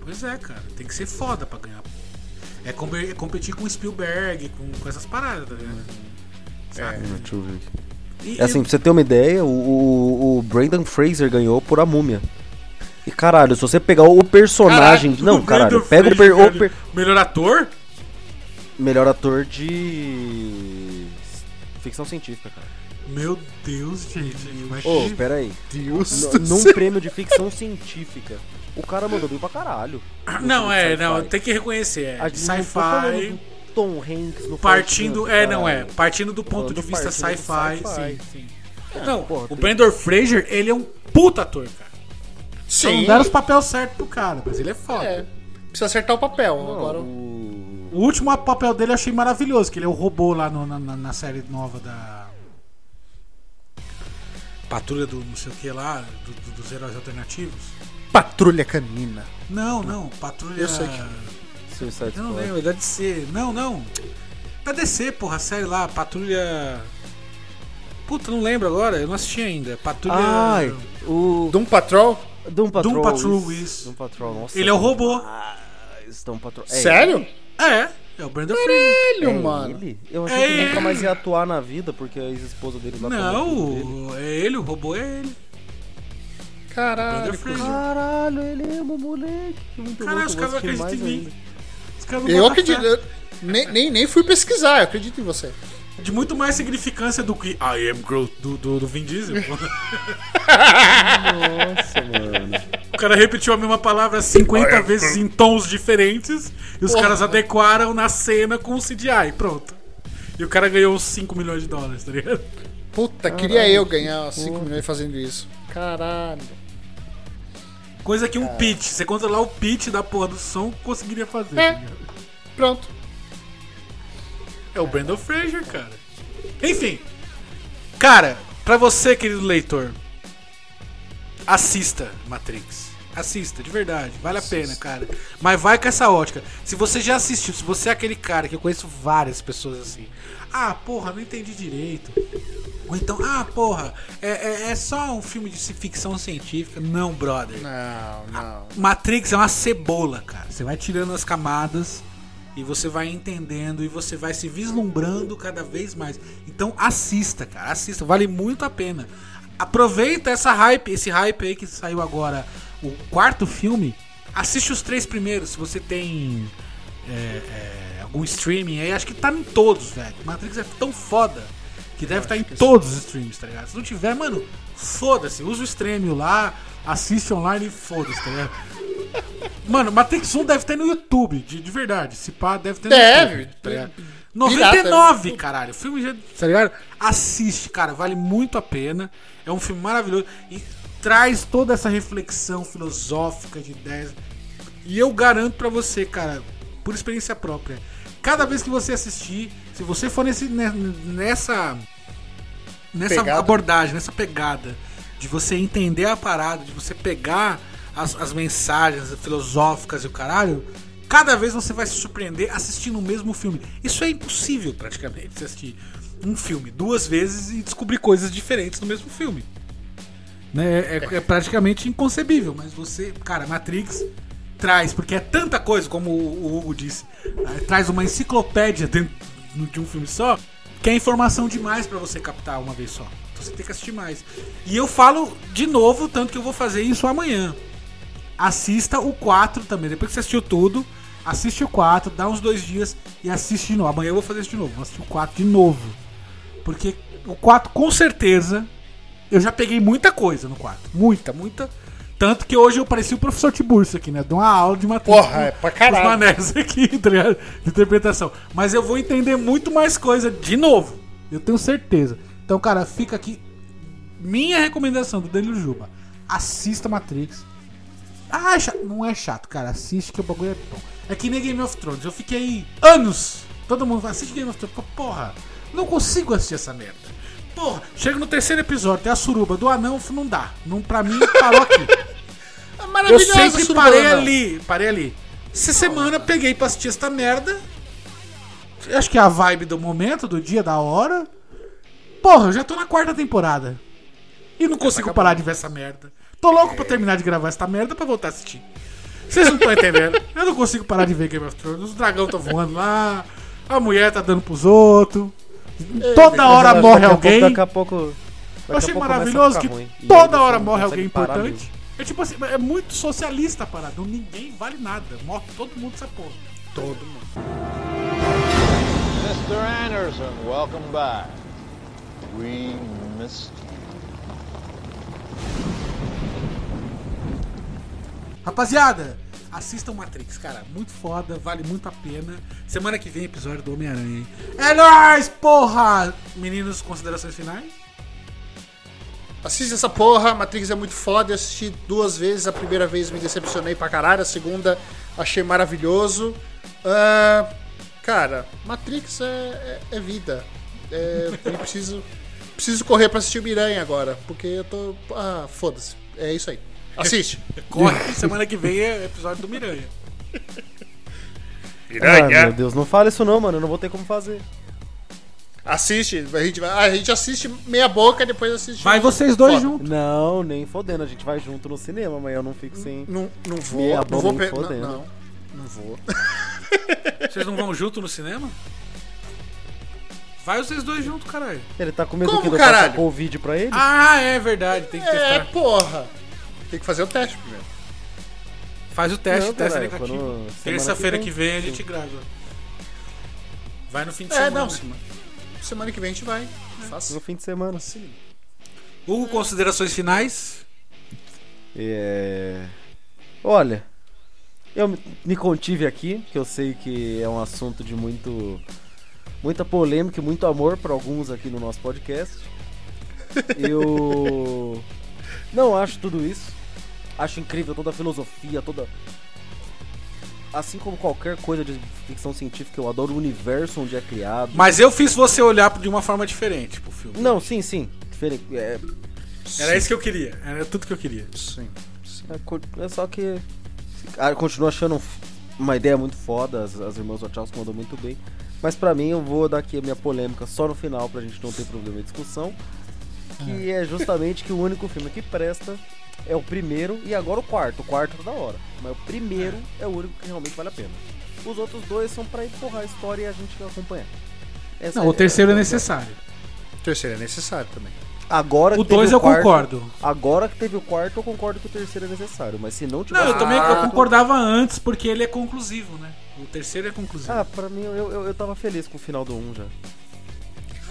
Pois é, cara, tem que ser foda pra ganhar. É, com- é competir com Spielberg, com, com essas paradas, tá ligado? Saca? Deixa eu ver aqui. E- É assim, pra você ter uma ideia, o, o, o Brandon Fraser ganhou por A Múmia. E caralho, se você pegar o personagem. Não, o caralho, pega o, per- Fraser, o per- Melhor ator? melhor ator de. ficção científica, cara. Meu Deus, gente. Ô, que- pera aí. Deus N- num céu. prêmio de ficção científica. O cara mandou bem pra caralho. Não, é, não, tem que reconhecer. É, sci-fi. Tom Hanks no Partindo. É, não é. Partindo do ponto de vista sci-fi. sci-fi. Sim, sim. Não, porra, o tem- Brandon Fraser, ele é um puta ator, cara. Só Sim. não deram os papéis certos pro cara, mas ele é foda. É. Precisa acertar o papel. Agora, O- O último papel dele eu achei maravilhoso, que ele é o robô lá no- na, na- na série nova da. Patrulha do não sei o que lá, do- do- dos heróis alternativos. Patrulha Canina. Não, não, Patrulha. Eu sei que- Suicide Eu não Squad. lembro, é da DC. Não, não. Da DC, porra, a série lá, Patrulha. Puta, não lembro agora, eu não assisti ainda. Patrulha. Ai, o Doom Patrol? Doom Patrol. Doom Patrol, isso. Doom Patrol, nossa. Ele é o robô. Doom Patrol. É Sério? É, é o Brandon Fraser. Filho, É mano. ele? Eu achei É que ele ele. nunca mais ia atuar na vida, porque a ex-esposa dele lá dele. Não, é ele, o robô é ele. Caralho. Caralho, ele é um moleque. que Muito Caralho, louco, os caras acreditam em mim. Não Eu acredito. eu nem, nem, nem fui pesquisar, eu acredito em você. De muito mais significância do que I am Groot do, do, do Vin Diesel. Nossa, mano. o cara repetiu a mesma palavra 50 vezes em tons diferentes e os Porra. caras adequaram na cena com o CGI. Pronto. E o cara ganhou uns 5 milhões de dólares, tá ligado? Puta, queria eu ganhar 5 milhões fazendo isso. Caralho. Coisa que um pitch, você controlar o pitch da porra do som, conseguiria fazer. É. tá? Pronto. É o Brandon Fraser, cara. Enfim. Cara, pra você, querido leitor, assista Matrix. Assista, de verdade. Vale a pena, cara. Mas vai com essa ótica. Se você já assistiu, se você é aquele cara que eu conheço várias pessoas assim. Ah, porra, não entendi direito. Ou então, ah, porra, é, é- é só um filme de ficção científica. Não, brother. Não, não. Matrix é uma cebola, cara. Você vai tirando as camadas e você vai entendendo e você vai se vislumbrando cada vez mais. Então assista, cara, assista, vale muito a pena. Aproveita essa hype, esse hype aí que saiu agora, o quarto filme, assiste os três primeiros. Se você tem é, algum streaming aí, acho que tá em todos, velho. Matrix é tão foda que deve estar em todos os streams, tá ligado? Se não tiver, mano, foda-se. Usa o stream lá, assiste online e foda-se, tá ligado? Mano, Matrix 1 deve ter no YouTube, de, de verdade. Se pá, deve ter no Deve. YouTube. Tá ligado? Pirata, 99, caralho. O filme já. Tá ligado? Assiste, cara. Vale muito a pena. É um filme maravilhoso. E traz toda essa reflexão filosófica de ideias. E eu garanto pra você, cara, por experiência própria. Cada vez que você assistir, se você for nesse, ne- nessa. Nessa Pegada. abordagem, nessa pegada de você entender a parada, de você pegar as, as mensagens filosóficas e o caralho, cada vez você vai se surpreender assistindo o mesmo filme. Isso é impossível, praticamente, você assistir um filme duas vezes e descobrir coisas diferentes no mesmo filme. Né? É, é praticamente inconcebível, mas você, cara, Matrix traz, porque é tanta coisa, como o, Hugo disse, eh, traz uma enciclopédia dentro de um filme só, que é informação demais pra você captar uma vez só. Então você tem que assistir mais. E eu falo de novo, tanto que eu vou fazer isso amanhã. Assista o 4 também. Depois que você assistiu tudo, assiste o 4, dá uns dois dias e assiste de novo. Amanhã eu vou fazer isso de novo. Vou assistir o 4 de novo. Porque o 4, com certeza, eu já peguei muita coisa no 4. Muita, muita. Tanto que hoje eu pareci o professor Tiburcio aqui, né? Dou uma aula de matéria. Porra, é pra caralho. Os manés aqui, tá? De interpretação. Mas eu vou entender muito mais coisa de novo. Eu tenho certeza. Então, cara, fica aqui. Minha recomendação do Danilo Juba. Assista Matrix. Ah, é chato. não é chato, cara. Assiste que o bagulho é bom. É que nem Game of Thrones. Eu fiquei anos. Todo mundo fala, assiste Game of Thrones. Porra, não consigo assistir essa merda. Porra, chega no terceiro episódio, tem a suruba do anão, não dá. Não, pra mim, parou aqui. É Eu sempre parei ali, parei ali. Essa semana peguei pra assistir essa merda. Acho que é a vibe do momento, do dia, da hora. Porra, eu já tô na quarta temporada. E não consigo parar de ver essa merda. Tô louco pra terminar de gravar essa merda pra voltar a assistir. Vocês não estão entendendo. Eu não consigo parar de ver Game of Thrones. Os dragão estão voando lá. A mulher tá dando pros outros. Toda hora morre pouco- alguém. Daqui a pouco. Eu daqui a achei maravilhoso que ruim. Toda hora morre alguém importante. É tipo assim, é muito socialista a parada. Ninguém vale nada. Morre todo mundo essa porra. Todo mundo. Mr. Anderson, welcome back. We missed you. Rapaziada, assistam Matrix, cara. Muito foda, vale muito a pena. Semana que vem, episódio do Homem-Aranha, hein? É nóis, porra! Meninos, considerações finais? Assiste essa porra, Matrix é muito foda. Eu assisti duas vezes. A primeira vez me decepcionei pra caralho. A segunda achei maravilhoso. Ah, cara, Matrix é, é- é vida. É, eu preciso, preciso correr pra assistir o Miranha agora. Porque eu tô. Ah, foda-se. É isso aí. Assiste. Corre, semana que vem é episódio do Miranha. Ai, meu Deus, não fala isso não, mano. Eu não vou ter como fazer. Assiste. A gente, vai- a gente assiste meia boca depois assiste. Vai um- vocês dois Foda. juntos. Não, nem fodendo. A gente vai junto no cinema, mas eu não fico sem. Não, não vou. Meia não boca vou. nem pe- Não, fodendo. não, não vou. Vocês não vão junto no cinema? Vai vocês dois juntos, caralho. Ele tá com medo Como, que eu caralho? passar Covid pra ele? Ah, é verdade, tem que É, testar. porra. Tem que fazer o teste primeiro. Faz o teste, Não, teste caralho, negativo. quando- Terça-feira que que vem. vem a gente grava. Vai no fim de É, semana. não, semana, semana que vem a gente vai. Faça. No fim de semana. Hugo, considerações finais? É... Olha, eu me- me contive aqui, que eu sei que é um assunto de muito muita polêmica e muito amor para alguns aqui no nosso podcast. Eu não acho tudo isso. Acho incrível toda a filosofia, toda assim como qualquer coisa de ficção científica, eu adoro o universo onde é criado. Mas eu fiz você olhar de uma forma diferente pro filme. Não, sim, sim. Diferente. É, Era isso que eu queria. Era tudo que eu queria. Sim. É, co- é só que. ah, eu continuo achando um uma ideia muito foda. As, as irmãs Wachowski mandou muito bem. Mas pra mim, eu vou dar aqui a minha polêmica só no final, pra gente não ter problema de discussão. Que é justamente que o único filme que presta é o primeiro e agora o quarto. O quarto tá da hora. Mas o primeiro é o único que realmente vale a pena. Os outros dois são pra empurrar a história e a gente acompanhar. Essa Não, o é- terceiro é é- necessário. O terceiro é necessário também. Agora que O 2 eu quarto- concordo. Agora que teve o quarto, eu concordo que o terceiro é necessário. Mas se não tivesse. Não, eu também eu quarto- concordava antes, porque ele é conclusivo, né? O terceiro é conclusivo. Ah, pra mim, eu, eu, eu tava feliz com o final do 1 já.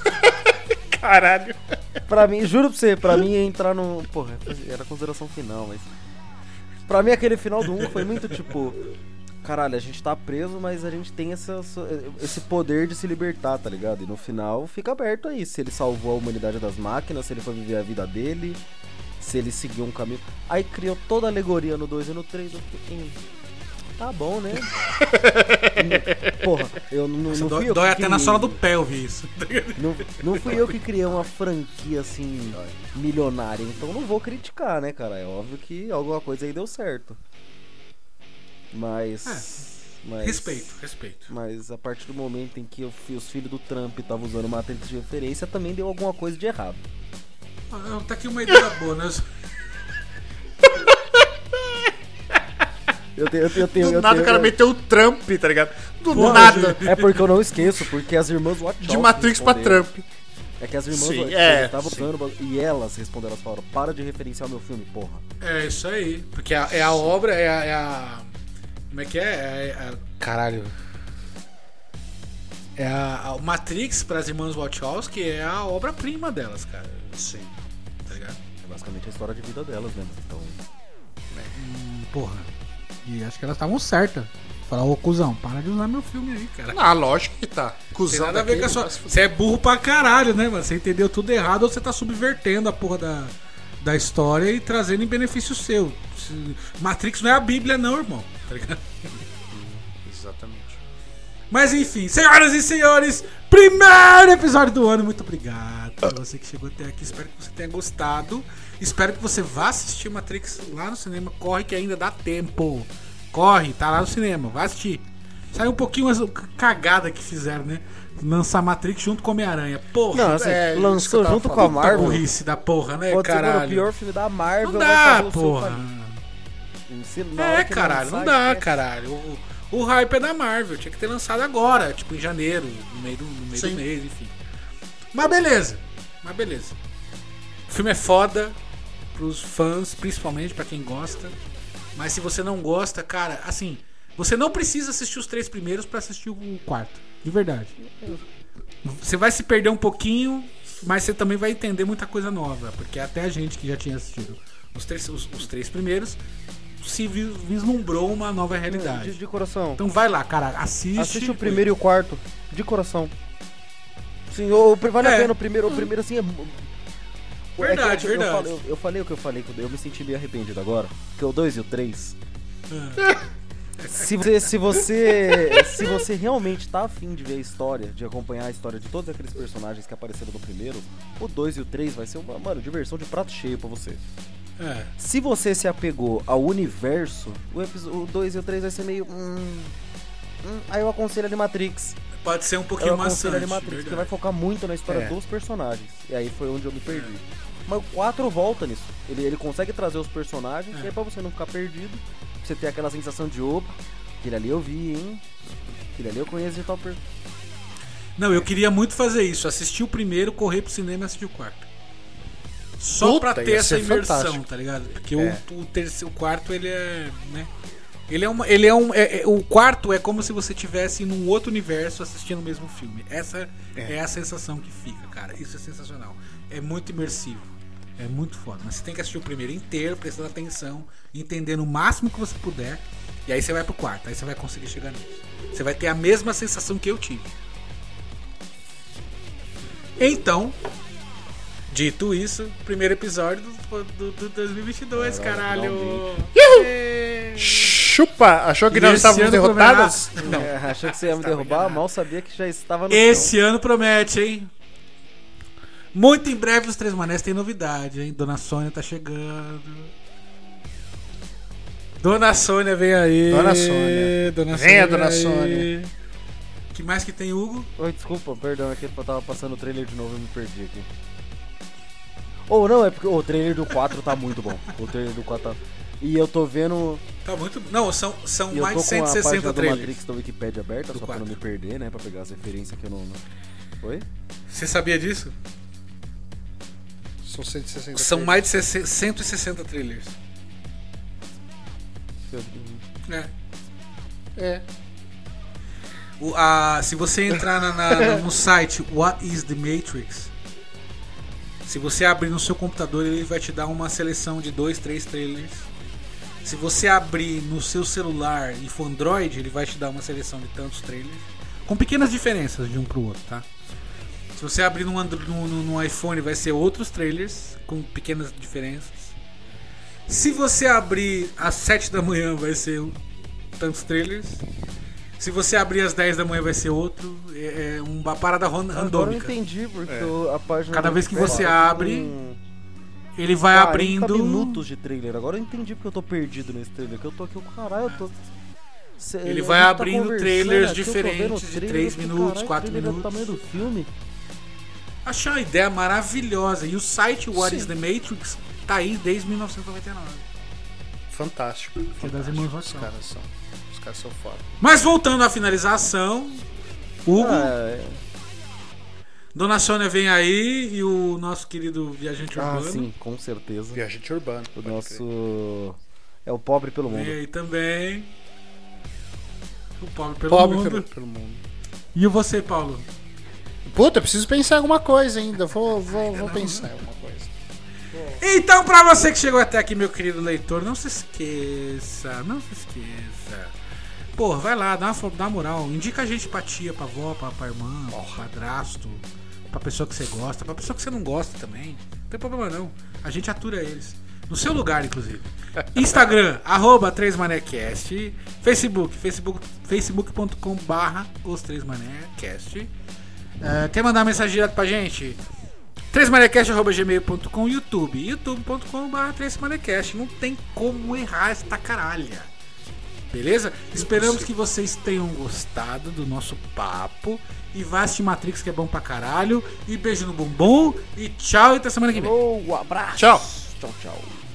Caralho. Pra mim, juro pra você, pra mim ia entrar no. Porra, era consideração final, mas. Pra mim, aquele final do 1 foi muito tipo. Caralho, a gente tá preso, mas a gente tem essa, esse poder de se libertar, tá ligado? E no final fica aberto aí. Se ele salvou a humanidade das máquinas, se ele foi viver a vida dele, se ele seguiu um caminho. Aí criou toda a alegoria no 2 e no 3. Eu fiquei. Tá bom, né? Porra, eu não, Nossa, não dói fui eu dói até na sola do pé eu vi isso. não, não fui eu que criei uma franquia assim, milionária, então não vou criticar, né, cara? É óbvio que alguma coisa aí deu certo. Mas. mas É. Respeito, respeito. Mas a partir do momento em que eu os filhos do Trump estavam usando matriz de referência, também deu alguma coisa de errado. Ah, Tá aqui uma ideia boa, né? Eu tenho. Eu tenho, eu tenho, Do eu nada tenho- o cara meteu o Trump, tá ligado? Do Porra, nada. É porque eu não esqueço, porque as irmãs Wachowski De Matrix pra. Trump. É que as irmãs Sim, é, estavam usando e elas responderam, elas falaram, para de referenciar o meu filme, porra. É isso aí. Porque a- é a obra, é a, é a- Como é que é? É a- caralho. É a, a- Matrix para as irmãs Wachowski é a obra-prima delas, cara. Sim. Tá ligado? É basicamente a história de vida delas, né? Então. Porra. E acho que elas estavam certas. Falar, ô cuzão, para de usar meu filme aí, cara. Ah, lógico que tá. Cusão nada a ver com a sua. Você é burro pra caralho, né, mano? Você entendeu tudo errado ou você tá subvertendo a porra da, da história e trazendo em benefício seu. Se- Matrix não é a Bíblia, não, irmão. Tá ligado? Exatamente. Mas enfim, senhoras e senhores, primeiro episódio do ano. Muito obrigado pra você que chegou até aqui. Espero que você tenha gostado. Espero que você vá assistir Matrix lá no cinema. Corre que ainda dá tempo. Corre, tá lá no cinema, vai assistir. Saiu um pouquinho as cagada que fizeram, né? Lançar Matrix junto com Homem-Aranha. Porra, Não, assim, é, lançou junto com a Marvel. burrice da porra, né, Pode ser caralho? o pior filme da Marvel. não dá, porra. É, caralho, não dá, caralho. O, o hype é da Marvel, tinha que ter lançado agora, tipo em janeiro, no meio do, no meio do mês, enfim. Mas beleza, mas beleza. O filme é foda pros fãs, principalmente pra quem gosta. Mas se você não gosta, cara, assim, você não precisa assistir os três primeiros pra assistir o quarto, de verdade. Você vai se perder um pouquinho, mas você também vai entender muita coisa nova, porque até a gente que já tinha assistido os três, os, os três primeiros se vi- vislumbrou uma nova realidade. De, de coração. Então vai lá, cara, assiste. Assiste o primeiro e o quarto. De coração. Sim, o, o- vale É. a pena o primeiro. O primeiro assim é. Verdade, é eu, verdade. Eu falei, eu, eu falei o que eu falei, eu me senti meio arrependido agora. Porque o 2 e o 3. Se você, se você se você realmente tá afim de ver a história, de acompanhar a história de todos aqueles personagens que apareceram no primeiro, o 2 e o 3 vai ser uma, mano, diversão de prato cheio pra você. É. Se você se apegou ao universo, o 2 e o 3 vai ser meio. Hum, hum, aí eu aconselho a Matrix. Pode ser um pouquinho aconselho maçante. a Matrix, que vai focar muito na história É. dos personagens. E aí foi onde eu me perdi. Mas o 4 volta nisso. Ele, ele consegue trazer os personagens, É. e aí pra você não ficar perdido, você ter aquela sensação de opa, aquele ali eu vi, hein? Aquele ali eu conheço de tal per... Não, eu queria muito fazer isso. Assistir o primeiro, correr pro cinema e assistir o quarto. Só Puta, pra ter essa imersão, fantástico. tá ligado? Porque É. o, o, terceiro, o quarto, ele é. né? Ele é uma. Ele é um. é- é- o quarto é como se você tivesse num outro universo assistindo o mesmo filme. Essa é. a sensação que fica, cara. Isso é sensacional. É muito imersivo. É muito foda. Mas você tem que assistir o primeiro inteiro, prestando atenção, entendendo o máximo que você puder. E aí você vai pro quarto. Aí você vai conseguir chegar nisso. Você vai ter a mesma sensação que eu tive. Então, dito isso, primeiro episódio do, do, do 2022, caralho. É. Chupa! Achou que E estávamos derrotados? Não. É, achou que você ia me derrubar, mal sabia que já estava no Esse ano promete, hein? Muito em breve os Três Manés tem novidade, hein? Dona Sônia tá chegando. Dona Sônia vem aí. Dona Sônia. Dona Venha, Sônia Dona. Sônia. que mais que tem, Hugo? Oi, desculpa, perdão, é que eu tava passando o trailer de novo e me perdi aqui. Ou não, é porque o trailer do 4 tá muito bom. O trailer do 4 tá. E eu tô vendo. Tá muito. Não, são, são E eu mais tô de com a 160 página do trailers. Matrix da Wikipedia aberta, Do só pra não me perder, né? Pra pegar as referências que eu não. não... Oi? Você sabia disso? São 160 São trailers. mais de 60 160 trailers. É. É. O- a- se você entrar na- na- no site What is the Matrix, se você abrir no seu computador, ele vai te dar uma seleção de dois, três trailers. Se você abrir no seu celular e for Android, ele vai te dar uma seleção de tantos trailers, com pequenas diferenças de um pro outro, tá? Se você abrir no, no- no- iPhone, vai ser outros trailers com pequenas diferenças. Se você abrir às 7 da manhã, vai ser um- tantos trailers. Se você abrir às 10 da manhã, vai ser outro. É, é uma parada ran- Agora eu randômica. entendi, porque eu- a página. Cada vez que você abre, um Ele vai 40 abrindo. minutos de trailer. Agora eu entendi porque eu tô perdido nesse trailer. Que eu tô aqui, caralho, eu tô. Cê- Ele vai tá abrindo conversando trailers aqui, o diferentes de trailer, três eu fico, minutos, caralho, quatro o trailer é minutos. tamanho do filme. Achei uma ideia maravilhosa. E o site What Sim. is the Matrix tá aí desde 1999. Fantástico. Que é das Os caras são. Os caras são foda. Mas voltando à finalização, Hugo, Ah, é- Dona Sônia vem aí e o nosso querido viajante ah, urbano sim, com certeza. Viajante urbano. O nosso. É o pobre pelo mundo. aí também. O pobre crer. pelo Pobre mundo. pelo, pelo mundo. E você, Paulo? Puta, eu preciso pensar em alguma coisa ainda. Vou, vou, vou pensar em alguma coisa. Então, pra você que chegou até aqui, meu querido leitor, não se esqueça, não se esqueça. Pô, vai lá, dá uma, dá uma moral. Indica a gente pra tia, pra avó, pra, pra irmã, pra padrasto, pra pessoa que você gosta, pra pessoa que você não gosta também. Não tem problema não. A gente atura eles. No seu lugar, inclusive. Instagram, arroba 3manecast. Facebook, facebook facebook.com barra os 3manecast. É, quer mandar mensagem direto pra gente? 3manecast.gmail.com YouTube, youtube.com.br 3manecast. Não tem como errar esta caralha. Beleza? Esperamos que vocês tenham gostado do nosso papo. E vá assistir Matrix, que é bom pra caralho. E beijo no bumbum. E tchau, e até semana que vem. Um abraço. Tchau. Tchau, tchau.